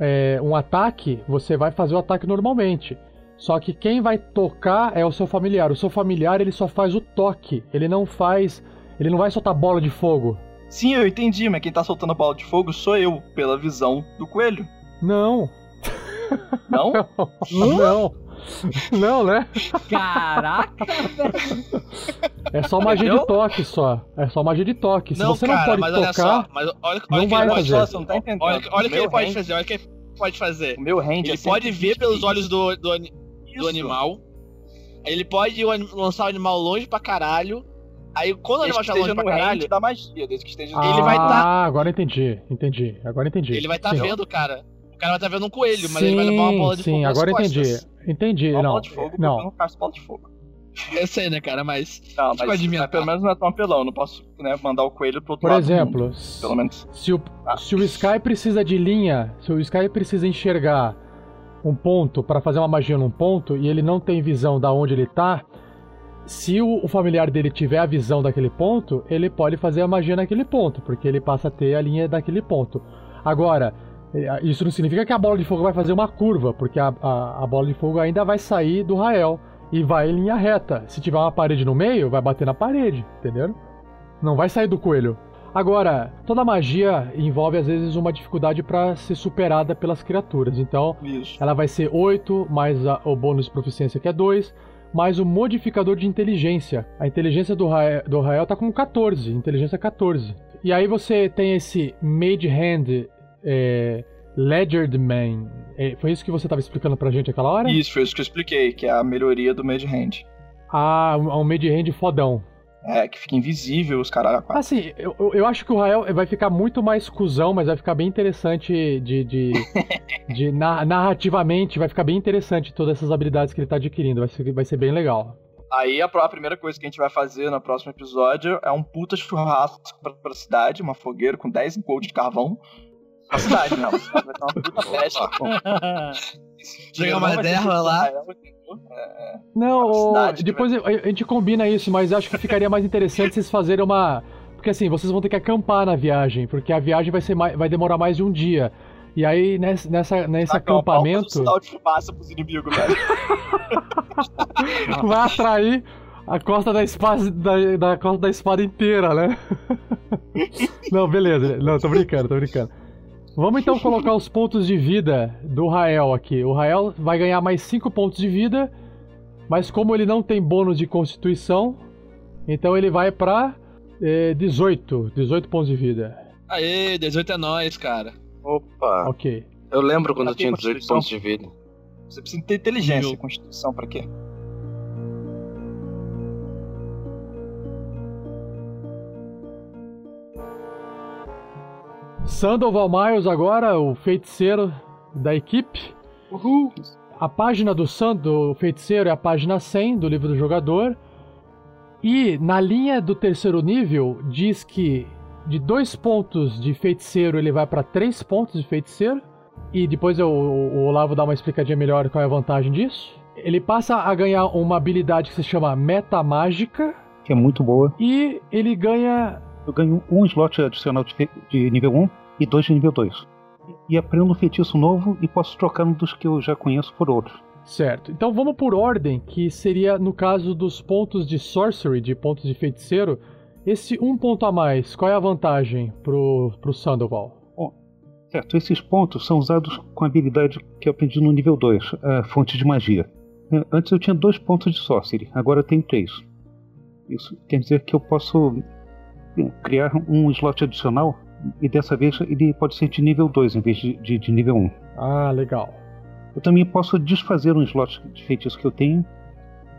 é, um ataque, você vai fazer o ataque normalmente. Só que quem vai tocar é o seu familiar. O seu familiar ele só faz o toque. Ele não faz. Ele não vai soltar bola de fogo. Sim, eu entendi, mas quem tá soltando bola de fogo sou eu, pela visão do coelho. Não. Não? Não. Não, né? Caraca! É só magia Entendeu? de toque só. É só magia de toque. Se não, você cara, não pode mas olha só. tocar. Mas olha, olha não vai ele pode fazer. não tá entendendo. Olha, olha o que ele pode fazer, olha o que ele pode fazer. O meu range Ele é pode 120 ver pelos olhos do, do, do animal. Ele pode lançar o animal longe pra caralho. Aí quando o animal estiver longe pra no caralho, da magia, desde que esteja Ah, Ele vai tá- agora entendi, entendi, agora entendi. ele vai estar Sim. vendo, cara. O cara vai estar vendo um coelho, mas sim, ele vai levar uma bola de sim, agora costas. entendi. Entendi, uma não. bola de fogo, porque eu Não, não faço bola de fogo. Eu sei, né, cara, mas. Não, Ficou mas, adivinhando, mas pelo tá? menos não é tão apelão. Eu não posso né, mandar o coelho pro outro por lado. do exemplo, mundo, pelo menos. se o, Ah. se o Sky precisa de linha, se o Sky precisa enxergar um ponto para fazer uma magia num ponto e ele não tem visão da onde ele tá, se o, o familiar dele tiver a visão daquele ponto, ele pode fazer a magia naquele ponto, porque ele passa a ter a linha daquele ponto. Agora, isso não significa que a bola de fogo vai fazer uma curva, porque a, a, a bola de fogo ainda vai sair do Rael e vai em linha reta. Se tiver uma parede no meio, vai bater na parede, entendeu? Não vai sair do coelho. Agora, toda magia envolve às vezes uma dificuldade para ser superada pelas criaturas. Então, Isso. ela vai ser 8, mais a- o bônus de proficiência que é 2, mais o modificador de inteligência. A inteligência do Rael, do Rael tá com 14, inteligência 14. E aí você tem esse Mage Hand é, Ledgered Man. É, foi isso que você estava explicando pra gente aquela hora? Isso, foi isso que eu expliquei, que é a melhoria do Mage Hand. Ah, um, Mage Hand fodão. É, que fica invisível os caras. Assim, eu, eu- acho que o Rael vai ficar muito mais cuzão, mas vai ficar bem interessante de. de, de na- narrativamente, vai ficar bem interessante todas essas habilidades que ele tá adquirindo. Vai ser, vai ser bem legal. Aí a, a primeira coisa que a gente vai fazer no próximo episódio é um puta churrasco pra, pra cidade, uma fogueira com 10 gold de carvão. Na cidade, não. A cidade vai ter uma puta festa. Jogar uma derra lá. Não, Uma ô, cidade depois a a gente combina isso, mas acho que ficaria mais interessante vocês fazerem uma. Porque assim, vocês vão ter que acampar na viagem, porque a viagem vai, ser mais, vai demorar mais de um dia. E aí, nessa, nessa, nesse acampamento, Um de fumaça pros inimigos, velho. vai atrair a costa da espada, da, da costa da espada inteira, né? Não, beleza. Não, tô brincando, tô brincando. Vamos então colocar os pontos de vida do Rael aqui. O Rael vai ganhar mais 5 pontos de vida, mas como ele não tem bônus de constituição, então ele vai pra eh, 18. 18 pontos de vida. Aê, 18 é nóis, cara. Opa. Ok. Eu lembro quando eu tinha ter 18 constituição? pontos de vida. Você precisa ter inteligência e constituição pra quê? Sandoval Miles agora, o feiticeiro da equipe. Uhul! A página do, San, do feiticeiro é a página 100 do livro do jogador. E na linha do terceiro nível diz que de dois pontos de feiticeiro ele vai para três pontos de feiticeiro. E depois eu- o, o Olavo dá uma explicadinha melhor qual é a vantagem disso. Ele passa a ganhar uma habilidade que se chama Metamágica. que é muito boa. E ele ganha. Eu ganho um slot adicional de, de nível 1 e dois de nível 2. E aprendo um feitiço novo e posso trocar um dos que eu já conheço por outro. Certo. Então vamos por ordem, que seria no caso dos pontos de sorcery, de pontos de feiticeiro. Esse um ponto a mais, qual é a vantagem pro, pro Sandoval? Certo, esses pontos são usados com a habilidade que eu aprendi no nível 2, a fonte de magia. Antes eu tinha dois pontos de sorcery, agora eu tenho três. Isso quer dizer que eu posso criar um slot adicional e dessa vez ele pode ser de nível 2 em vez de, de, de nível 1. Ah, legal. Eu também posso desfazer um slot de feitiço que eu tenho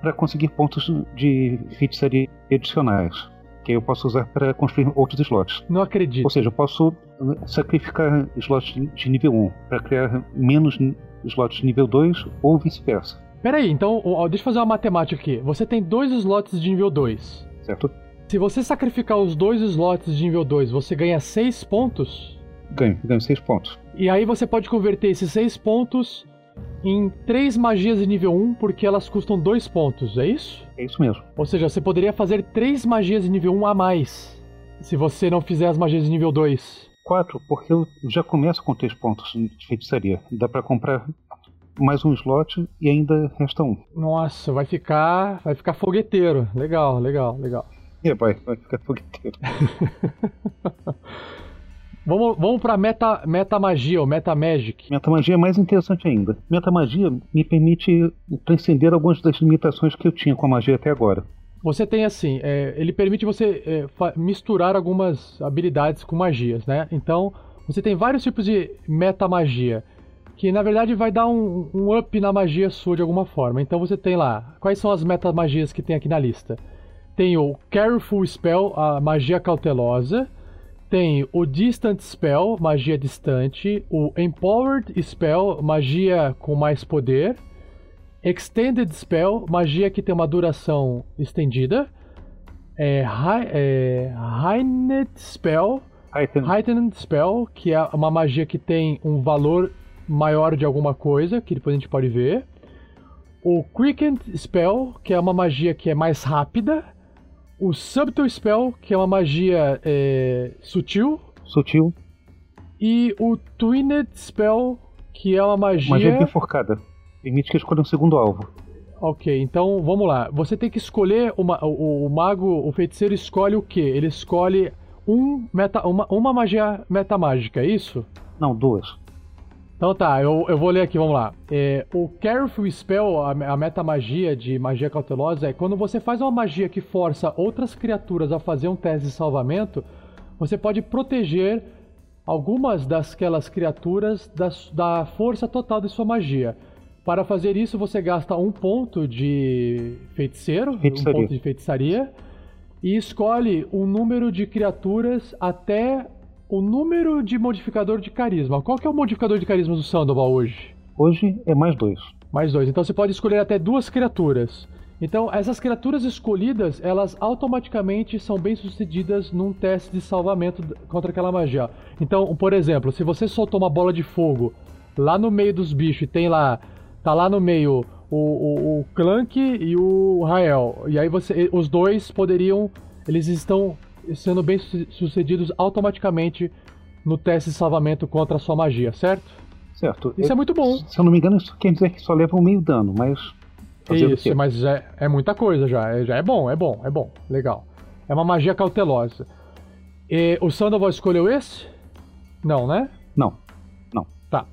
para conseguir pontos de feitiçaria adicionais, que eu posso usar para construir outros slots. Não acredito. Ou seja, eu posso eh, sacrificar slots de- nível 1 para criar menos slots de nível 2 ou vice-versa, Peraí, então, ó, deixa eu fazer uma matemática aqui. Você tem dois slots de nível 2. certo? Se você sacrificar os dois slots de nível 2, você ganha 6 pontos. Ganho, ganho 6 pontos. E aí você pode converter esses 6 pontos em 3 magias de nível 1, porque elas custam 2 pontos, é isso? É isso mesmo. Ou seja, você poderia fazer 3 magias de nível 1 a mais. Se você não fizer as magias de nível 2. 4, porque eu já começo com 3 pontos de feitiçaria. Dá para comprar mais um slot e ainda resta um. Nossa, vai ficar. Vai ficar fogueteiro. Legal, legal, legal. E vai, vai ficar fogueteiro. Vamos, vamos pra meta, meta magia, ou meta magic. Metamagia é mais interessante ainda. Metamagia me permite transcender algumas das limitações que eu tinha com a magia até agora. Você tem assim, é, ele permite você é, misturar algumas habilidades com magias, né? Então, você tem vários tipos de metamagia, que na verdade vai dar um, um up na magia sua de alguma forma. Então você tem lá, quais são as metamagias que tem aqui na lista? Tem o Careful Spell, a magia cautelosa. Tem o Distant Spell, magia distante. O Empowered Spell, magia com mais poder. Extended Spell, magia que tem uma duração estendida. É, High, é, Heightened Spell, Heightened. Heightened Spell, que é uma magia que tem um valor maior de alguma coisa, que depois a gente pode ver. O Quickened Spell, que é uma magia que é mais rápida. O Subtle Spell, que é uma magia é, sutil. Sutil. E o Twinned Spell, que é uma magia. Magia bifurcada. Permite que escolha um segundo alvo. Ok, então vamos lá. Você tem que escolher uma, o, o mago, o feiticeiro escolhe o quê? Ele escolhe um meta, uma, uma magia metamágica, é isso? Não, duas. Então tá, eu, eu vou ler aqui, vamos lá. É, o Careful Spell, a, a metamagia de magia cautelosa, é quando você faz uma magia que força outras criaturas a fazer um teste de salvamento, você pode proteger algumas dasquelas criaturas da, da força total de sua magia. Para fazer isso, você gasta um ponto de feiticeiro, Feitiçaria. um ponto de feitiçaria, e escolhe um número de criaturas até o número de modificador de carisma. Qual que é o modificador de carisma do Sandoval hoje? Hoje é mais dois. Mais dois. Então você pode escolher até duas criaturas. Então essas criaturas escolhidas, elas automaticamente são bem sucedidas num teste de salvamento contra aquela magia. Então, por exemplo, se você soltou uma bola de fogo lá no meio dos bichos e tem lá tá lá no meio o, o, o Clank e o Rael. E aí você. Os dois poderiam. Eles estão sendo bem su- sucedidos automaticamente no teste de salvamento contra a sua magia, certo? Certo. Isso é muito bom. Se eu não me engano, isso quer dizer que só leva um meio dano, mas. Isso, mas já é muita coisa já. É, já é bom, é bom, é bom. Legal. É uma magia cautelosa. E o Sandoval escolheu esse? Não, né? Não. Tá.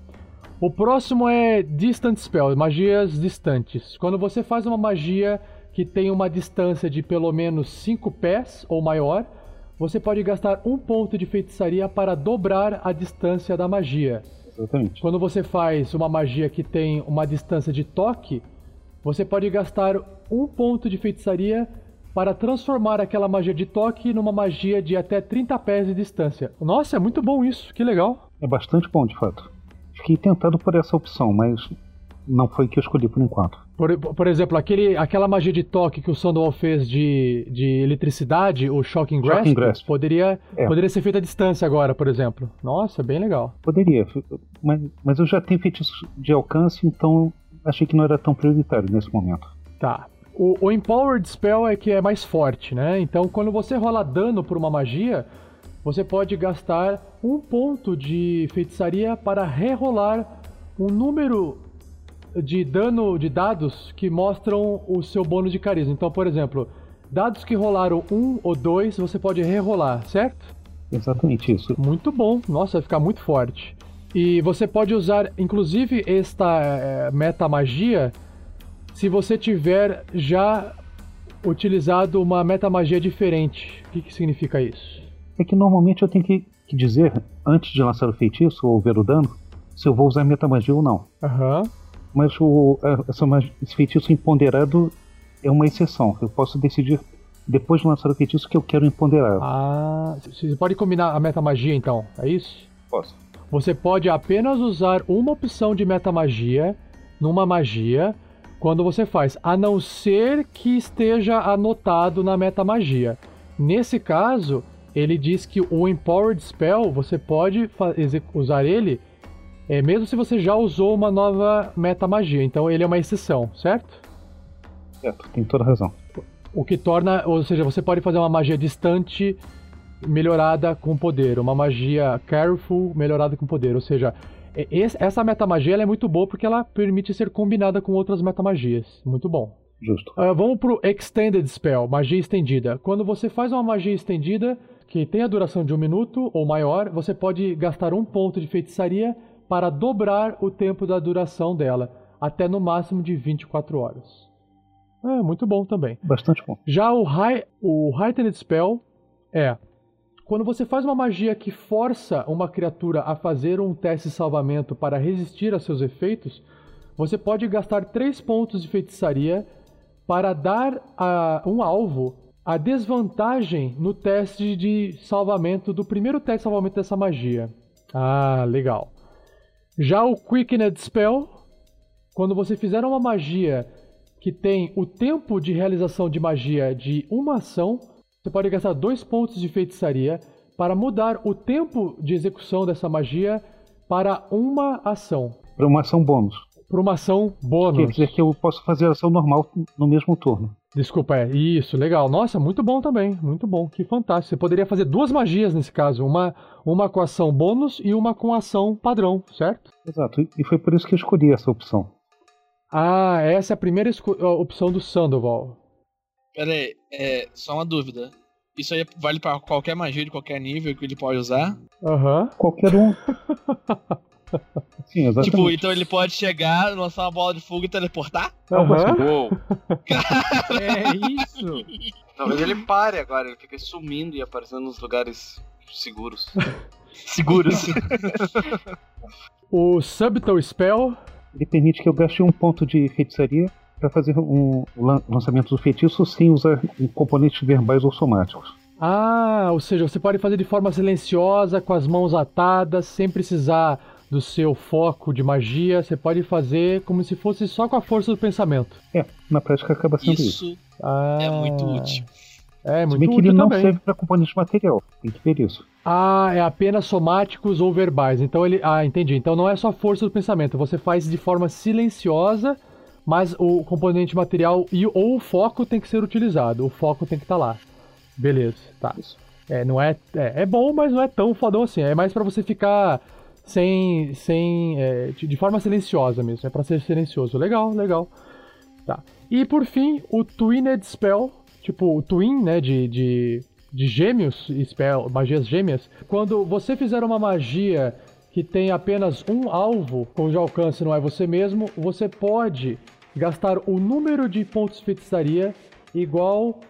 O próximo é Distant Spell, magias distantes. Quando você faz uma magia que tem uma distância de pelo menos 5 pés ou maior, você pode gastar um ponto de feitiçaria para dobrar a distância da magia. Exatamente. Quando você faz uma magia que tem uma distância de toque, você pode gastar um ponto de feitiçaria para transformar aquela magia de toque numa magia de até 30 pés de distância. Nossa, é muito bom isso, que legal. É bastante bom, de fato. Fiquei tentado por essa opção, mas não foi que eu escolhi por enquanto. Por, por exemplo, aquele, aquela magia de toque que o Sandoval fez de, de eletricidade, o Shocking Grasp, Shocking Grasp. Poderia, É. poderia ser feito à distância agora, por exemplo. Nossa, bem legal. Poderia, mas, mas eu já tenho feitiços de alcance, então achei que não era tão prioritário nesse momento. Tá. O, o Empowered Spell é que é mais forte, né? Então, quando você rola dano por uma magia, você pode gastar um ponto de feitiçaria para rerolar um número de dano de dados que mostram o seu bônus de carisma. Então, por exemplo, dados que rolaram um ou dois, você pode rerolar, certo? Exatamente isso. Muito bom. Nossa, vai ficar muito forte. E você pode usar, inclusive, esta eh, metamagia se você tiver já utilizado uma metamagia diferente. O que, que significa isso? É que normalmente eu tenho que, que dizer, antes de lançar o feitiço ou ver o dano, se eu vou usar metamagia ou não. Aham. Mas o, a- essa mag- esse feitiço imponderado é uma exceção. Eu posso decidir, depois de lançar o feitiço, que eu quero imponderado. Ah, você pode combinar a metamagia então, é isso? Posso. Você pode apenas usar uma opção de metamagia numa magia quando você faz, a não ser que esteja anotado na metamagia. Nesse caso, ele diz que o Empowered Spell você pode usar ele é, mesmo se você já usou uma nova metamagia. Então ele é uma exceção, certo? Certo, tem toda razão. O que torna, ou seja, você pode fazer uma magia distante melhorada com poder, uma magia careful melhorada com poder, ou seja, esse- essa metamagia ela é muito boa porque ela permite ser combinada com outras metamagias. Muito bom. Justo. Ah, vamos pro Extended Spell, magia estendida. Quando você faz uma magia estendida que tem a duração de um minuto ou maior, você pode gastar um ponto de feitiçaria para dobrar o tempo da duração dela, até no máximo de 24 horas. É, muito bom também. Bastante bom. Já o, high, o Heightened Spell é quando você faz uma magia que força uma criatura a fazer um teste de salvamento para resistir a seus efeitos, você pode gastar 3 pontos de feitiçaria para dar a um alvo a desvantagem no teste de salvamento do primeiro teste de salvamento dessa magia. Ah, legal. Já o Quickened Spell, quando você fizer uma magia que tem o tempo de realização de magia de uma ação, você pode gastar dois pontos de feitiçaria para mudar o tempo de execução dessa magia para uma ação. Para uma ação bônus. Para uma ação bônus. Quer dizer que eu posso fazer a ação normal no mesmo turno. Desculpa, é isso, legal. Nossa, muito bom também, muito bom, que fantástico. Você poderia fazer duas magias nesse caso, uma, uma com ação bônus e uma com ação padrão, certo? Exato, e foi por isso que eu escolhi essa opção. Ah, essa é a primeira opção do Sandoval. Pera aí, é, só uma dúvida. Isso aí vale para qualquer magia de qualquer nível que ele pode usar? Aham. Uhum. Qualquer um. Sim, exatamente. Tipo, então ele pode chegar, lançar uma bola de fogo e teleportar? Aham. Uou. é isso. Talvez ele pare agora, ele fica sumindo e aparecendo nos lugares seguros. seguros. o Subtle Spell. Ele permite que eu gaste um ponto de feitiçaria para fazer um lançamento do feitiço sem usar componentes verbais ou somáticos. Ah, ou seja, você pode fazer de forma silenciosa, com as mãos atadas, sem precisar do seu foco de magia, você pode fazer como se fosse só com a força do pensamento. É, na prática acaba sendo isso. Isso ah, é muito útil. É, muito Se bem que ele não também. serve para componente material, tem que ver isso. Ah, é apenas somáticos ou verbais. Então ele. Ah, entendi. Então não é só força do pensamento. Você faz de forma silenciosa, mas o componente material e ou o foco tem que ser utilizado. O foco tem que estar tá lá. Beleza, tá. Isso. É, não é, é, é bom, mas não é tão fodão assim. É mais para você ficar sem, sem é, de forma silenciosa mesmo. É para ser silencioso. Legal, legal. Tá. E por fim, o Twined Spell, tipo o Twin, né, de, de, de gêmeos, spell, magias gêmeas. Quando você fizer uma magia que tem apenas um alvo, cujo alcance não é você mesmo, você pode gastar o número de pontos de feitiçaria igual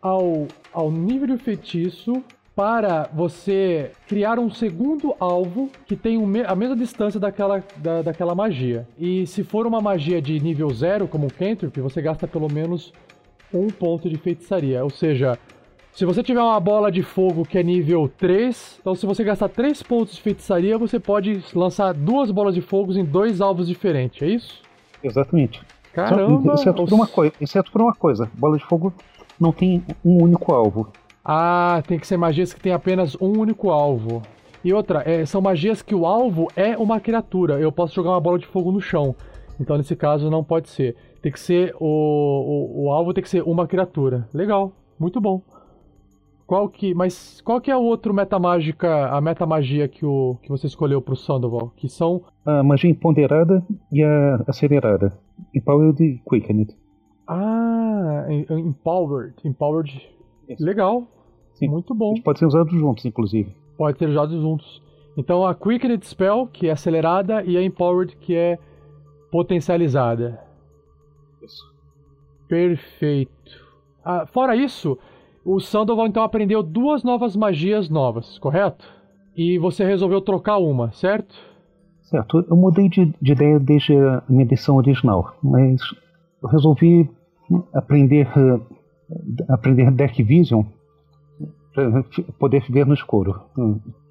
ao, ao nível de feitiço para você criar um segundo alvo que tem a mesma distância daquela, da, daquela magia. E se for uma magia de nível zero, como o Cantrip, você gasta pelo menos um ponto de feitiçaria. Ou seja, se você tiver uma bola de fogo que é nível 3, então se você gastar 3 pontos de feitiçaria, você pode lançar duas bolas de fogo em dois alvos diferentes, é isso? Exatamente. Caramba! Só, exceto, por uma coisa, exceto por uma coisa, bola de fogo não tem um único alvo. Ah, tem que ser magias que tem apenas um único alvo. E outra, é, são magias que o alvo é uma criatura. Eu posso jogar uma bola de fogo no chão. Então nesse caso não pode ser. Tem que ser o, o, o alvo tem que ser uma criatura. Legal, muito bom. Qual que, mas qual que é o outro metamágica, a metamagia que o que você escolheu pro Sandoval? Que são a magia empoderada e a acelerada. Empowered e Quickened. Ah, empowered, empowered isso. Legal. Sim. Muito bom. Pode ser usado juntos, inclusive. Pode ser usado juntos. Então a Quickened Spell, que é acelerada, e a Empowered, que é potencializada. Isso. Perfeito. Ah, fora isso, o Sandoval então aprendeu duas novas magias novas, correto? E você resolveu trocar uma, certo? Certo. Eu mudei de, de ideia desde a minha edição original, mas eu resolvi aprender uh, aprender Dark Vision para poder ver no escuro.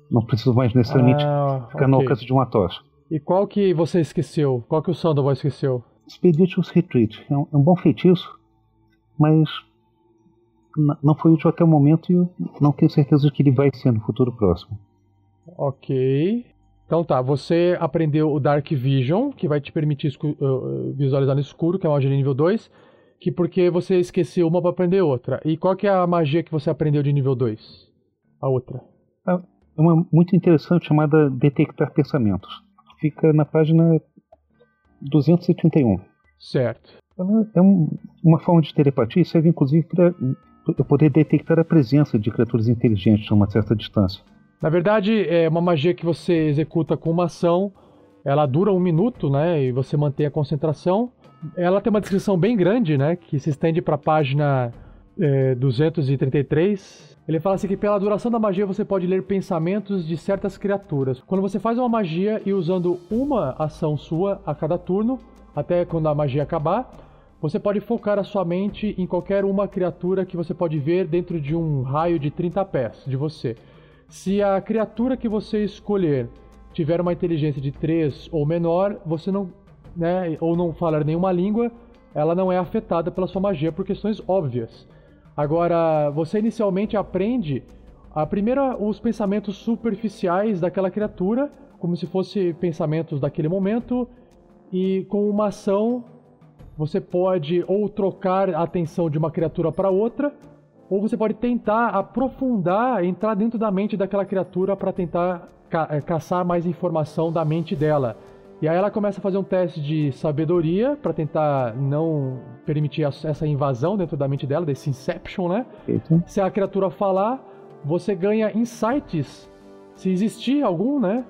Não preciso mais necessariamente ah, ficar okay. no alcance de uma tocha. E qual que você esqueceu? Qual que o Sandoval esqueceu? Expeditious Retreat. É um, é um bom feitiço, mas não foi útil até o momento e não tenho certeza de que ele vai ser no futuro próximo. Ok. Então tá, você aprendeu o Dark Vision, que vai te permitir visualizar no escuro, que é uma magia nível 2 que porque você esqueceu uma para aprender outra. E qual que é a magia que você aprendeu de nível 2? A outra. É uma muito interessante chamada Detectar Pensamentos. Fica na página 231. Certo. Ela é um, uma forma de telepatia e serve inclusive para eu poder detectar a presença de criaturas inteligentes a uma certa distância. Na verdade, é uma magia que você executa com uma ação. Ela dura um minuto, né? E você mantém a concentração ela tem uma descrição bem grande, né? Que se estende para a página é, 233. Ele fala assim que pela duração da magia você pode ler pensamentos de certas criaturas. Quando você faz uma magia e usando uma ação sua a cada turno, até quando a magia acabar, você pode focar a sua mente em qualquer uma criatura que você pode ver dentro de um raio de 30 pés de você. Se a criatura que você escolher tiver uma inteligência de 3 ou menor, você não, né, ou não falar nenhuma língua, ela não é afetada pela sua magia por questões óbvias. Agora, você inicialmente aprende a primeira os pensamentos superficiais daquela criatura, como se fossem pensamentos daquele momento, e com uma ação você pode ou trocar a atenção de uma criatura para outra, ou você pode tentar aprofundar, entrar dentro da mente daquela criatura para tentar ca eh, caçar mais informação da mente dela. E aí ela começa a fazer um teste de sabedoria para tentar não permitir essa invasão dentro da mente dela, desse Inception, né? Eita. Se a criatura falar, você ganha insights, se existir algum, né?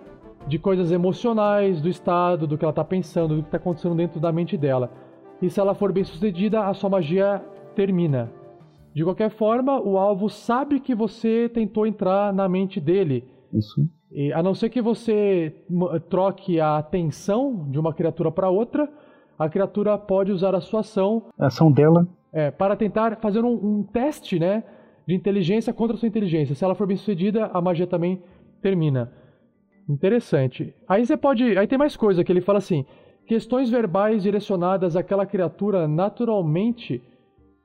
De coisas emocionais, do estado, do que ela tá pensando, do que tá acontecendo dentro da mente dela. E se ela for bem sucedida, a sua magia termina. De qualquer forma, o alvo sabe que você tentou entrar na mente dele. Isso. E, a não ser que você troque a atenção de uma criatura para outra, a criatura pode usar a sua ação A ação dela é, para tentar fazer um, um teste, né, de inteligência contra a sua inteligência. Se ela for bem sucedida, a magia também termina. Interessante. Aí você pode, aí tem mais coisa que ele fala assim: questões verbais direcionadas àquela criatura naturalmente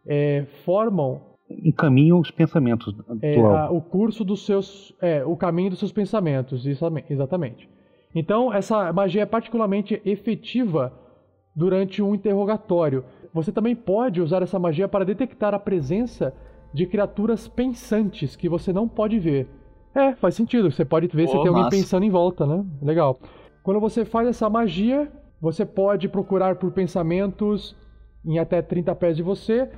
é, formam encaminha os pensamentos é, a- o curso dos seus. É, o caminho dos seus pensamentos, exatamente. Então, essa magia é particularmente efetiva durante um interrogatório. Você também pode usar essa magia para detectar a presença de criaturas pensantes que você não pode ver. É, faz sentido. Você pode ver se tem alguém massa. pensando em volta, né? Legal. Quando você faz essa magia, você pode procurar por pensamentos em até 30 pés de você.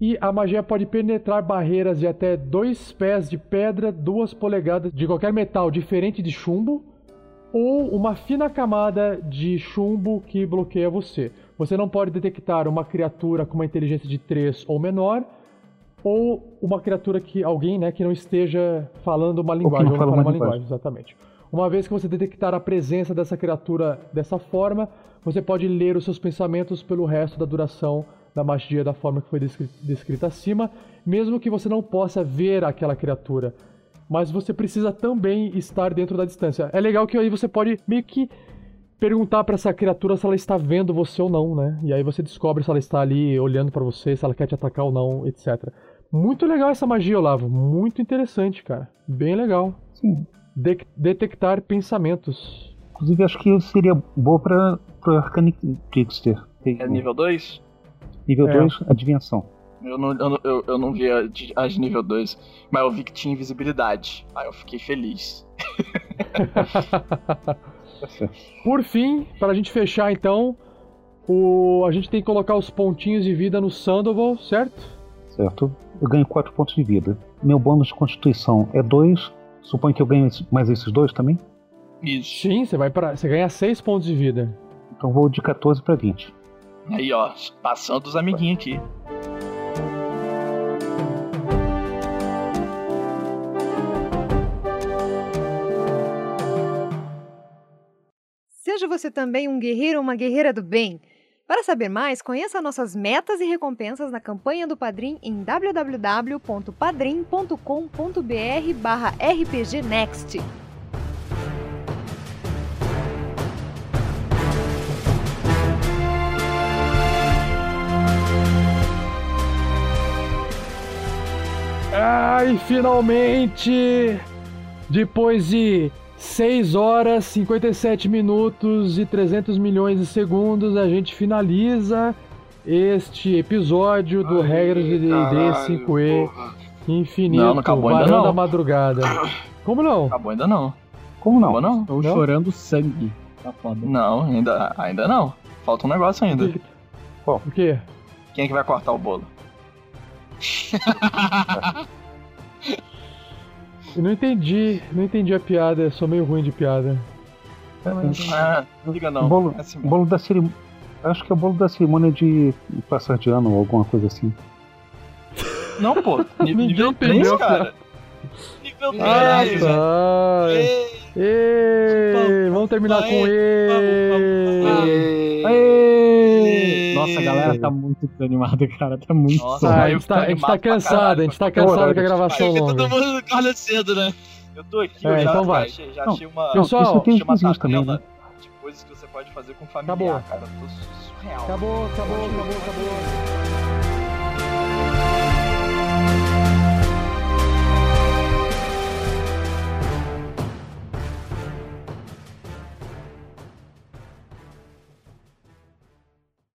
E a magia pode penetrar barreiras de até 2 pés de pedra, 2 polegadas de qualquer metal diferente de chumbo, ou uma fina camada de chumbo que bloqueia você. Você não pode detectar uma criatura com uma inteligência de 3 ou menor, ou uma criatura que alguém, né, que não esteja falando uma linguagem, ou fala uma uma linguagem. linguagem, exatamente. Uma vez que você detectar a presença dessa criatura dessa forma, você pode ler os seus pensamentos pelo resto da duração da magia da forma que foi descri- descrita acima, mesmo que você não possa ver aquela criatura. Mas você precisa também estar dentro da distância. É legal que aí você pode meio que perguntar pra essa criatura se ela está vendo você ou não, né? E aí você descobre se ela está ali olhando pra você, se ela quer te atacar ou não, etc. Muito legal essa magia, Olavo. Muito interessante, cara. Bem legal. Sim. De- detectar pensamentos. Inclusive, acho que seria boa para o Arcane Trickster. É nível 2? Nível É. 2, adivinhação. Eu não, eu, eu, eu não vi a de- as de nível 2, mas eu vi que tinha invisibilidade. Aí eu fiquei feliz. Por fim, para a gente fechar então, o... a gente tem que colocar os pontinhos de vida no Sandoval, certo? certo? Eu ganho 4 pontos de vida. Meu bônus de constituição é 2. Suponho que eu ganho esse- mais esses dois também. Isso. Sim, você vai para, você ganha 6 pontos de vida. Então vou de 14 para 20. Aí, ó, passando os amiguinhos aqui. Seja você também um guerreiro ou uma guerreira do bem. Para saber mais, conheça nossas metas e recompensas na campanha do Padrim em www.padrim.com.br Ai, finalmente! Depois de 6 horas, 57 minutos e 300 milhões de segundos, a gente finaliza este episódio do Regras de D&D 5e Infinito, Não, não acabou ainda não. da Madrugada. Como não? Acabou ainda não. Como não? Acabou não? Estou Não? chorando sangue. Tá foda. Não, ainda, ainda não. Falta um negócio ainda. O quê? Quem é que vai cortar o bolo? Eu não entendi, não entendi a piada, eu sou meio ruim de piada. Ah, liga não. O bolo, É assim mesmo. bolo da cerimônia. Acho que é o bolo da cerimônia de passar de ano ou alguma coisa assim. Não, pô. Nível, Ninguém nível entendeu, 3, cara. Nível 3. Ah, velho. tá. Ei, Ei, vamos terminar com E. Aê! Nossa, a galera tá muito desanimada, cara. Tá muito Nossa, Ah, a, eu gente tô tá, a gente tá cansado, a gente tá cansado com a gravação Porque longa. todo mundo acorda cedo, né? Eu tô aqui, É, eu já, então vai. achei, já Não, achei uma, pessoal, isso tem achei uma vizinhos também, tabela né? de coisas que você pode fazer com familiar, Acabou. cara. Surreal. Acabou, acabou, acabou, acabou.